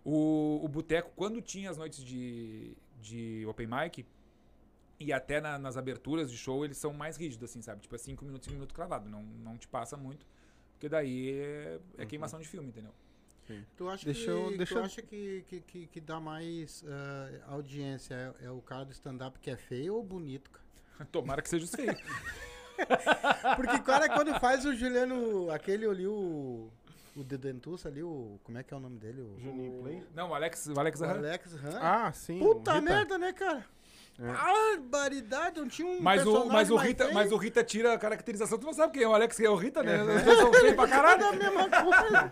O, o Boteco, quando tinha as noites de, de open mic, e até na- nas aberturas de show, eles são mais rígidos, assim, sabe? Tipo, é 5 minutos, 5 minutos cravado. Não, não te passa muito. Porque daí é, é queimação de filme, entendeu? Tu acha Deixa que, eu- deixa tu eu- acha que, que, que, que dá mais ah, audiência? É, é o cara do stand-up que é feio ou bonito, cara? Tomara que seja os feios. Porque o cara, quando faz o Juliano, aquele ali, o. O de Dentuça ali, o. Como é que é o nome dele? O, Juninho o- Play? Não, o Alex, o Alex o Aham. Alex Han. Ah, sim. Puta Rita. merda, né, cara? É. Barbaridade, não tinha um. Mas o, mas, o Rita, feio. mas o Rita tira a caracterização. Tu não sabe quem é o Alex, quem é o Rita, né? Os dois são feios pra caralho. É a mesma coisa.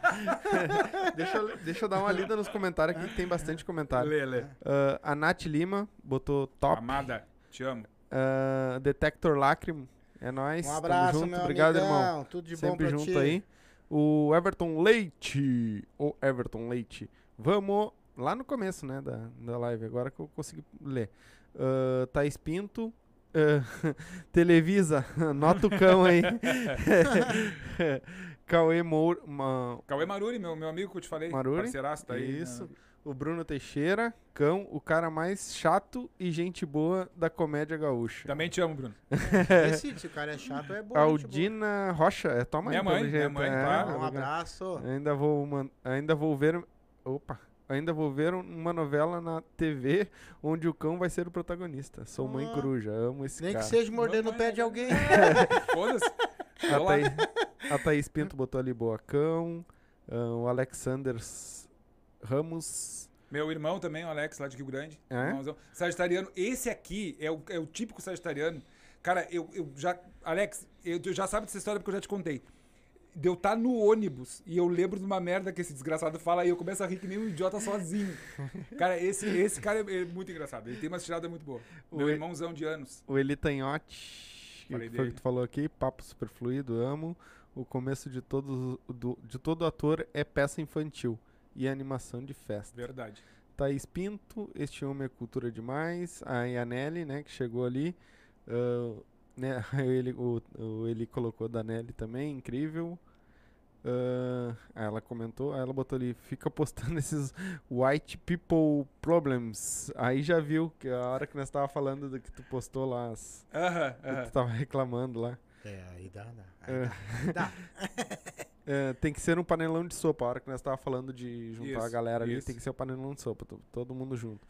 Deixa, eu- deixa eu dar uma lida nos comentários aqui, que tem bastante comentário. Lê, lê. Ah, a Nath Lima botou top. Amada, te amo. Ah, Detector Lágrimo, é nóis. Um tamo abraço, junto. meu Obrigado, amigão. irmão. Tudo de bom Sempre pra junto ti. aí. O Everton Leite. O Everton Leite. Vamos lá no começo, né, da, da live, agora que eu consegui ler. Ah, Thaís Pinto. ah, Televisa, nota o cão aí. Cauê Moura. ma- Cauê Maruri, meu, meu amigo que eu te falei. Maruri? Parceiraço, tá aí. Isso. né? O Bruno Teixeira, cão, o cara mais chato e gente boa da comédia gaúcha. Também te amo, Bruno. Decide, se o cara é chato, é bom. Aldina Rocha, é tua mãe, Minha mãe, minha mãe, é, claro. Um abraço. Ainda vou, man- ainda vou ver. Opa! Ainda vou ver uma novela na TV onde o cão vai ser o protagonista. Sou mãe Ah. coruja, amo esse Nem que cara. seja mordendo o pé de né? alguém. Foda-se. A. Thaís, a Thaís Pinto botou ali boa cão. ah, o Alexander Ramos. Meu irmão também, o Alex, lá de Rio Grande. É? Irmãozão. Sagitariano. Esse aqui é o, é o típico sagitariano. Cara, eu, eu já. Alex, eu, já sabe dessa história porque eu já te contei. De eu estar no ônibus e eu lembro de uma merda que esse desgraçado fala e eu começo a rir que nem um idiota sozinho. Cara, esse, esse cara é, é muito engraçado. Ele tem uma tirada muito boa. Meu O- irmãozão de anos. O Eli Tanhote, que Falei foi o que tu falou aqui, papo super fluido, amo. O começo de, todos, do, de todo ator é peça infantil e animação de festa. Verdade. Thaís Pinto, este homem é cultura demais. A Yaneli, né, que chegou ali. ah, né, ele, o, o, ele colocou da Nelly também, incrível. Ah, ela comentou, aí ela botou ali, fica postando esses white people problems. Aí já viu que a hora que nós tava falando do que tu postou lá, as, Aham, que aham. tu tava reclamando lá. É, aí dá, dá. Aí É. dá. Aí dá. É, tem que ser um panelão de sopa. A hora que nós tava falando de juntar a Isso, galera ali, isso. tem que ser um panelão de sopa, to- todo mundo junto.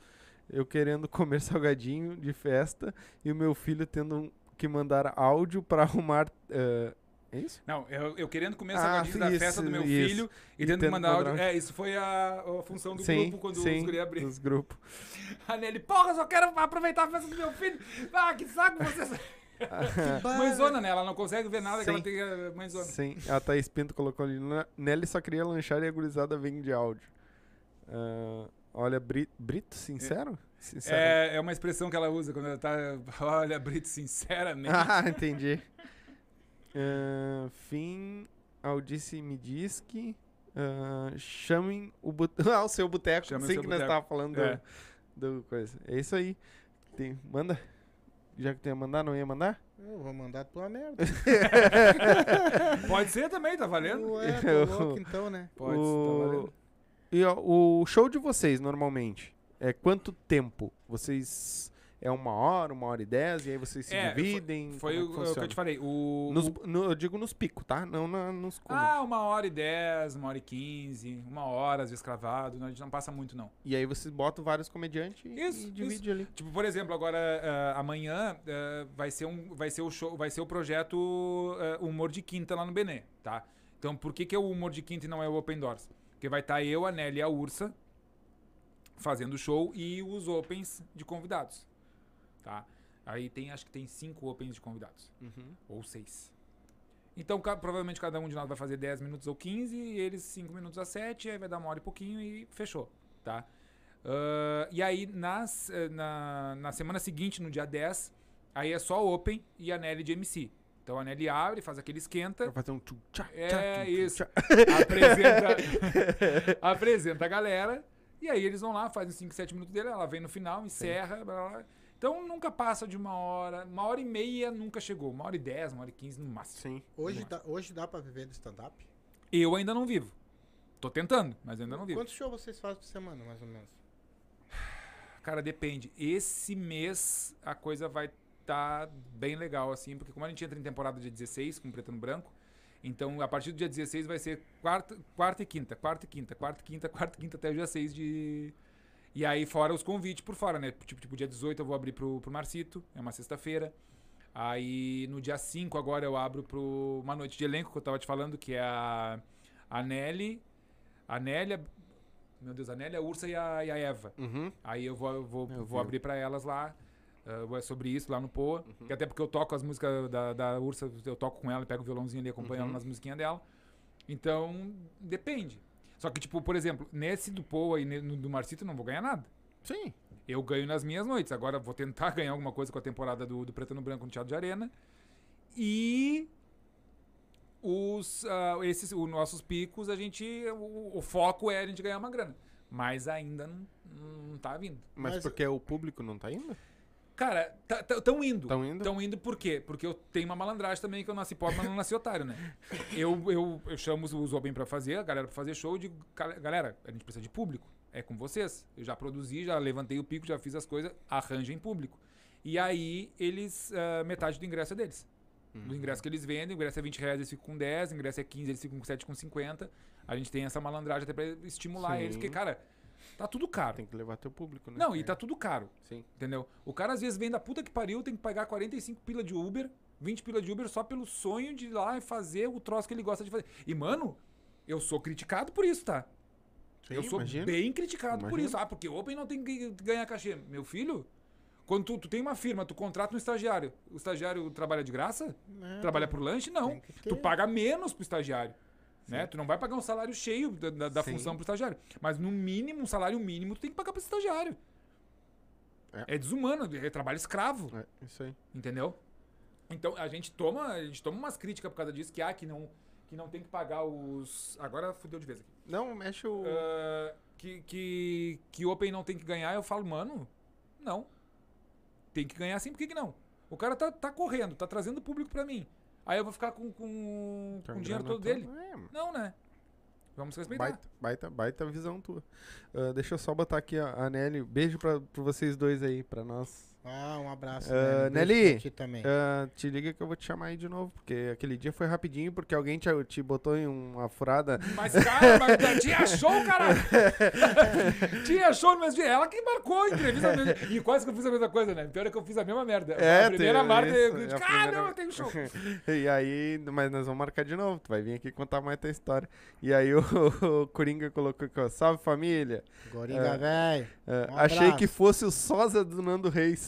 Eu querendo comer salgadinho de festa e o meu filho tendo que mandar áudio pra arrumar. é, é isso? Não, eu, eu querendo comer Ah, salgadinhos da isso, festa do meu filho e tendo que mandar áudio. mandar É, isso foi a, a função do sim, grupo quando sim, os guri abriram. dos grupos. A Nelly, porra, só quero aproveitar a festa do meu filho. Ah, que saco vocês. mãezona, né? Ela não consegue ver nada que ela Sim. tenha mãezona. Sim, a Thaís Pinto colocou ali. "Na- Nelly só queria lanchar e a gurizada vem de áudio. Ah, olha, Bri- Brito, sincero? Sincero. É, é uma expressão que ela usa quando ela tá. Olha, Brito, sinceramente. Ah, entendi. Ah, fim, Aldice me diz que ah, chamem o, bot... ah, o seu boteco. Sim que nós boteco. tava falando É. do, do coisa. É isso aí. Tem, manda. Já que tu ia mandar, não ia mandar? Eu vou mandar tua merda. Pode ser também, tá valendo? Ué, tô louco então, né? Pode, o... tá valendo. E ó, o show de vocês, normalmente, é quanto tempo? Vocês... É uma hora, uma hora e dez, e aí vocês se É, foi- dividem? Foi Como é o, que o que eu te falei. O, Nos- o- no- eu digo nos picos, tá? Não na, nos. Ah, uma hora e dez, uma hora e quinze, uma hora, às vezes cravado. não, A gente não passa muito, não. E aí vocês botam vários comediantes e- Isso, e divide ali. Tipo, por exemplo, agora ah, amanhã ah, vai ser um vai ser o show, vai ser o projeto ah, Humor de Quinta lá no Benê, tá? Então, por que que é o Humor de Quinta e não é o Open Doors? Porque vai estar eu, a Nelly e a Ursa fazendo o show e os opens de convidados, tá? Aí tem, acho que tem cinco opens de convidados, ou seis. Então, provavelmente cada um de nós vai fazer 10 minutos ou 15, e eles 5 minutos a 7, aí vai dar uma hora e pouquinho e fechou, tá? Ah, e aí, nas, eh, na, na semana seguinte, no dia 10, aí é só Open e a Nelly de MC. Então a Nelly abre, faz aquele esquenta, Pra fazer um tchum, tchá, tchá, É, tchum, isso. tchá. apresenta, apresenta a galera, E aí eles vão lá, fazem 5, 7 minutos dele, ela vem no final, encerra, blá, blá, blá. Então nunca passa de uma hora, uma hora e meia nunca chegou, uma hora e dez, uma hora e quinze no máximo. Sim. Hoje dá, hoje dá pra viver do stand-up? Eu ainda não vivo. Tô tentando, mas ainda não vivo. Quantos shows vocês fazem por semana, mais ou menos? Cara, depende. Esse mês a coisa vai estar bem legal, assim, porque como a gente entra em temporada dia 16, com preto no branco, então a partir do dia 16 vai ser quarta, quarta e quinta, quarta e quinta, quarta e quinta, quarta e quinta até o dia 6 de. E aí, fora os convites por fora, né? Tipo, tipo dia 18 eu vou abrir pro, pro Marcito, é uma sexta-feira. Aí no dia 5 agora eu abro pro uma noite de elenco que eu tava te falando, que é a, a Nelly, a Nélia, meu Deus, a Nélia, a Ursa e a, e a Eva. Uhum. Aí eu vou, eu vou, Eu vou abrir pra elas lá. uh, é sobre isso lá no Poa. Que até porque eu toco as músicas da, da Ursa, eu toco com ela, pego o violãozinho ali, acompanho ela nas musiquinhas dela. Então, depende. Só que, tipo, por exemplo, nesse do Poa e no do Marcito eu não vou ganhar nada. Sim. Eu ganho nas minhas noites. Agora vou tentar ganhar alguma coisa com a temporada do, do Preto no Branco no Teatro de Arena. E os, ah, esses, os nossos picos, a gente. O, o foco é a gente ganhar uma grana. Mas ainda não, não tá vindo. Mas, Mas- porque o público não tá indo? Cara, estão indo. Tão indo? Estão indo por quê? Porque eu tenho uma malandragem também que eu nasci pobre, mas não nasci otário, né? Eu, eu, eu chamo os- Open pra fazer, a galera pra fazer show, eu digo, "Gal- galera, a gente precisa de público. É com vocês. Eu já produzi, já levantei o pico, já fiz as coisas, arranjem público. E aí, eles, ah, metade do ingresso é deles. Do ingresso que eles vendem, o ingresso é 20 reais, eles ficam com 10, o ingresso é 15, eles ficam com 7,50. A gente tem essa malandragem até pra estimular Sim. eles, porque, cara, tá tudo caro. Tem que levar teu público, né? Não, e É. tá tudo caro. Sim. Entendeu? O cara às vezes vem da puta que pariu, tem que pagar 45 pila de Uber, 20 pila de Uber só pelo sonho de ir lá e fazer o troço que ele gosta de fazer. E, mano, eu sou criticado por isso, tá? Sim, eu sou imagino. bem criticado por isso. Ah, porque Open não tem que ganhar cachê. Meu filho, quando tu, tu tem uma firma, tu contrata um estagiário. O estagiário trabalha de graça? Não, Trabalha por lanche? Não. Tu paga menos pro estagiário. Né? Tu não vai pagar um salário cheio da, da- da função pro estagiário. Mas no mínimo, um salário mínimo, tu tem que pagar pro estagiário. É. É, desumano, é trabalho escravo. É, isso aí. Entendeu? Então a gente toma, a gente toma umas críticas por causa disso, que ah, que não, que não tem que pagar os. Agora fudeu de vez aqui. Não, mexe o. Ah, que, que, que Open não tem que ganhar, eu falo, mano, não. Tem que ganhar sim, por que, que não? O cara tá, tá correndo, tá trazendo público pra mim. Aí eu vou ficar com, com, com o dinheiro todo dele? É. Não, né? Vamos respeitar. Baita, baita, baita visão tua. Ah, deixa eu só botar aqui a, a Nelly. Beijo pra, pra vocês dois aí, pra nós. Ah, um abraço. Ah, Nelly. Ah, te liga que eu vou te chamar aí de novo, porque aquele dia foi rapidinho, porque alguém te, te botou em uma furada. Mas, cara, mas tinha show, cara! tinha show no mesmo dia. Ela que marcou a entrevista. E quase que eu fiz a mesma coisa, né? Pior é que eu fiz a mesma merda. É, a primeira marca, isso, eu é disse, a ah, primeira- tenho show. E aí, mas nós vamos marcar de novo, tu vai vir aqui contar mais tua história. E aí o, o Coringa colocou aqui, ó, salve família. Goringa, é. velho. Ah, Um achei abraço. que fosse o sósia do Nando Reis.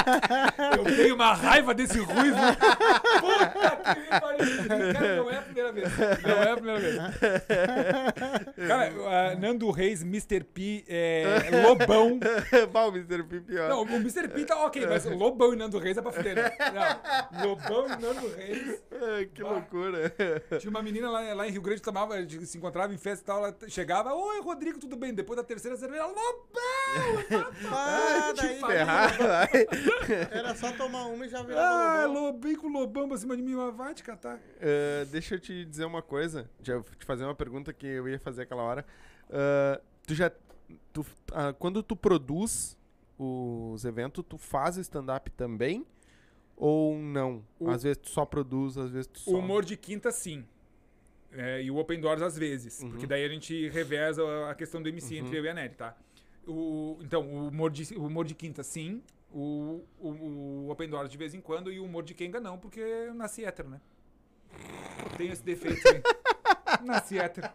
Eu tenho uma raiva desse ruivo. Puta que pariu. Cara, não é a primeira vez. Não é a primeira vez. Cara, Nando Reis, Mr. P, é, Lobão. Bah, o Mr. P pior. Não, o Mr. P tá ok, mas Lobão e Nando Reis é pra fuder, né? Não, Lobão e Nando Reis. Que loucura. Tinha uma menina lá, lá em Rio Grande que tomava, se encontrava em festa e tal, ela chegava, oi Rodrigo, tudo bem? Depois da terceira cerveja, ela, Lobão! Ah, daí ferrar, vai. Era só tomar uma e já Ah, virava lobão. Lobinho com Lobão pra cima de mim, mas vai te catar. Ah, deixa eu te dizer uma coisa. Já te fazer uma pergunta que eu ia fazer aquela hora. Ah, tu já. Tu, ah, quando tu produz os eventos, tu faz stand-up também? Ou não? O- Às vezes tu só produz, às vezes tu só. O humor de quinta, sim. É, e o Open Doors às vezes. Uhum. Porque daí a gente reveza a questão do MC entre eu e a Nelly, tá? O, então, o humor, de, o humor de quinta, sim. O, o, o Open Doors de vez em quando. E o humor de Kenga, não, porque eu nasci hétero, né? Eu tenho esse defeito aí. nasci hétero.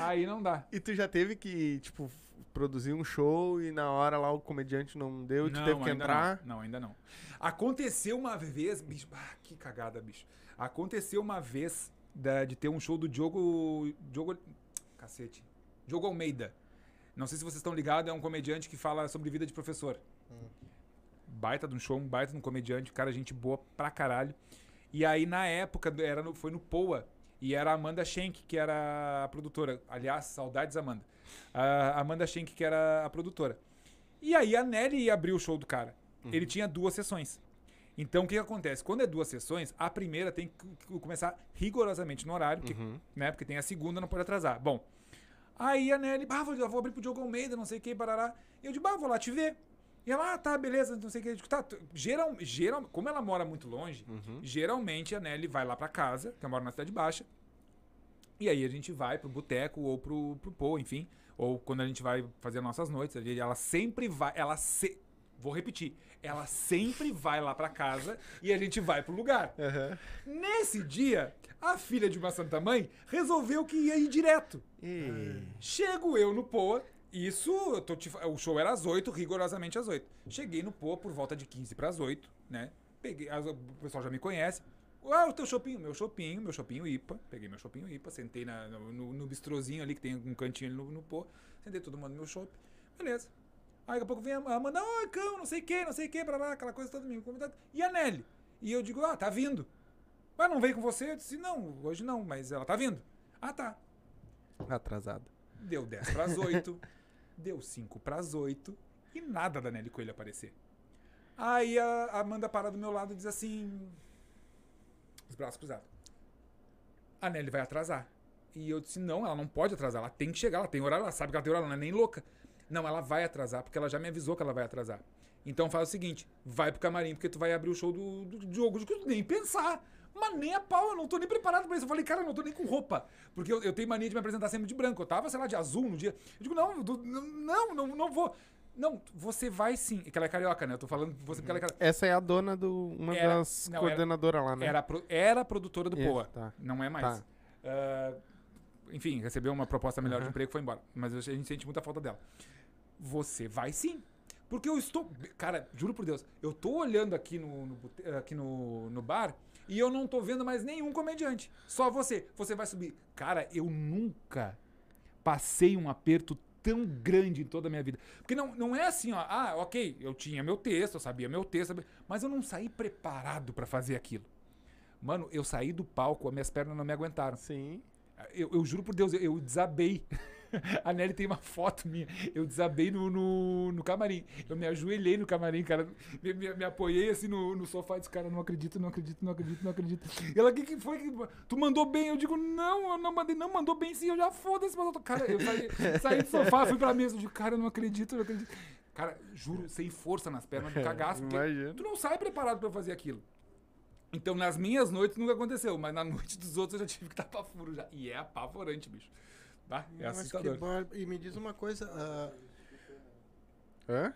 Aí não dá. E tu já teve que, tipo, produzir um show e na hora lá o comediante não deu e tu teve que entrar? Não. não, ainda não. Aconteceu uma vez, bicho. Ah, que cagada, bicho. Aconteceu uma vez da- de ter um show do Diogo. Diogo. Cacete. Diogo Almeida. Não sei se vocês estão ligados, é um comediante que fala sobre vida de professor. Baita de um show, um baita de um comediante, cara, gente boa pra caralho. E aí, na época, era no- foi no Poa. E era a Amanda Schenck, que era a produtora. Aliás, saudades, Amanda. A Amanda Schenck, que era a produtora. E aí a Nelly ia abrir o show do cara. Ele tinha duas sessões. Então o que, que acontece? Quando é duas sessões, a primeira tem que começar rigorosamente no horário, porque, né, porque tem a segunda, não pode atrasar. Bom, aí a Nelly, ah, vou, vou abrir pro Diogo Almeida, não sei o que, barará. E eu digo, ah, vou lá te ver. E ela, ah, tá, beleza, não sei o que. Tá, geral, geral, como ela mora muito longe, geralmente a Nelly vai lá pra casa, que eu moro na Cidade Baixa, e aí a gente vai pro boteco ou pro, pro pô, enfim. Ou quando a gente vai fazer nossas noites, ela sempre vai, ela se, vou repetir, ela sempre vai lá pra casa e a gente vai pro lugar. Nesse dia, a filha de uma santa mãe resolveu que ia ir direto. E... Chego eu no Poa, isso, eu tô te o show era às 8, rigorosamente às 8. Cheguei no Poa por volta de 15 para as 8, né? Peguei, as- o pessoal já me conhece. Ah, o teu chopinho, meu chopinho, meu chopinho IPA. Peguei meu chopinho IPA, sentei na- no, no, bistrozinho ali, que tem um cantinho ali no, no Poa. Sentei todo mundo no meu chopp. Beleza. Aí daqui a pouco vem a Amanda, ó, cão, não sei o que, não sei o que, blá, aquela coisa toda me convidado. E a Nelly? E eu digo, ah, tá vindo. Mas não veio com você? Eu disse, não, hoje não, mas ela tá vindo. Ah, tá. Atrasado. Deu 10 pras 8, deu 5 pras 8 e nada da Nelly Coelho aparecer. Aí a Amanda para do meu lado e diz assim: os braços cruzados. A Nelly vai atrasar. E eu disse: não, ela não pode atrasar, ela tem que chegar, ela tem horário, ela sabe que ela tem horário, ela não é nem louca. Não, ela vai atrasar, porque ela já me avisou que ela vai atrasar. Então faz o seguinte: vai pro camarim, porque tu vai abrir o show do, do, digo, nem pensar. Mas nem a pau, eu não tô nem preparado pra isso. Eu falei, cara, eu não tô nem com roupa. Porque eu, eu tenho mania de me apresentar sempre de branco. Eu tava, sei lá, de azul no dia. Eu digo, não, tô- não, não, não, vou. Não, você vai sim. É que ela é carioca, né? Eu tô falando você porque ela é carioca. Essa é a dona do. Uma Era- das coordenadoras lá, né? Era, era produtora do Isso, Poa. tá. Não é mais. Tá. Ah, enfim, recebeu uma proposta melhor de Aham. emprego e foi embora. Mas a gente sente muita falta dela. Você vai sim. Porque eu estou. Cara, juro por Deus, eu tô olhando aqui no, no aqui no, no bar e eu não tô vendo mais nenhum comediante. Só você. Você vai subir. Cara, eu nunca passei um aperto tão grande em toda a minha vida. Porque não, não é assim, ó. Ah, ok, eu tinha meu texto, eu sabia meu texto, sabia- mas eu não saí preparado pra fazer aquilo. Mano, eu saí do palco, as minhas pernas não me aguentaram. Sim. Eu, eu juro por Deus, eu, eu desabei. A Nelly tem uma foto minha. Eu desabei no, no, no camarim. Eu me ajoelhei no camarim, cara. Me, me- me apoiei assim no, no sofá e disse, cara, não acredito, não acredito, não acredito, não acredito. E ela, o que, que foi? que- Tu mandou bem? Eu digo, não, eu não mandei, não, mandou bem sim, eu já foda-se, mas eu tô. Cara, eu saí, saí do sofá, fui pra mesa, eu digo, cara, eu não acredito, eu não acredito. Cara, juro, sem força nas pernas, do cagaço, porque Imagino. tu não sai preparado pra fazer aquilo. Então, nas minhas noites nunca aconteceu, mas na noite dos outros eu já tive que estar pra furo já. E é apavorante, bicho. Tá? É Mas assustador. bar- E me diz uma coisa, ah, Hã?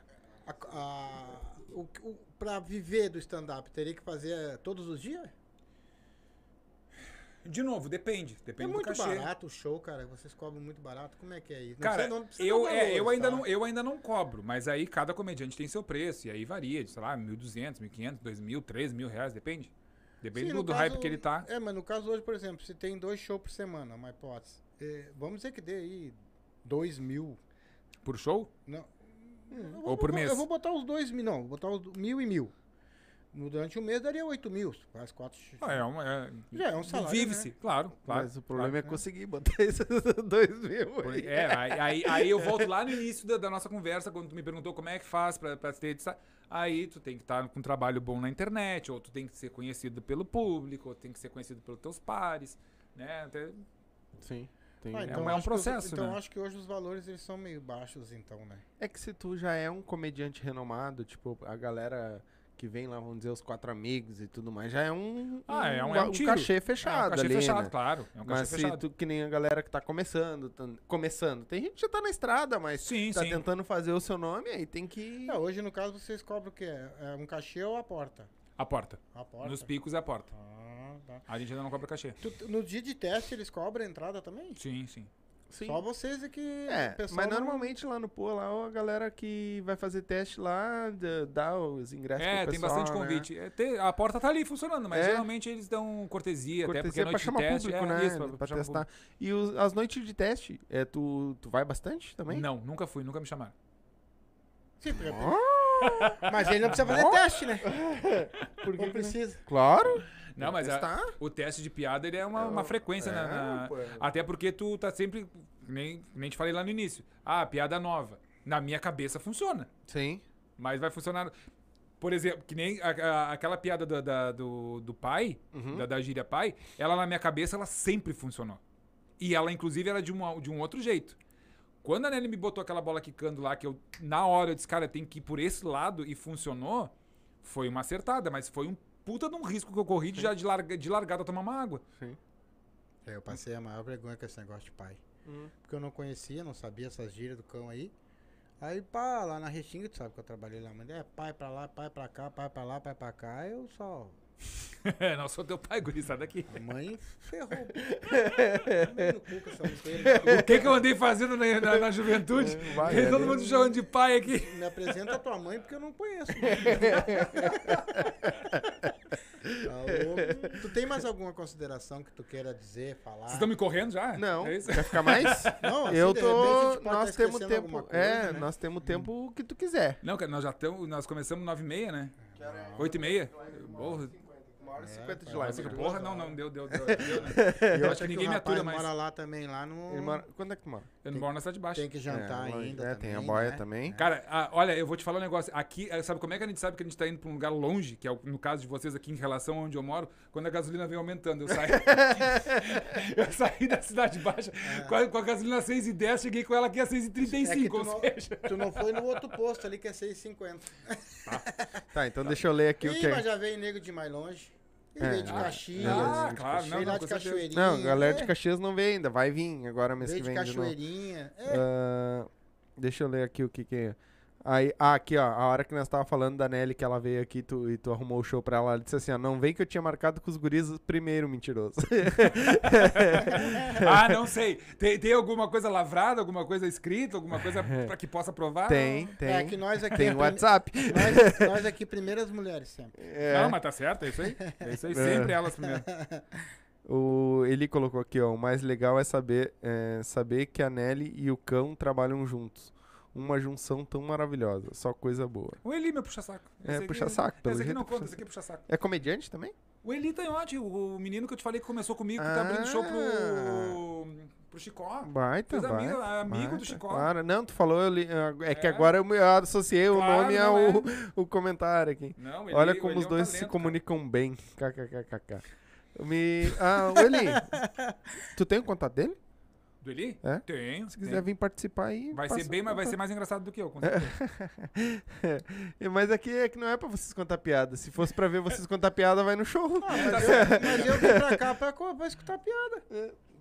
a, a, o, o, pra viver do stand-up, teria que fazer todos os dias? De novo, depende. É Depende do muito cachê. barato o show, cara. Vocês cobram muito barato. Como é que é isso? Não Cara, não eu, é, eu, valores, ainda tá? não, eu ainda não cobro, mas aí cada comediante tem seu preço, e aí varia, de, sei lá, 1.200, 1.500, 2.000, 3.000 reais, depende. Depende Sim, do, do caso- hype que ele tá. É, mas no caso hoje, por exemplo, se tem dois shows por semana, uma hipótese. Eh, vamos dizer que dê aí dois mil. Por show? Não. eu Ou por eu vou- mês? Eu vou botar os dois mil, não, vou botar os mil e mil. No- Durante um mês daria oito mil. Faz quatro. sh- Ah, é uma, é, Já é um salário, Vive-se, né? claro, claro. Mas o problema claro. é conseguir botar esses dois mil. Por- aí. É, aí, aí, aí eu volto lá no início da, da nossa conversa, quando tu me perguntou como é que faz pra, pra ter. Aí tu tem que estar com um trabalho bom na internet, ou tu tem que ser conhecido pelo público, ou tem que ser conhecido pelos teus pares, né? Até- Sim. Tem... Ah, é, é um que processo, então né? acho que hoje os valores eles são meio baixos, então, né? é que se tu já é um comediante renomado, tipo, a galera que vem lá, vamos dizer, os quatro amigos e tudo mais, já é um, Ah, é um- é um cachê é fechado um cachê ali, fechado, né? claro. É um cachê Mas se fechado. tu, que nem a galera que tá começando, tan- começando, tem gente que já tá na estrada, mas Sim, tá sim. tentando fazer o seu nome, aí tem que... É, hoje, no caso, vocês cobram o quê? É um cachê ou a porta? A porta. A porta. Nos picos é a porta. Ah, tá. A gente ainda não cobra cachê. Tu- no dia de teste, eles cobram a entrada também? Sim, sim. Sim. Só vocês é que. É, pessoal mas não- normalmente lá no Pô, lá a galera que vai fazer teste lá dá- os ingressos É, pro tem pessoal, bastante né? convite. É, te- a porta tá ali funcionando, mas É. geralmente eles dão cortesia, até porque Cortesia pra noite de chamar teste público, é né? isso, pra, pra testar. E os- as noites de teste, é, tu, tu vai bastante também? Não, nunca fui, nunca me chamaram. Sim, porque- Ah, mas ele não precisa fazer teste, né? por que Não que não? precisa. Claro. Não, mas a- o teste de piada ele é uma, uma frequência, né? É, na- pô. Até porque tu tá sempre. Nem, nem te falei lá no início. Ah, piada nova. Na minha cabeça funciona. Sim. Mas vai funcionar. Por exemplo, que nem a- a- aquela piada da- da- do, do pai, Uhum. da, da gíria pai, ela na minha cabeça ela sempre funcionou. E ela, inclusive, era de, uma, de um outro jeito. Quando a Nelly me botou aquela bola quicando lá, que eu, na hora, eu disse, cara, tem que ir por esse lado e funcionou, foi uma acertada, mas foi um puta de um risco que eu corri de, já de, larga, de largada tomar uma água. É, eu passei a maior vergonha com esse negócio de pai. Hum. Porque eu não conhecia, não sabia essas gírias do cão aí. Aí, pá, lá na Restinga, tu sabe que eu trabalhei lá, mas é pai pra lá, pai pra cá, pai pra lá, pai pra cá. Eu só. Não sou teu pai, guri, sai daqui. A mãe ferrou. O que, que eu andei fazendo na, na- na juventude? Vai, Todo é, mundo chamando de pai aqui. Me apresenta a tua mãe porque eu não conheço. Louco. tu tem mais alguma consideração que tu queira dizer, falar? Vocês estão me correndo já? Não. É isso? Quer ficar mais? Não, assim, eu tô. gente pode Nós temos tempo. alguma coisa, é, né? nós temos tempo que tu quiser. Não, nós já estamos. Nós começamos 9h30, né? 8h30? Porra, Uma hora e É, cinquenta de vai, live. né? porra, não, não, deu, deu, deu. deu né? Eu acho que ninguém me atura mais. mora lá também, lá no... Ele mora- Quando é que tu mora? Eu não moro na cidade de baixo. Tem que jantar É, ainda É, também, tem a boia né? também. Cara, ah, olha, eu vou te falar um negócio. Aqui, eh, sabe como é que a gente sabe que a gente tá indo pra um lugar longe, que é o- no caso de vocês aqui em relação a onde eu moro, quando a gasolina vem aumentando. Eu saí, eu saí da cidade baixa com, a, com a gasolina 6,10, cheguei com ela aqui a 6,35, É tu ou não- seja. Tu não foi no outro posto ali que é 6,50. Tá, então deixa eu ler aqui o Ih, que mas é. já veio nego de mais longe. E É. veio de Caxias. ah, veio claro, não, veio não, com de. Cachoeirinha. Não, galera é, de Caxias não veio ainda. Vai vir agora mês Veio que de vem de. Cachoeirinha. É, Ah, deixa eu ler aqui o que que é. Aí, ah, aqui, ó, a hora que nós tava falando da Nelly, que ela veio aqui tu, e tu arrumou o show pra ela, ela disse assim, ó, não vem que eu tinha marcado com os guris primeiro, mentiroso. Ah, não sei. Tem, tem alguma coisa lavrada, alguma coisa escrita, alguma coisa pra que possa provar? tem, tem. é que nós aqui... Tem é o prime- WhatsApp. Nós, nós aqui, primeiras mulheres sempre. É. Não, mas tá certo, é isso aí. É isso aí, sempre elas primeiro. O, ele colocou aqui, ó, o mais legal é saber, é, saber que a Nelly e o cão trabalham juntos. Uma junção tão maravilhosa, só coisa boa. O Eli, meu puxa-saco. É, puxa-saco, Esse aqui não é conta, esse aqui é puxa-saco. É comediante também? O Eli Tanhote, o, o menino que eu te falei que começou comigo, que tá abrindo show pro, pro Chicó. Baita, Fez amigo- baita, amigo do Chicó. Claro, não, tu falou, eu li- é que É. agora eu, me- eu associei o Claro, nome não ao é. o comentário aqui. Não, o Olha o como os é um dois se talento, comunicam bem. KKKKK. Me... Ah, o Eli, tu tem o contato dele? Do Eli? É? Tenho. Se quiser vir participar aí. Vai ser bem, mas vai ser mais engraçado do que eu, com certeza. Mas aqui é que não é pra vocês contar piada. Se fosse pra ver vocês contar piada, vai no show. Ah, mas, eu, mas eu vim pra cá pra, pra escutar piada.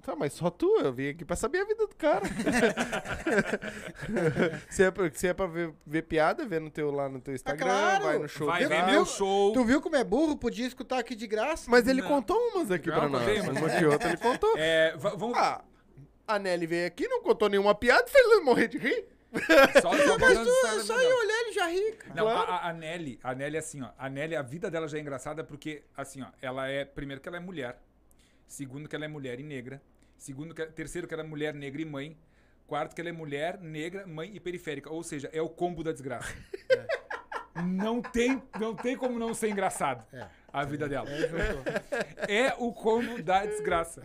Tá, mas só tu, eu vim aqui pra saber a vida do cara. se, é pra, se é pra ver, ver piada, vê no teu, lá no teu Instagram, claro. vai no show. Vai ver meu show. Tu viu como é burro? Podia escutar aqui de graça. Mas ele Não. contou umas aqui Não, pra nós. contei, mas- Uma que outra ele contou. É, va- vamos. Ah, a Nelly veio aqui, não contou nenhuma piada, fez ele morrer de rir. Só, Mas tu, é só ir olhar ele já ri. cara. Não, Claro. a, a- Nelly, a Nelly é assim, ó. A Nelly, a vida dela já é engraçada porque, assim, ó, ela é, primeiro que ela é mulher, segundo que ela é mulher e negra, segundo que, terceiro que ela é mulher, negra e mãe, quarto que ela é mulher, negra, mãe e periférica, ou seja, é o combo da desgraça. Não tem, não tem como não ser engraçado É. a vida dela. É. É o combo da desgraça.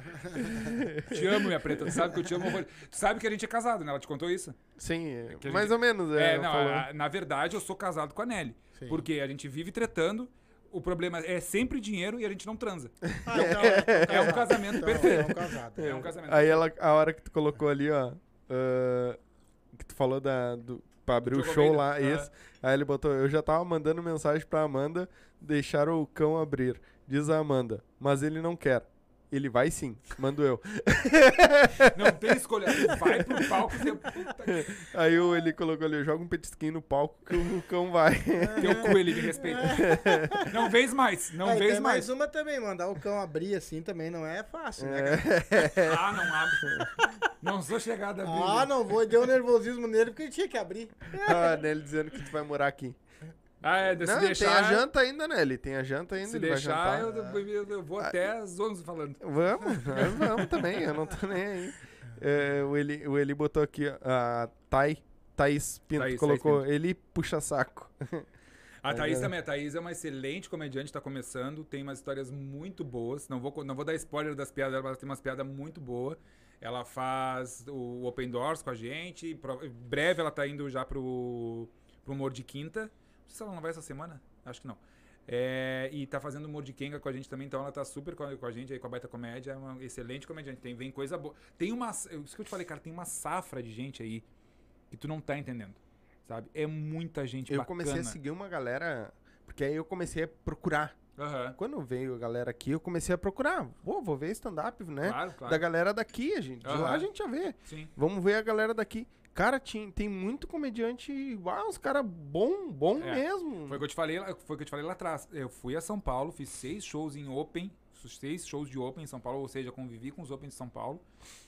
te amo, minha preta. Tu sabe que eu te amo. Tu sabe que a gente é casado, né? Ela te contou isso? Sim, é, mais gente- ou menos. É, É, não, a- na verdade eu sou casado com a Nelly. Sim. Porque a gente vive tretando, o problema é sempre dinheiro e a gente não transa. Ah, então, é, É um casamento então, perfeito. É um casado. É um casamento Aí ela, a hora que tu colocou ali, ó, ah, que tu falou da, do, pra abrir o show Almeida. lá, Ah. isso. Aí ele botou, eu já tava mandando mensagem pra Amanda deixar o cão abrir. Diz a Amanda, mas ele não quer. Ele vai sim, mando eu. Não tem escolha. Vai pro palco e você. Puta que Aí ele colocou ali, joga um petisquinho no palco que o cão vai. teu cu, ele me respeita. Não vês mais, não Aí vês tem mais. mais uma também, mandar o cão abrir assim também não é fácil, né, cara? Ah, não abre. Não sou chegada a abrir. Ah, não vou, deu um nervosismo nele porque ele tinha que abrir. ah, né, ele dizendo que tu vai morar aqui. Ah, é, se não, deixar. tem a janta ainda, né? Ele tem a janta ainda, Se deixar, eu, eu- vou até às 11 falando. Vamos, nós vamos também, eu não tô nem aí. É, o, Eli, o Eli botou aqui, a Thay, Thaís Pinto Thaís, colocou, Thaís ele puxa saco. A Thaís Olha. também. A Thaís é uma excelente comediante, tá começando. Tem umas histórias muito boas. Não vou, não vou dar spoiler das piadas dela, mas tem umas piadas muito boas. Ela faz o Open Doors com a gente. breve ela tá indo já pro, pro Humor de Quinta. Se ela não vai essa semana. Acho que não. É, e tá fazendo humor de Kenga com a gente também, então ela tá super com a, com a gente aí, com a Baita Comédia. É uma excelente comediante. Tem, vem coisa boa. Tem uma. Isso que eu te falei, cara, tem uma safra de gente aí que tu não tá entendendo. Sabe? É muita gente Eu bacana. comecei a seguir uma galera, porque aí eu comecei a procurar. Aham. Quando veio a galera aqui, eu comecei a procurar. Pô, vou ver stand-up, né? Claro, claro. Da galera daqui, a gente. De lá a gente já vê. Sim. Vamos ver a galera daqui. Cara, tinha, tem muito comediante. Uau, os caras bom, bom É. mesmo. Foi o que eu te falei, lá- foi que eu te falei lá atrás. Eu fui a São Paulo, fiz seis shows em Open, seis shows de Open em São Paulo, ou seja, convivi com os Open de São Paulo.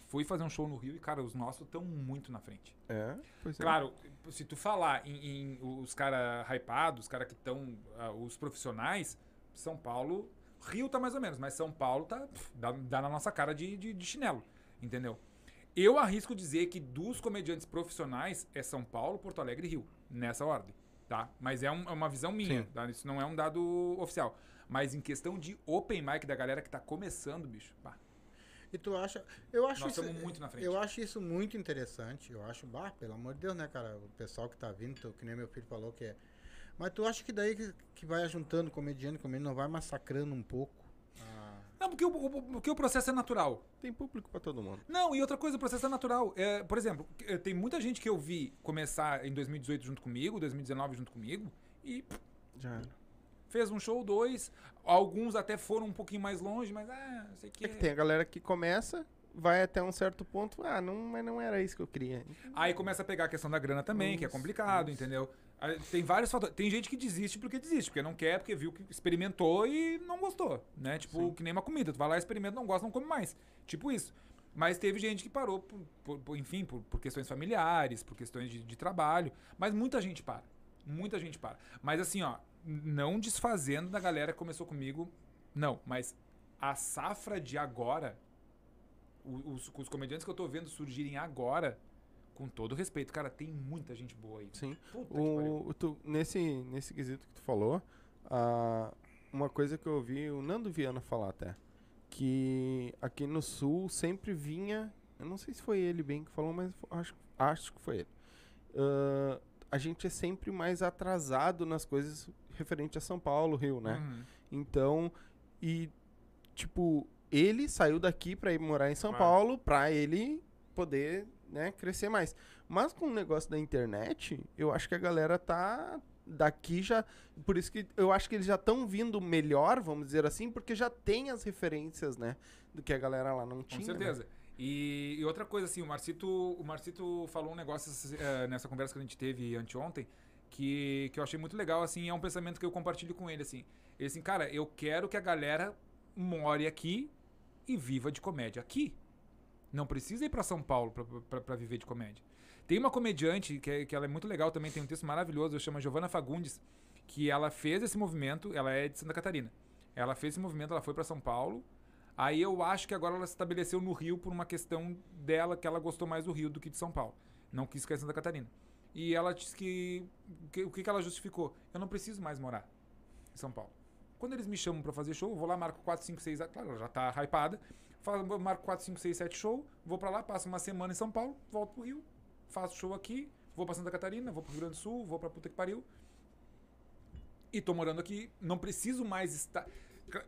Fui fazer um show no Rio e, cara, os nossos estão muito na frente. É, pois é. Claro, se tu falar em, em os caras hypados, os caras que estão, os profissionais, São Paulo, Rio tá mais ou menos, mas São Paulo tá, pff, dá, dá na nossa cara de, de, de chinelo, entendeu? Eu arrisco dizer que dos comediantes profissionais é São Paulo, Porto Alegre e Rio, nessa ordem, tá? Mas é, um- é uma visão minha, Sim. tá? Isso não é um dado oficial. Mas em questão de open mic da galera que tá começando, bicho, pá, E tu acha. Eu acho nós isso. estamos muito na frente. Eu acho isso muito interessante. Eu acho, bah, pelo amor de Deus, né, cara? O pessoal que tá vindo, tu- que nem meu filho falou que é. Mas tu acha que daí que, que vai juntando comediante com comediante, não vai massacrando um pouco? Não, porque o, o- porque o processo é natural. Tem público pra todo mundo. Não, e outra coisa, o processo é natural. É, por exemplo, eh, tem muita gente que eu vi começar em 2018 junto comigo, 2019 junto comigo, e Já era. fez um show, dois. Alguns até foram um pouquinho mais longe, mas ah, não sei o que. É que tem a galera que começa, vai até um certo ponto. Ah, não, mas não era isso que eu queria. Aí começa a pegar a questão da grana também, que é Isso, complicado, isso. entendeu? Tem vários fatores. Tem gente que desiste porque desiste, porque não quer, porque viu que experimentou e não gostou, né? Tipo, Sim. que nem uma comida. Tu vai lá, experimenta, não gosta, não come mais. Tipo isso. Mas teve gente que parou, por, por- por- enfim, por, por questões familiares, por questões de, de trabalho. Mas muita gente para. Muita gente para. Mas assim, ó, não desfazendo da galera que começou comigo, não. Mas a safra de agora, os, os comediantes que eu tô vendo surgirem agora, com todo respeito, cara, tem muita gente boa aí. Sim. O, tu, nesse, nesse quesito que tu falou, ah, uma coisa que eu ouvi o Nando Viana falar até, que aqui no sul sempre vinha, eu não sei se foi ele bem que falou, mas acho, acho que foi ele. Ah, a gente é sempre mais atrasado nas coisas referente a São Paulo, Rio, né? Uhum. Então, e tipo, ele saiu daqui pra ir morar em São Claro. Paulo pra ele poder, né, crescer mais. Mas com o negócio da internet, eu acho que a galera tá daqui já, por isso que eu acho que eles já estão vindo melhor, vamos dizer assim, porque já tem as referências, né, do que a galera lá não Com tinha. né? certeza. E, e outra coisa, assim, o Marcito, o Marcito falou um negócio eh, nessa conversa que a gente teve anteontem, que, que eu achei muito legal, assim, é um pensamento que eu compartilho com ele, assim. Ele assim, cara, eu quero que a galera more aqui e viva de comédia aqui. Não precisa ir pra São Paulo pra viver de comédia. Tem uma comediante que, é- que ela é muito legal também, tem um texto maravilhoso, chama Giovanna Fagundes, que ela fez esse movimento, ela é de Santa Catarina. Ela fez esse movimento, ela foi pra São Paulo, Aí eu acho que agora ela se estabeleceu no Rio por uma questão dela, que ela gostou mais do Rio do que de São Paulo. Não quis ficar em Santa Catarina. E ela disse que, que- o que, que ela justificou? Eu não preciso mais morar em São Paulo. Quando eles me chamam pra fazer show, eu vou lá, marco 4, 5, 6, claro, ela já tá hypada. Falo, marco 4, 5, 6, 7 show, vou pra lá, passo uma semana em São Paulo, volto pro Rio, faço show aqui, vou pra Santa Catarina, vou pro Rio Grande do Sul, vou pra puta que pariu. E tô morando aqui, não preciso mais estar. Gra-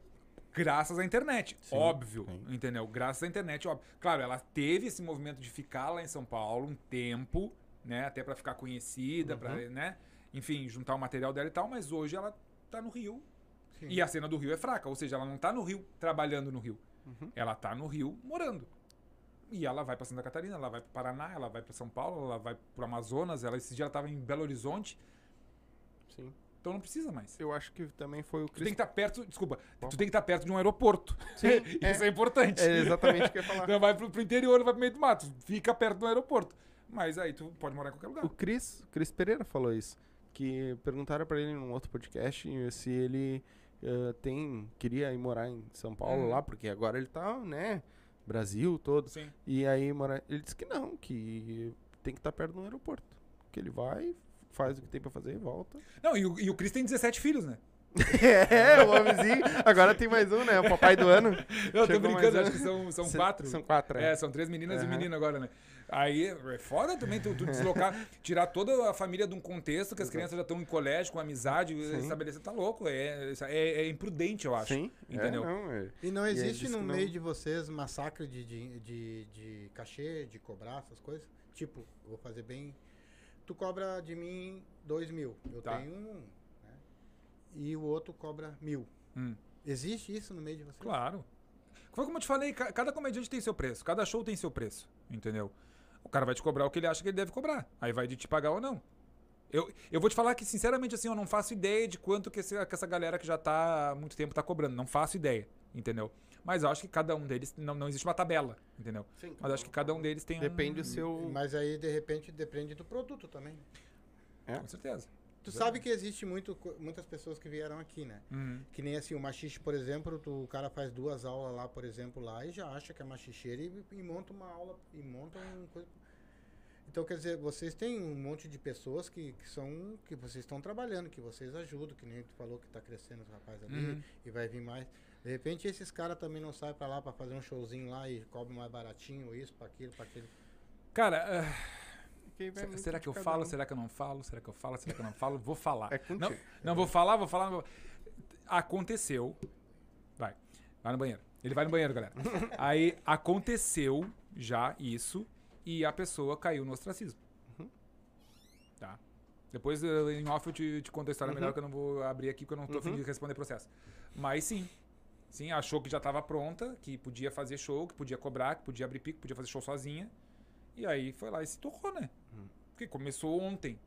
Graças à internet, Sim, óbvio, sim. entendeu? Graças à internet, óbvio. Claro, ela teve esse movimento de ficar lá em São Paulo um tempo, né? Até pra ficar conhecida, pra, Uhum. né? Enfim, juntar o material dela e tal, mas hoje ela tá no Rio. sim. E a cena do Rio é fraca, ou seja, ela não tá no Rio trabalhando no Rio. Uhum. Ela tá no Rio morando. E ela vai pra Santa Catarina, ela vai pro Paraná, ela vai pra São Paulo, ela vai pro Amazonas, ela esse dia ela tava em Belo Horizonte, Sim. então não precisa mais. Eu acho que também foi o Tu tem Chris. que estar perto, desculpa, tu tem que estar perto de um aeroporto. Sim, Isso é, importante. É exatamente o que eu ia falar. Não vai pro, pro interior, não vai pro meio do mato, fica perto do aeroporto. Mas aí tu pode morar em qualquer lugar. O Cris, Cris Pereira falou isso. Que perguntaram pra ele num outro podcast se ele eh, tem queria ir morar em São Paulo Uhum. lá, porque agora ele tá, né, Brasil todo. Sim. E aí mora, ele disse que não, que tem que estar perto do aeroporto. Que ele vai, faz o que tem pra fazer e volta. Não, e o, e o Cris tem 17 filhos, né? é, o homenzinho. Agora tem mais um, né? O papai do ano. Eu tô brincando, um. acho que são, são quatro. São quatro, é. É, são três meninas e um menino agora, né? Aí é foda também tu, tu deslocar, tirar toda a família de um contexto que as crianças já estão em colégio, com amizade, estabelecer, tá louco. É, é, é imprudente, eu acho. Sim. Entendeu? É, não, é. E não E existe diz no que não- meio de vocês massacre de, de, de, de cachê, de cobrar essas coisas? Tipo, vou fazer bem. Tu cobra de mim dois mil. Eu Tá. tenho? E o outro cobra mil. Hum. Existe isso no meio de vocês? Claro. Foi como eu te falei, ca- cada comediante tem seu preço, cada show tem seu preço, entendeu? O cara vai te cobrar o que ele acha que ele deve cobrar. Aí vai de te pagar ou não. Eu, eu vou te falar que, sinceramente, assim, eu não faço ideia de quanto que, esse- que essa galera que já tá há muito tempo tá cobrando. Não faço ideia, entendeu? Mas eu acho que cada um deles. Não, não existe uma tabela, entendeu? Sim, Mas eu acho que cada um deles tem um. Depende do seu. Mas aí, de repente, depende do produto também. Com certeza. Tu sabe que existe muito, muitas pessoas que vieram aqui, né? Uhum. Que nem assim, o machixe, por exemplo, tu, o cara faz duas aulas lá, por exemplo, lá, e já acha que é machicheira e, e monta uma aula, e monta uma coisa. Então, quer dizer, vocês têm um monte de pessoas que, que são, que vocês estão trabalhando, que vocês ajudam, que nem tu falou que tá crescendo os rapazes ali, Uhum. e vai vir mais. De repente, esses caras também não saem pra lá pra fazer um showzinho lá e cobram mais baratinho, isso, pra aquilo, pra aquilo. Cara, ah, Muito será de que eu falo? um. Será que eu não falo? Será que eu falo? Será que eu não falo? Vou falar. É. Não, não vou falar, vou falar. vou- Aconteceu. Vai. Vai no banheiro. Ele vai no banheiro, galera. Aí aconteceu já isso e a pessoa caiu no ostracismo. Uhum. Tá. Depois eh, em off eu te, te conto a história Uhum. melhor que eu não vou abrir aqui porque eu não tô afim de responder processo. Mas sim. Sim, achou que já estava pronta, que podia fazer show, que podia cobrar, que podia abrir pico, podia fazer show sozinha. E aí foi lá e se torrou, né? Uhum. Porque começou ontem.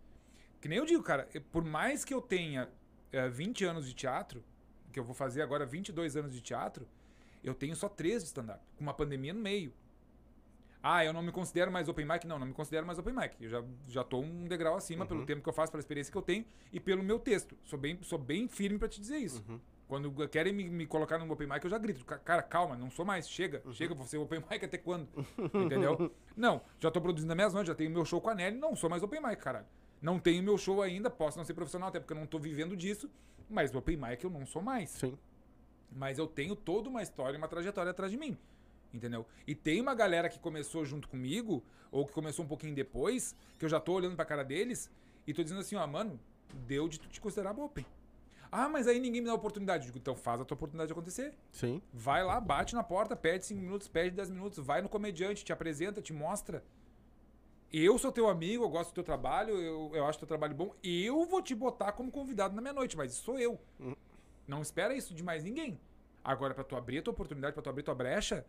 Que nem eu digo, cara, por mais que eu tenha eh, 20 anos de teatro, que eu vou fazer agora 22 anos de teatro, eu tenho só 3 de stand-up, com uma pandemia no meio. Ah, eu não me considero mais open mic? Não, não me considero mais open mic. Eu já, já tô um degrau acima pelo tempo que eu faço, pela experiência que eu tenho e pelo meu texto. Sou bem, sou bem firme pra te dizer isso. Uhum. Quando querem me, me colocar no open mic, eu já grito. "Ca- Cara, calma, não sou mais. Chega, chega, vou ser open mic até quando? Entendeu? Não, já tô produzindo as minhas noites, já tenho meu show com a Nelly, não sou mais open mic, caralho. Não tenho meu show ainda, posso não ser profissional, até porque eu não tô vivendo disso, mas open mic eu não sou mais. Sim. Mas eu tenho toda uma história, uma trajetória atrás de mim. Entendeu? E tem uma galera que começou junto comigo, ou que começou um pouquinho depois, que eu já tô olhando pra cara deles e tô dizendo assim, ó, mano, deu de tu te considerar open. Ah, mas aí ninguém me dá oportunidade. Eu digo, então faz a tua oportunidade acontecer. Sim. Vai lá, bate na porta, pede 5 minutos, pede 10 minutos, vai no comediante, te apresenta, te mostra. Eu sou teu amigo, eu gosto do teu trabalho, eu, eu acho teu trabalho bom. Eu vou te botar como convidado na minha noite, mas sou eu. Não espera isso de mais ninguém. Agora, pra tu abrir a tua oportunidade, pra tu abrir tua brecha,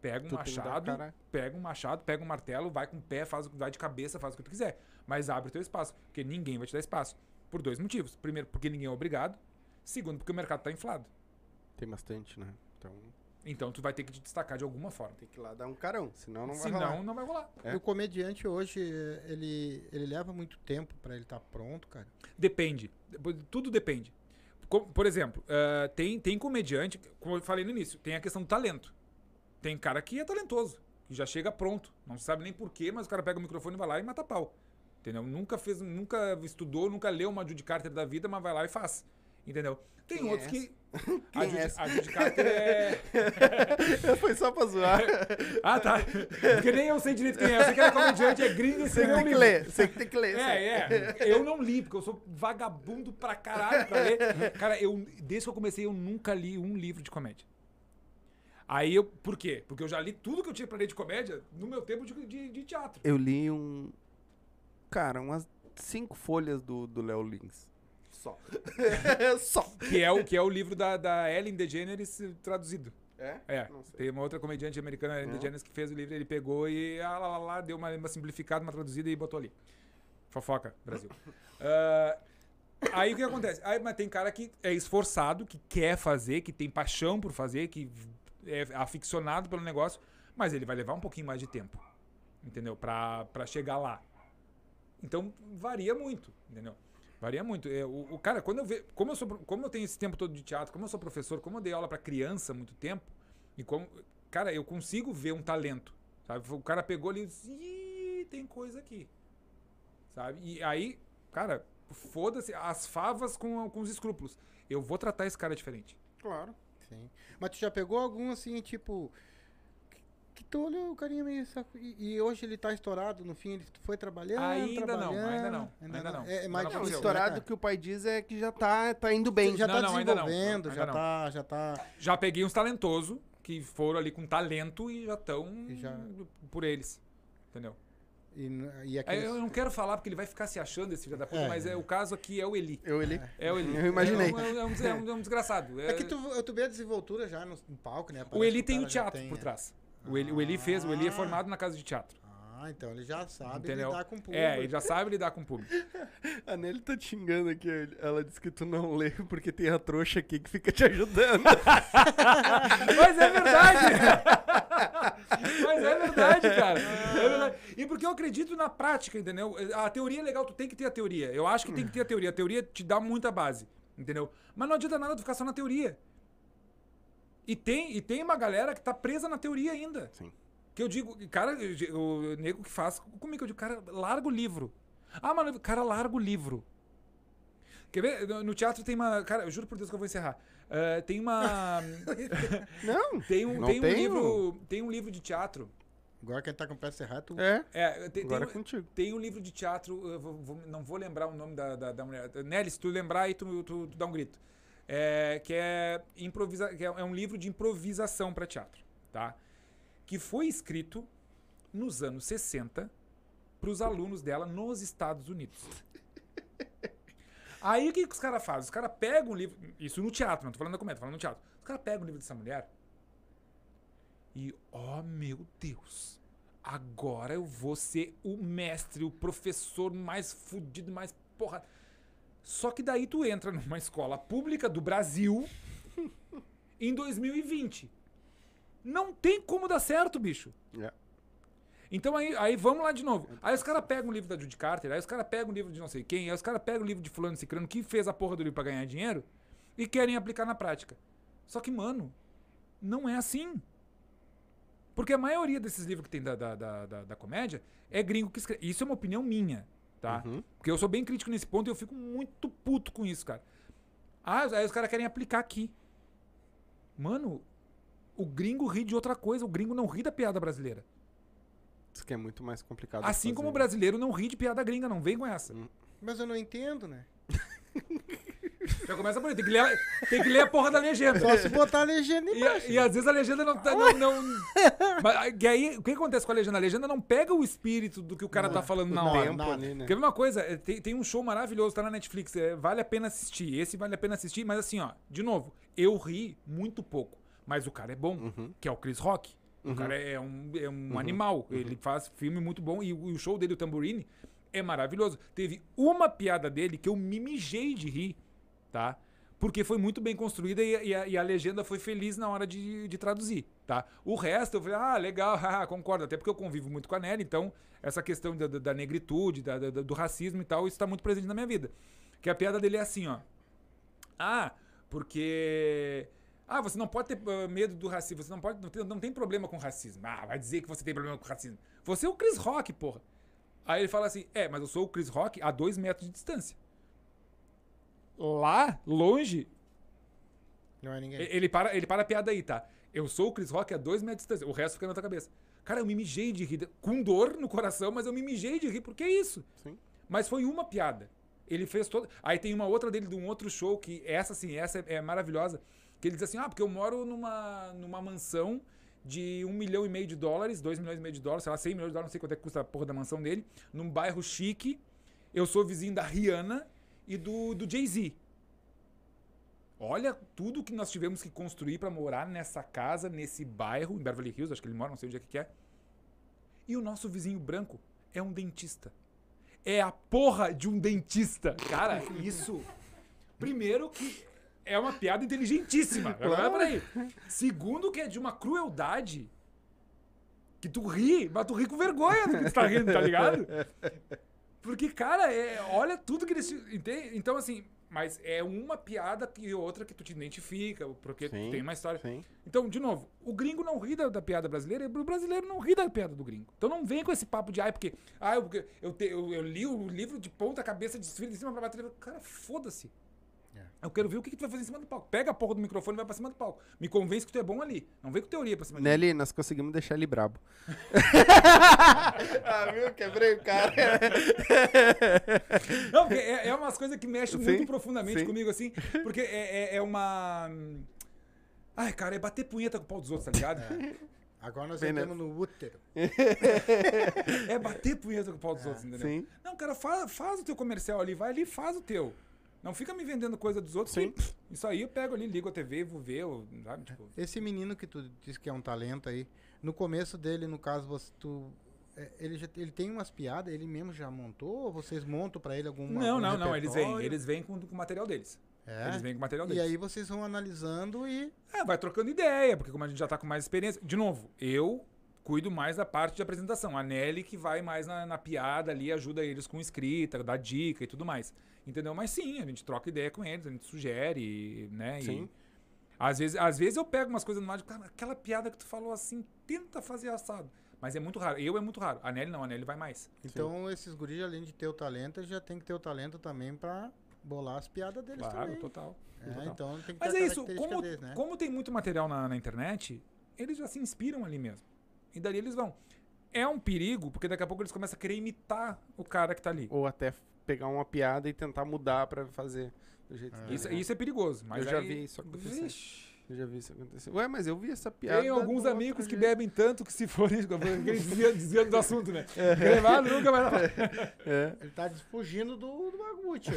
pega um Tu dar machado, cara. pega um machado, pega um martelo, vai com o pé, faz, o- vai de cabeça, faz o que tu quiser. Mas abre o teu espaço, porque ninguém vai te dar espaço. Por dois motivos. Primeiro, porque ninguém é obrigado. Segundo, porque o mercado tá inflado. Tem bastante, né? Então Então tu vai ter que te destacar de alguma forma. tem que ir lá dar um carão, senão não vai Senão, rolar. não vai rolar. É. O comediante hoje, ele, ele leva muito tempo pra ele estar pronto, cara. Depende. Tudo depende. Por exemplo, eh, tem, tem comediante, como eu falei no início, tem a questão do talento. Tem cara que é talentoso, que já chega pronto. Não sabe nem porquê, mas o cara pega o microfone, vai lá e mata pau. Entendeu? Nunca fez, nunca estudou, nunca leu uma Judy Carter da vida, mas vai lá e faz. Entendeu? Tem Quem é outros que. a, Quem é Judy, essa? a Judy Carter é. Foi só pra zoar. Ah, tá. Porque nem eu sei direito quem é. Eu sei que ela é comediante, é gringa e Você escreveu um tem que ler, você que tem que ler. É, é. Eu não li, porque eu sou vagabundo pra caralho pra ler. Cara, eu, desde que eu comecei, eu nunca li um livro de comédia. Aí eu. Por quê? Porque eu já li tudo que eu tinha pra ler de comédia no meu tempo de, de, de teatro. Eu li um. Cara, umas cinco folhas do do Léo Lins. Só. Só. Que é o, que é o livro da, da Ellen DeGeneres traduzido. É? É. Não sei. Tem uma outra comediante americana, Ellen Não. DeGeneres, que fez o livro, ele pegou e ah, lá, lá, lá, deu uma, uma simplificada, uma traduzida e botou ali. Fofoca, Brasil. Ah, aí o que acontece? Aí, mas tem cara que é esforçado, que quer fazer, que tem paixão por fazer, que é aficionado pelo negócio, mas ele vai levar um pouquinho mais de tempo. Entendeu? Pra, pra chegar lá. Então varia muito, entendeu? Varia muito. É, o, o cara, quando eu vejo. Como eu, sou, como eu tenho esse tempo todo de teatro, como eu sou professor, como eu dei aula pra criança há muito tempo, e como. Cara, eu consigo ver um talento. Sabe? O cara pegou ali e disse, Ih, tem coisa aqui. Sabe? E aí, Cara, foda-se as favas com, com os escrúpulos. Eu vou tratar esse cara diferente. Claro. Sim. Mas tu já pegou algum assim, tipo. Que- tu olhou o carinha meio. saco- E, e hoje ele tá estourado, no fim ele foi trabalhando. Ainda não, trabalhando, ainda não, ainda não. É, é Ainda mais não Não, o aconteceu, difícil, estourado né, que o pai diz é que já tá, tá indo bem. já Não, tá não, ainda não, desenvolvendo, ainda já não. tá. Já tá. Já peguei uns talentosos que foram ali com talento e já estão já- por eles. Entendeu? E, e aqueles- eu não quero falar porque ele vai ficar se achando esse filho da puta, É. mas é, o caso aqui é o Eli. Eu ele. É o Eli. Eu imaginei. É um, é um- é um- é um- é desgraçado. É que tu, tu vê a desenvoltura já no, no palco, né? O Parece Eli tem o teatro tem, por é. trás. O Eli, o Eli fez, o Eli é Ah. formado na casa de teatro. Ah, então ele já sabe Entendeu? lidar com o público. É, ele já sabe lidar com o público. A Nelly tá te xingando aqui. Ela disse que tu não lê porque tem a trouxa aqui que fica te ajudando. Mas é verdade! Mas é verdade, cara. É verdade. E porque eu acredito na prática, entendeu? A teoria é legal, tu tem que ter a teoria. Eu acho que tem que ter a teoria. A teoria te dá muita base, entendeu? Mas não adianta nada tu ficar só na teoria. E tem, e tem uma galera que tá presa na teoria ainda. Sim. Que eu digo, cara, o nego que faz comigo, eu digo, cara, larga o livro. Ah, mano, cara, larga o livro. Quer ver? No- teatro tem uma. Cara, eu juro por Deus que eu vou encerrar. Eh, tem uma. Não. Tem um, Não tem um tenho. livro. Tem um livro de teatro. Agora quem tá com o pé cerrado, tu... É. É, tem, Agora é tem, contigo. tem um livro de teatro. eu vou- vou- não vou lembrar o nome da, da, da mulher. Nelly, se tu lembrar aí, tu, tu, tu dá um grito. É, que é, improvisa, que é, é um livro de improvisação para teatro. Tá? Que foi escrito nos anos 60 para os alunos dela nos Estados Unidos. Aí o que, que os caras fazem? Os caras pegam o livro. Isso no teatro, não tô falando da comédia, tô falando no teatro. Os caras pegam o livro dessa mulher e, oh meu Deus, agora eu vou ser o mestre, o professor mais fudido, mais porra. Só que daí tu entra numa escola pública do Brasil em 2020. Não tem como dar certo, bicho. É. Então aí, aí vamos lá de novo. Aí os caras pegam o livro da Judy Carter, aí os caras pegam o livro de não sei quem, aí os caras pegam o livro de fulano cicrano que fez a porra do livro pra ganhar dinheiro e querem aplicar na prática. Só que, mano, não é assim. Porque a maioria desses livros que tem da, da, da, da- da comédia é gringo que escreve. Isso é uma opinião minha, tá? Uhum. Porque eu sou bem crítico nesse ponto e eu fico muito puto com isso, cara. Ah, aí os caras querem aplicar aqui. Mano, o gringo ri de outra coisa. O gringo não ri da piada brasileira. Isso que é muito mais complicado. Assim como o brasileiro não ri de piada gringa, não vem com essa. Mas eu não entendo, né? Já começa por aí. Tem que ler, tem que ler a porra da legenda. Só se botar a legenda embaixo. E, e às vezes a legenda não tá. Não, não- Mas e aí, o que acontece com a legenda? A legenda não pega o espírito do que o cara tá falando na hora. tempo não. ali, né? Quer ver uma coisa? É, Tem, tem um show maravilhoso, tá na Netflix. é, vale a pena assistir. Esse vale a pena assistir, mas assim, ó, de novo, eu ri muito pouco. Mas o cara é bom, que é o Chris Rock. O cara é um, é um animal. Ele faz filme muito bom. E, o- e o show dele, o Tambourine, é maravilhoso. Teve uma piada dele que eu me mijei de rir, tá? Porque foi muito bem construída e, e a, e a legenda foi feliz na hora de, de traduzir, tá? O resto eu falei, ah, legal, concordo. Até porque eu convivo muito com a Nelly, então essa questão da, da- negritude, da- da- do racismo e tal, isso tá muito presente na minha vida. Que a piada dele é assim, ó. Ah, porque. Ah, você não pode ter ah, medo do racismo, você não pode. Não tem, não tem problema com racismo. Ah, vai dizer que você tem problema com racismo. Você é o Chris Rock, porra. Aí ele fala assim: é, mas eu sou o Chris Rock a dois metros de distância. Lá, longe, Não é ninguém. ele para, ele para a piada aí, tá? Eu sou o Chris Rock a dois metros de distância. O resto fica na tua cabeça. Cara, eu me mijei de rir. Com dor no coração, mas eu me mijei de rir. Por que isso? Sim. Mas foi uma piada. Ele fez toda. Aí tem uma outra dele de um outro show que essa sim, essa é, é maravilhosa. Que ele diz assim: ah, porque eu moro numa, numa mansão de um milhão e meio de dólares, dois milhões e meio de dólares, sei lá, 100 milhões de dólares, não sei quanto é que custa a porra da mansão dele, num bairro chique. Eu sou vizinho da Rihanna e do, do Jay-Z. Olha tudo que nós tivemos que construir pra morar nessa casa, nesse bairro, em Beverly Hills, acho que ele mora, não sei onde é que que é. E o nosso vizinho branco é um dentista. É a porra de um dentista. Cara, isso. Primeiro que é uma piada inteligentíssima. Agora, peraí. Segundo que é de uma crueldade que tu ri, mas tu ri com vergonha do que tu tá rindo, tá ligado? Porque, cara, é, olha tudo que eles. Entende? Então, assim, Mas é uma piada e outra que tu te identifica, porque Sim, tem uma história. Sim. Então, de novo, o gringo não ri da, da piada brasileira, e o brasileiro não ri da piada do gringo. Então não vem com esse papo de, ai, porque, ai, porque eu, te- eu, eu li o livro de ponta cabeça de de cima pra baixo. Cara, foda-se. É. Eu quero ver o que, que tu vai fazer em cima do palco. Pega a porra do microfone e vai pra cima do palco. Me convence que tu é bom ali. Não vem com teoria pra cima de mim. Nelly, nós conseguimos deixar ele brabo. ah, viu? Quebrei o cara. Não, porque é, é umas coisas que mexem Sim, muito profundamente sim. comigo, assim. Porque é, é, é uma. Ai, cara, é bater punheta com o pau dos outros, tá ligado? Agora nós entramos no útero. É bater punheta com o pau dos outros, entendeu? Sim. Não, cara, faz, faz o teu comercial ali, vai ali e faz o teu. Não fica me vendendo coisa dos outros. Sim. que, pff, isso aí eu pego ali, ligo a TV e vou ver, ou, sabe? Tipo, Esse menino que tu disse que é um talento aí, no começo dele, no caso, você, tu, é, ele, já, ele tem umas piadas, ele mesmo já montou? Ou vocês montam pra ele alguma não, algum não, não. Eles vêm, eles vêm com, com o material deles. É? Eles vêm com o material E deles. aí vocês vão analisando e... É, vai trocando ideia, porque como a gente já tá com mais experiência. De novo, eu cuido mais da parte de apresentação. A Nelly que vai mais na, na piada ali, ajuda eles com escrita, dá dica e tudo mais. Entendeu? Mas sim, a gente troca ideia com eles, a gente sugere, né? E Sim. às vezes, às vezes eu pego umas coisas no ar de, cara, aquela piada que tu falou assim, tenta fazer assado. Mas é muito raro. Eu é muito raro. A Nelly não, a Nelly vai mais. Então esses guris, além de ter o talento, já tem que ter o talento também pra bolar as piadas deles Claro, também. total. É, total. então tem que Mas ter é isso, como, deles, né? como tem muito material na, na internet, eles já se inspiram ali mesmo. E dali eles vão. É um perigo, porque daqui a pouco eles começam a querer imitar o cara que tá ali. Ou até pegar uma piada e tentar mudar pra fazer do jeito É. que Isso, ele isso é perigoso. Mas Eu já aí- vi isso acontecer. Vixe. Eu já vi isso acontecer. Ué, mas eu vi essa piada. Tem alguns amigos que bebem tanto que se forem desviando, desviando do assunto, né? É. Grevado nunca vai lá. É. Ele tá fugindo do, do bagulho. tio.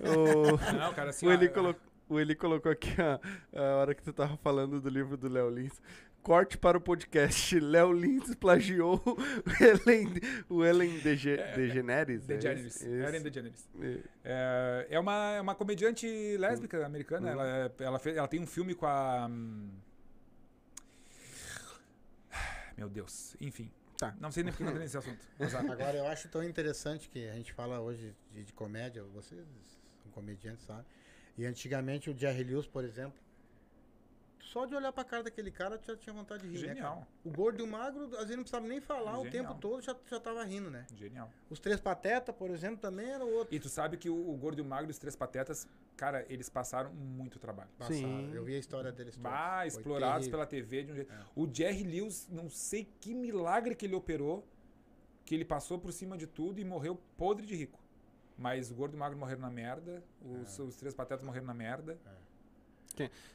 O, Não, cara, assim. o, ó, Eli colocou, o Eli colocou aqui a, a hora que tu tava falando do livro do Léo Lins. Corte para o podcast. Léo Lins plagiou o Ellen, o Ellen Dege, DeGeneres. é DeGeneres. isso? Ellen. DeGeneres. É. É, é uma, é uma comediante lésbica americana. Hum. Ela, é- ela, fez, ela tem um filme com a. hum, Meu Deus. Enfim. Tá. Não sei nem porque eu entrei nesse assunto. Agora, eu acho tão interessante que a gente fala hoje de, de comédia, vocês são comediantes, sabe? E antigamente o Jerry Lewis, por exemplo, só de olhar pra cara daquele cara, tu já tinha vontade de rir, né, Genial. cara? O gordo e o magro, às vezes não precisava nem falar, o Genial. tempo todo já, já tava rindo, né? Genial. Os Três Patetas, por exemplo, também era outro. E tu sabe que o, o Gordo e o Magro e os Três Patetas, cara, eles passaram muito trabalho. Passaram. Sim. Eu vi a história deles todos. Foi explorados terrível. pela TV de um jeito. É. O Jerry Lewis, não sei que milagre que ele operou, que ele passou por cima de tudo e morreu podre de rico. Mas o Gordo e o Magro morreram na merda, os, os Três Patetas morreram na merda.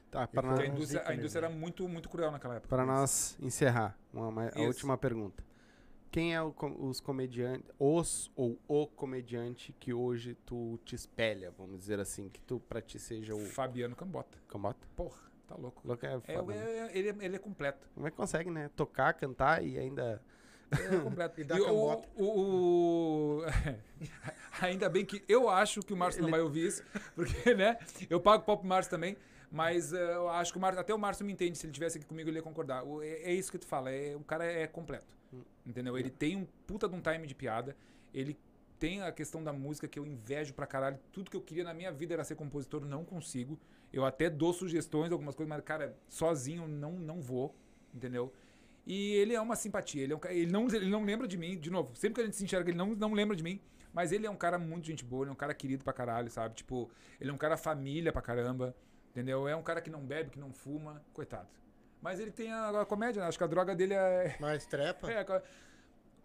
Tá, E para Porque a indústria, a indústria era muito, muito cruel naquela época. Para nós encerrar, uma, uma- a última pergunta. Quem é o os comediantes, os ou o comediante que hoje tu te espelha, vamos dizer assim, que tu pra ti seja o Fabiano Cambota. Cambota? Porra, tá louco. Louco é É, foda, né? é- ele, é- ele é completo. Como é que consegue, né? Tocar, cantar e ainda. É completo. E dá o, o- o- Ainda bem que eu acho que o Márcio não vai ouvir isso, porque, né? Eu pago pau pro Márcio também, mas eh, eu acho que o Márcio, até o Márcio me entende, se ele tivesse aqui comigo, ele ia concordar. O- é, é isso que tu fala, é, o cara é completo. Hum. Entendeu? Ele tem um puta de um time de piada, ele tem a questão da música que eu invejo pra caralho. Tudo que eu queria na minha vida era ser compositor, não consigo. Eu até dou sugestões, algumas coisas, mas, cara, sozinho não, não vou, entendeu? E ele é uma simpatia. Ele, é um ele, não, ele não lembra de mim, de novo. Sempre que a gente se enxerga, ele não, não lembra de mim. Mas ele é um cara muito gente boa, ele é um cara querido pra caralho, sabe? Tipo, ele é um cara família pra caramba, entendeu? É um cara que não bebe, que não fuma, coitado. Mas ele tem a, a comédia, né? acho que a droga dele é. Mas trepa. é a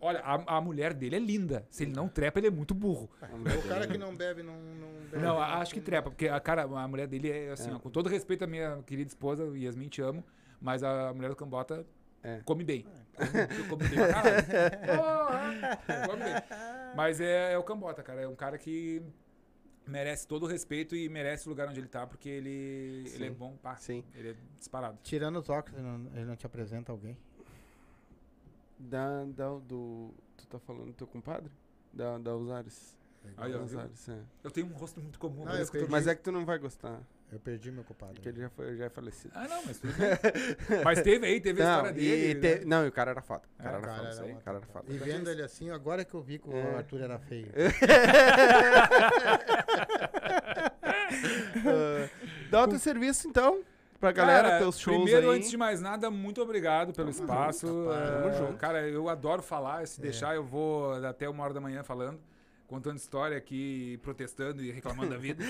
Olha, a, a mulher dele é linda. Se ele não trepa, ele é muito burro. O cara que não bebe não, não bebe. Não, acho que trepa, porque a cara, a mulher dele é assim, É. ó, com todo respeito à minha querida esposa, Yasmin, te amo, mas a mulher do Cambota É. come bem. Come, come bem pra caralho. Porra, come bem. Mas é, é o Cambota, cara. É um cara que merece todo o respeito e merece o lugar onde ele tá, porque ele, ele é bom, pá. Sim. Ele é disparado. Tirando os óculos, ele não, ele não te apresenta alguém? Da, da, do. Tu tá falando do teu compadre? Da, da Usares. Aí, ó, viu? Usares, é. Eu tenho um rosto muito comum. Não, eu que eu tô- perdi. Mas é que tu não vai gostar. Eu perdi meu culpado. Porque ele já, foi, já é falecido. Ah, não, mas tudo bem. mas teve aí, teve a não, história dele. e né? te- não, e o cara era foda. O cara É, era cara foda. era cara era foda. E vendo ele assim, agora que eu vi que o É. Arthur era feio. Dá o teu serviço, então, pra galera, Cara, teus shows primeiro, aí. antes de mais nada, muito obrigado pelo espaço. rapaz, É, tamo junto. Cara, eu adoro falar. É. Se deixar, eu vou até uma hora da manhã falando, contando história aqui, protestando e reclamando da vida.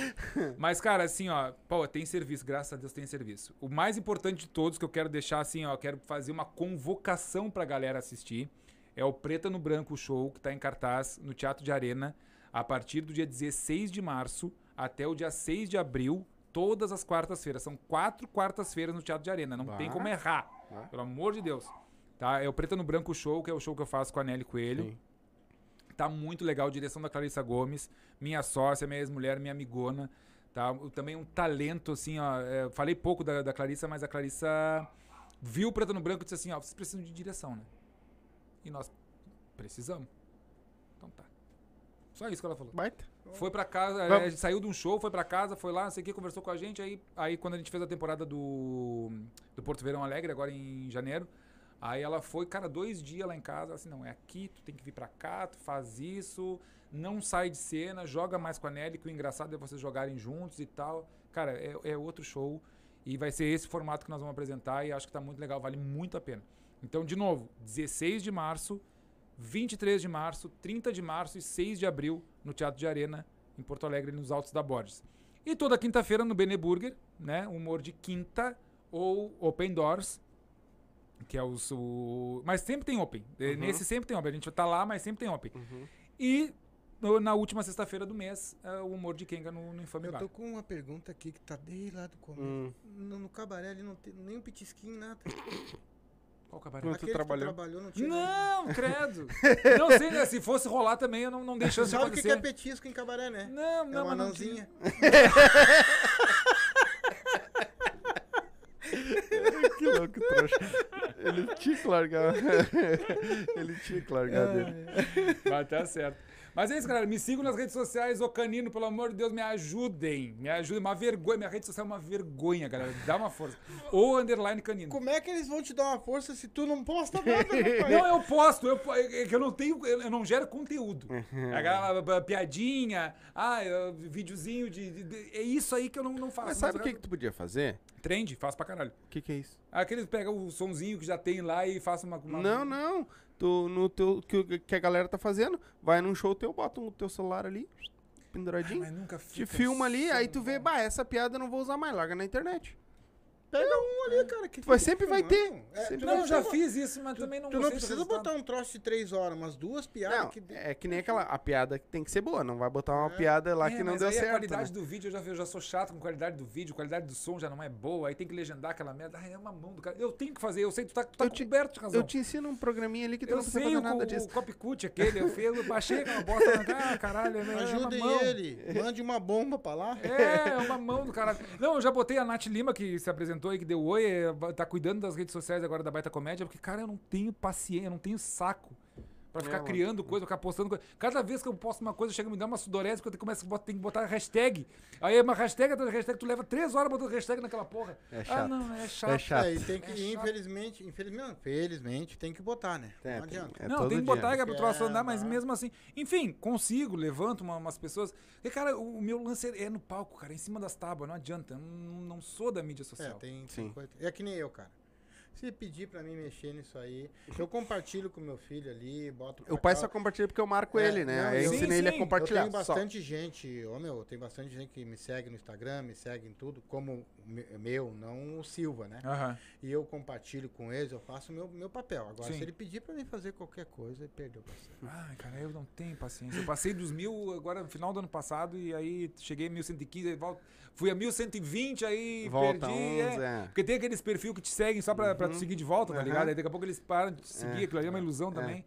Mas, cara, assim, ó, pô, tem serviço, graças a Deus tem serviço. O mais importante de todos que eu quero deixar, assim, ó, quero fazer uma convocação pra galera assistir. É o Preta no Branco Show, que tá em cartaz no Teatro de Arena, a partir do dia 16 de março até o dia 6 de abril, todas as quartas-feiras. São quatro quartas-feiras no Teatro de Arena, não tem Bah. como errar. Bah. Pelo amor de Deus. Tá? É o Preta no Branco Show, que é o show que eu faço com a Nelly Coelho. Sim. Tá muito legal, direção da Clarissa Gomes, minha sócia, minha ex-mulher, minha amigona. Tá? Também um talento, assim, ó. é, falei pouco da, da Clarissa, mas a Clarissa viu o Preta no Branco e disse assim, ó, vocês precisam de direção, né? E nós precisamos. Então tá. Só isso que ela falou. Baita. Foi pra casa, é, saiu de um show, foi pra casa, foi lá, não sei o que, conversou com a gente. Aí, aí quando a gente fez a temporada do, do Porto Verão Alegre, agora em janeiro, aí ela foi, cara, dois dias lá em casa, assim, não, é aqui, tu tem que vir pra cá, tu faz isso, não sai de cena, joga mais com a Nelly, que o engraçado é vocês jogarem juntos e tal. Cara, é, é outro show. E vai ser esse formato que nós vamos apresentar e acho que tá muito legal, vale muito a pena. Então, de novo, 16 de março, 23 de março, 30 de março e 6 de abril no Teatro de Arena, em Porto Alegre, nos Altos da Borges. E toda quinta-feira no Bene Burger, né? Humor de quinta ou Open Doors, que é o... o- mas sempre tem Open. Eh, Uhum. Nesse sempre tem Open. A gente tá lá, mas sempre tem Open. Uhum. E no- na última sexta-feira do mês, é o Humor de Kenga no, no Infame Eu Bar. tô com uma pergunta aqui que tá desde lá do começo. Hum. No, no cabaré ali não tem nem um petisquinho, nada. Qual cabaré? Quando tu Aquele que trabalhou? trabalhou não tinha. Não, credo. não sei, né? Se fosse rolar também, eu não, não dei chance de Sabe o que, acontecer. é petisco em cabaré, né? Não, é não, uma mas não anãzinha. que trouxa. Ele tinha que largar. Ele tinha que largar dele. Vai tá certo. Mas é isso, galera. Me sigam nas redes sociais, ô Canino, pelo amor de Deus, me ajudem. Me ajudem. Uma vergonha. Minha rede social é uma vergonha, galera. Dá uma força. Ou underline Canino. Como é que eles vão te dar uma força se tu não posta nada, rapaz? Não, eu posto, eu, po- é que eu não tenho, eu não gero conteúdo. Uhum. Aquela b- piadinha, ah, é, videozinho de, de- de- É isso aí que eu não, não faço. Mas sabe o que, que tu podia fazer? Trend, faço pra caralho. O que, que é isso? Aqueles pega o sonzinho que já tem lá e faça uma. uma- Não, não. No teu, que, que a galera tá fazendo, vai num show teu, bota o teu celular ali, Ah, penduradinho, mas nunca te fica filma ali, aí tu vê, bom. bah, essa piada eu não vou usar mais, larga na internet. Pega um ali, cara. Que fica sempre vai ter. É, Sempre tu Não, eu já fiz isso, mas também não Tu não precisa botar um troço de três horas, mas duas piadas Não, que. é que nem aquela, a piada que tem que ser boa, não vai botar uma É. piada lá É, que não deu certo. a qualidade né? do vídeo, eu já, eu já sou chato com qualidade do vídeo, qualidade do som já não é boa, aí tem que legendar aquela merda. Ah, é uma mão do cara. Eu tenho que fazer, eu sei, tu tá, tu tá Eu coberto de razão. Eu te ensino um programinha ali que tu Eu não precisa sei fazer o, nada o, disso. o Copcut aquele, eu, fiz, eu baixei aquela bosta, ah, caralho, é, é Ajudem ele. Mande uma bomba pra lá. É, é uma mão do caralho. Não, eu já botei a Nath Lima, que se apresentou aí, que deu oi, é, tá cuidando das redes sociais agora da Baita Comédia, porque, cara, eu não tenho paciência, eu não tenho saco. Pra ficar É, mano. criando coisa, ficar postando coisa. Cada vez que eu posto uma coisa, chega a me dar uma sudorese, porque eu começo a botar, tem que botar hashtag. Aí é uma hashtag, atrás hashtag, tu leva três horas botando hashtag naquela porra. É Ah, chato. não, é chato. É chato. É, e tem que, É chato. infelizmente, infelizmente, felizmente, tem que botar, né? É, não tem- adianta. é não, tem que dia. botar que é pro troço É, andar, mas mesmo assim. Enfim, consigo, levanto uma- umas pessoas. E, cara, o, o meu lance é no palco, cara, em cima das tábuas, não adianta. Eu não, não sou da mídia É, social. tem, Sim. tem coisa. É que nem eu, cara. Se pedir pra mim mexer nisso aí, eu compartilho com meu filho ali, boto O pai cá. só compartilha porque eu marco É, ele, né? não, Aí eu ensinei ele a compartilhar. Eu tenho só. bastante gente, ô meu, tem bastante gente que me segue no Instagram, me segue em tudo, como meu, não o Silva, né? Aham. E eu compartilho com eles, eu faço o meu, meu papel. Agora, Sim. se ele pedir pra mim fazer qualquer coisa, ele perdeu o parceiro. Ai, cara, eu não tenho paciência. Eu passei dos mil agora no final do ano passado e aí cheguei a 1115, aí volto, fui a 1120, aí Volta perdi. uns, é. é. Porque tem aqueles perfil que te seguem só pra, pra te Uhum. seguir de volta, tá ligado? Aí daqui a pouco eles param de te seguir, É. aquilo ali é uma ilusão É. também.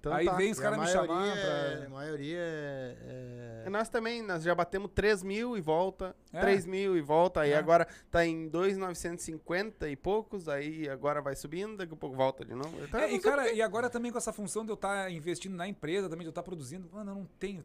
Então aí tá. vem os E caras me maioria chamar é- pra. A maioria é. é- Nós também, nós já batemos 3 mil e volta, É. 3 mil e volta, aí É. agora tá em 2,950 e poucos, aí agora vai subindo, daqui a pouco volta de novo. É, e cara, e agora também com essa função de eu estar investindo na empresa, também de eu estar produzindo, mano, eu não tenho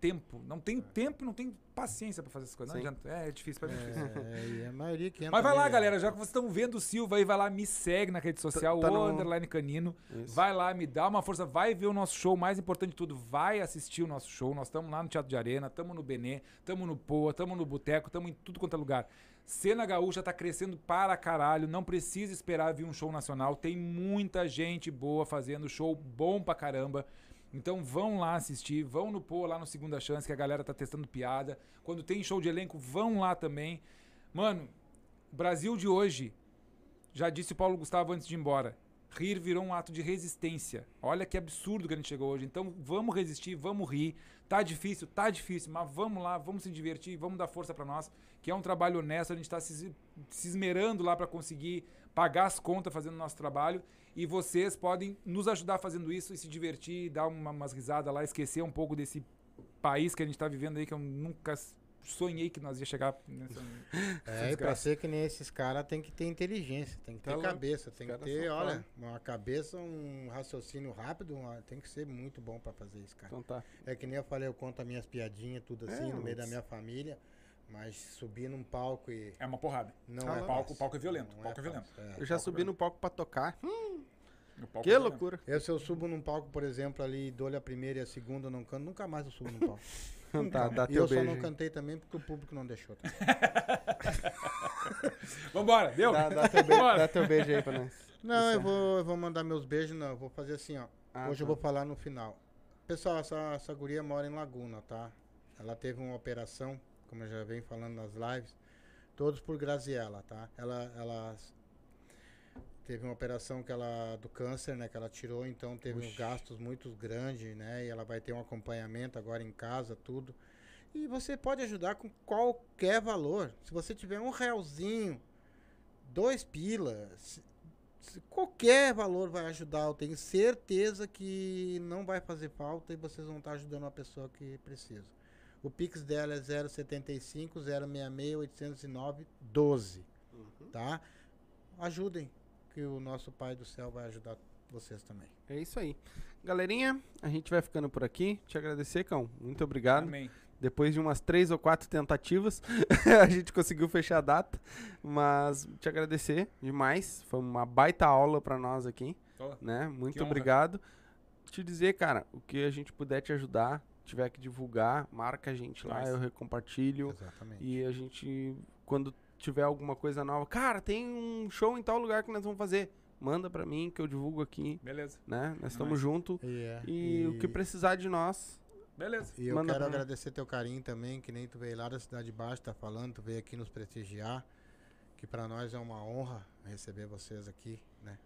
tempo. Não tenho tempo e não tenho paciência pra fazer essas coisas. Não adianta. É, é difícil pra mim. é difícil. É, e a maioria que entra Mas vai lá, galera. é- Já que vocês estão vendo o Silva aí, vai lá, me segue na rede social, tá o no- underline canino. Isso. Vai lá, me dá uma força, vai ver o nosso show, mais importante de tudo, vai assistir o nosso show. Nós estamos lá no Teatro de Arena, estamos no Benê, estamos no Poa, estamos no Boteco, estamos em tudo quanto é lugar. Cena Gaúcha tá crescendo para caralho, não precisa esperar vir um show nacional. Tem muita gente boa fazendo show bom pra caramba. Então vão lá assistir, vão no Poa lá no Segunda Chance, que a galera tá testando piada. Quando tem show de elenco, vão lá também. Mano, Brasil de hoje, já disse o Paulo Gustavo antes de ir embora. Rir virou um ato de resistência. Olha que absurdo que a gente chegou hoje. Então vamos resistir, vamos rir. Tá difícil, tá difícil, mas vamos lá, vamos se divertir, vamos dar força pra nós, que é um trabalho honesto, a gente tá se, se esmerando lá pra conseguir pagar as contas fazendo nosso trabalho. E vocês podem nos ajudar fazendo isso e se divertir, dar uma, umas risadas lá, esquecer um pouco desse país que a gente tá vivendo aí, que eu nunca sonhei que nós ia chegar nessa. É, e pra ser que nem esses caras tem que ter inteligência, tem que Tá ter cabeça, tem que ter, olha, uma cabeça, um raciocínio rápido, uma- tem que ser muito bom pra fazer isso, cara. Então tá. É que nem eu falei, eu conto as minhas piadinhas, tudo assim, É, no meio da mas- minha família, mas subir num palco e É uma porrada. não Ah, é. Palco- fácil. palco é violento, Não palco é violento. fácil, é. Eu já subi mesmo. no palco pra tocar. Hum, que é violento. loucura. Eu, se eu subo num palco, por exemplo, ali, dou-lhe a primeira e a segunda, eu não canto, nunca mais eu subo num palco. Tá, dá e teu eu só beijo. não aí. cantei também porque o público não deixou. tá? Vambora, deu? Dá, dá teu beijo, dá teu beijo aí pra nós. Não, eu vou, eu vou mandar meus beijos, não, eu vou fazer assim, ó. Ah, Hoje eu tá. vou falar no final. Pessoal, essa, essa guria mora em Laguna, tá? Ela teve uma operação, como eu já venho falando nas lives, todos por Graziella, tá? Ela, ela teve uma operação que ela do câncer, né, que ela tirou, então teve uns gastos muito grandes, né? E ela vai ter um acompanhamento agora em casa, tudo. E você pode ajudar com qualquer valor. Se você tiver um realzinho, dois pilas, qualquer valor vai ajudar. Eu tenho certeza que não vai fazer falta e vocês vão estar ajudando uma pessoa que precisa. O Pix dela é 075 066 809 12, tá? Ajudem, que o nosso Pai do Céu vai ajudar vocês também. É isso aí. Galerinha, a gente vai ficando por aqui. Te agradecer, Cão. Muito obrigado. Amém. Depois de umas três ou quatro tentativas, a gente conseguiu fechar a data. Mas te agradecer demais. Foi uma baita aula pra nós aqui, Ó, né? Muito obrigado. Te dizer, cara, o que a gente puder te ajudar, tiver que divulgar, marca a gente lá, Nice. eu recompartilho. Exatamente. E a gente, quando tiver alguma coisa nova, cara, tem um show em tal lugar que nós vamos fazer. Manda pra mim que eu divulgo aqui, Beleza. né? Nós estamos Nice. junto. E, é, E, o que precisar de nós, Beleza. E eu Manda quero agradecer teu carinho também, que nem tu veio lá da Cidade Baixa, tá falando, tu veio aqui nos prestigiar, que pra nós é uma honra receber vocês aqui, né?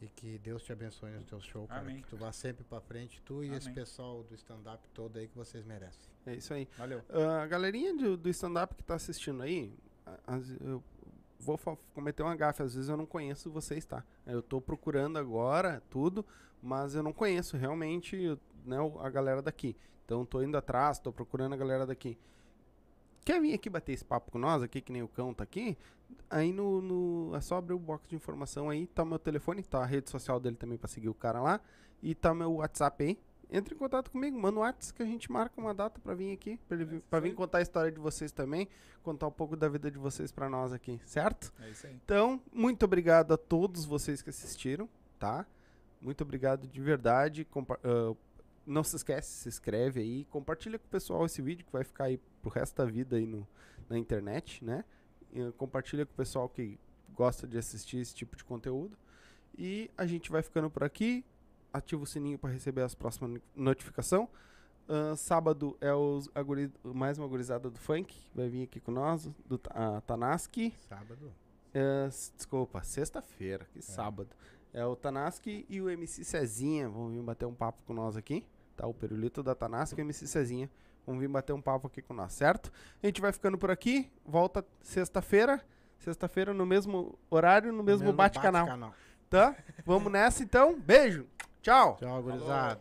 E que Deus te abençoe no teu show, cara. Amém. Que tu vá sempre pra frente, tu e esse Amém. pessoal do stand-up todo aí que vocês merecem. é isso aí. Valeu. Ah, A galerinha do, do stand-up que tá assistindo aí, as- eu vou cometer uma gafe, às vezes eu não conheço vocês, tá? Eu tô procurando agora tudo, mas eu não conheço realmente né, a galera daqui. Então tô indo atrás, tô procurando a galera daqui. Quer vir aqui bater esse papo com nós, aqui que nem o cão tá aqui? Aí no, no- É só abrir o box de informação aí, tá meu telefone, tá a rede social dele também pra seguir o cara lá. E tá meu WhatsApp aí. Entre em contato comigo, manda um WhatsApp que a gente marca uma data pra vir aqui. Vir, É vir contar a história de vocês também. Contar um pouco da vida de vocês pra nós aqui, certo? É isso aí. Então, muito obrigado a todos vocês que assistiram, tá? Muito obrigado de verdade. Compa- ah, não se esquece, se inscreve aí. Compartilha com o pessoal esse vídeo que vai ficar aí pro resto da vida aí no, na internet, né? E, compartilha com o pessoal que gosta de assistir esse tipo de conteúdo. E a gente vai ficando por aqui. Ativa o sininho para receber as próximas no- notificação. Ah, sábado é os, mais uma gurizada do funk. Vai vir aqui com nós, do a Tanaski. Sábado. É, s- desculpa, sexta-feira, que sábado. É o Tanaski e o MC Cezinha vão vir bater um papo com nós aqui, tá? O Perulito da Tanaski e o MC Cezinha vão vir bater um papo aqui com nós, certo? A gente vai ficando por aqui, volta sexta-feira, sexta-feira no mesmo horário, no mesmo, bate-canal, bate-canal. tá? Vamos nessa então, beijo, tchau! Tchau, gurizada.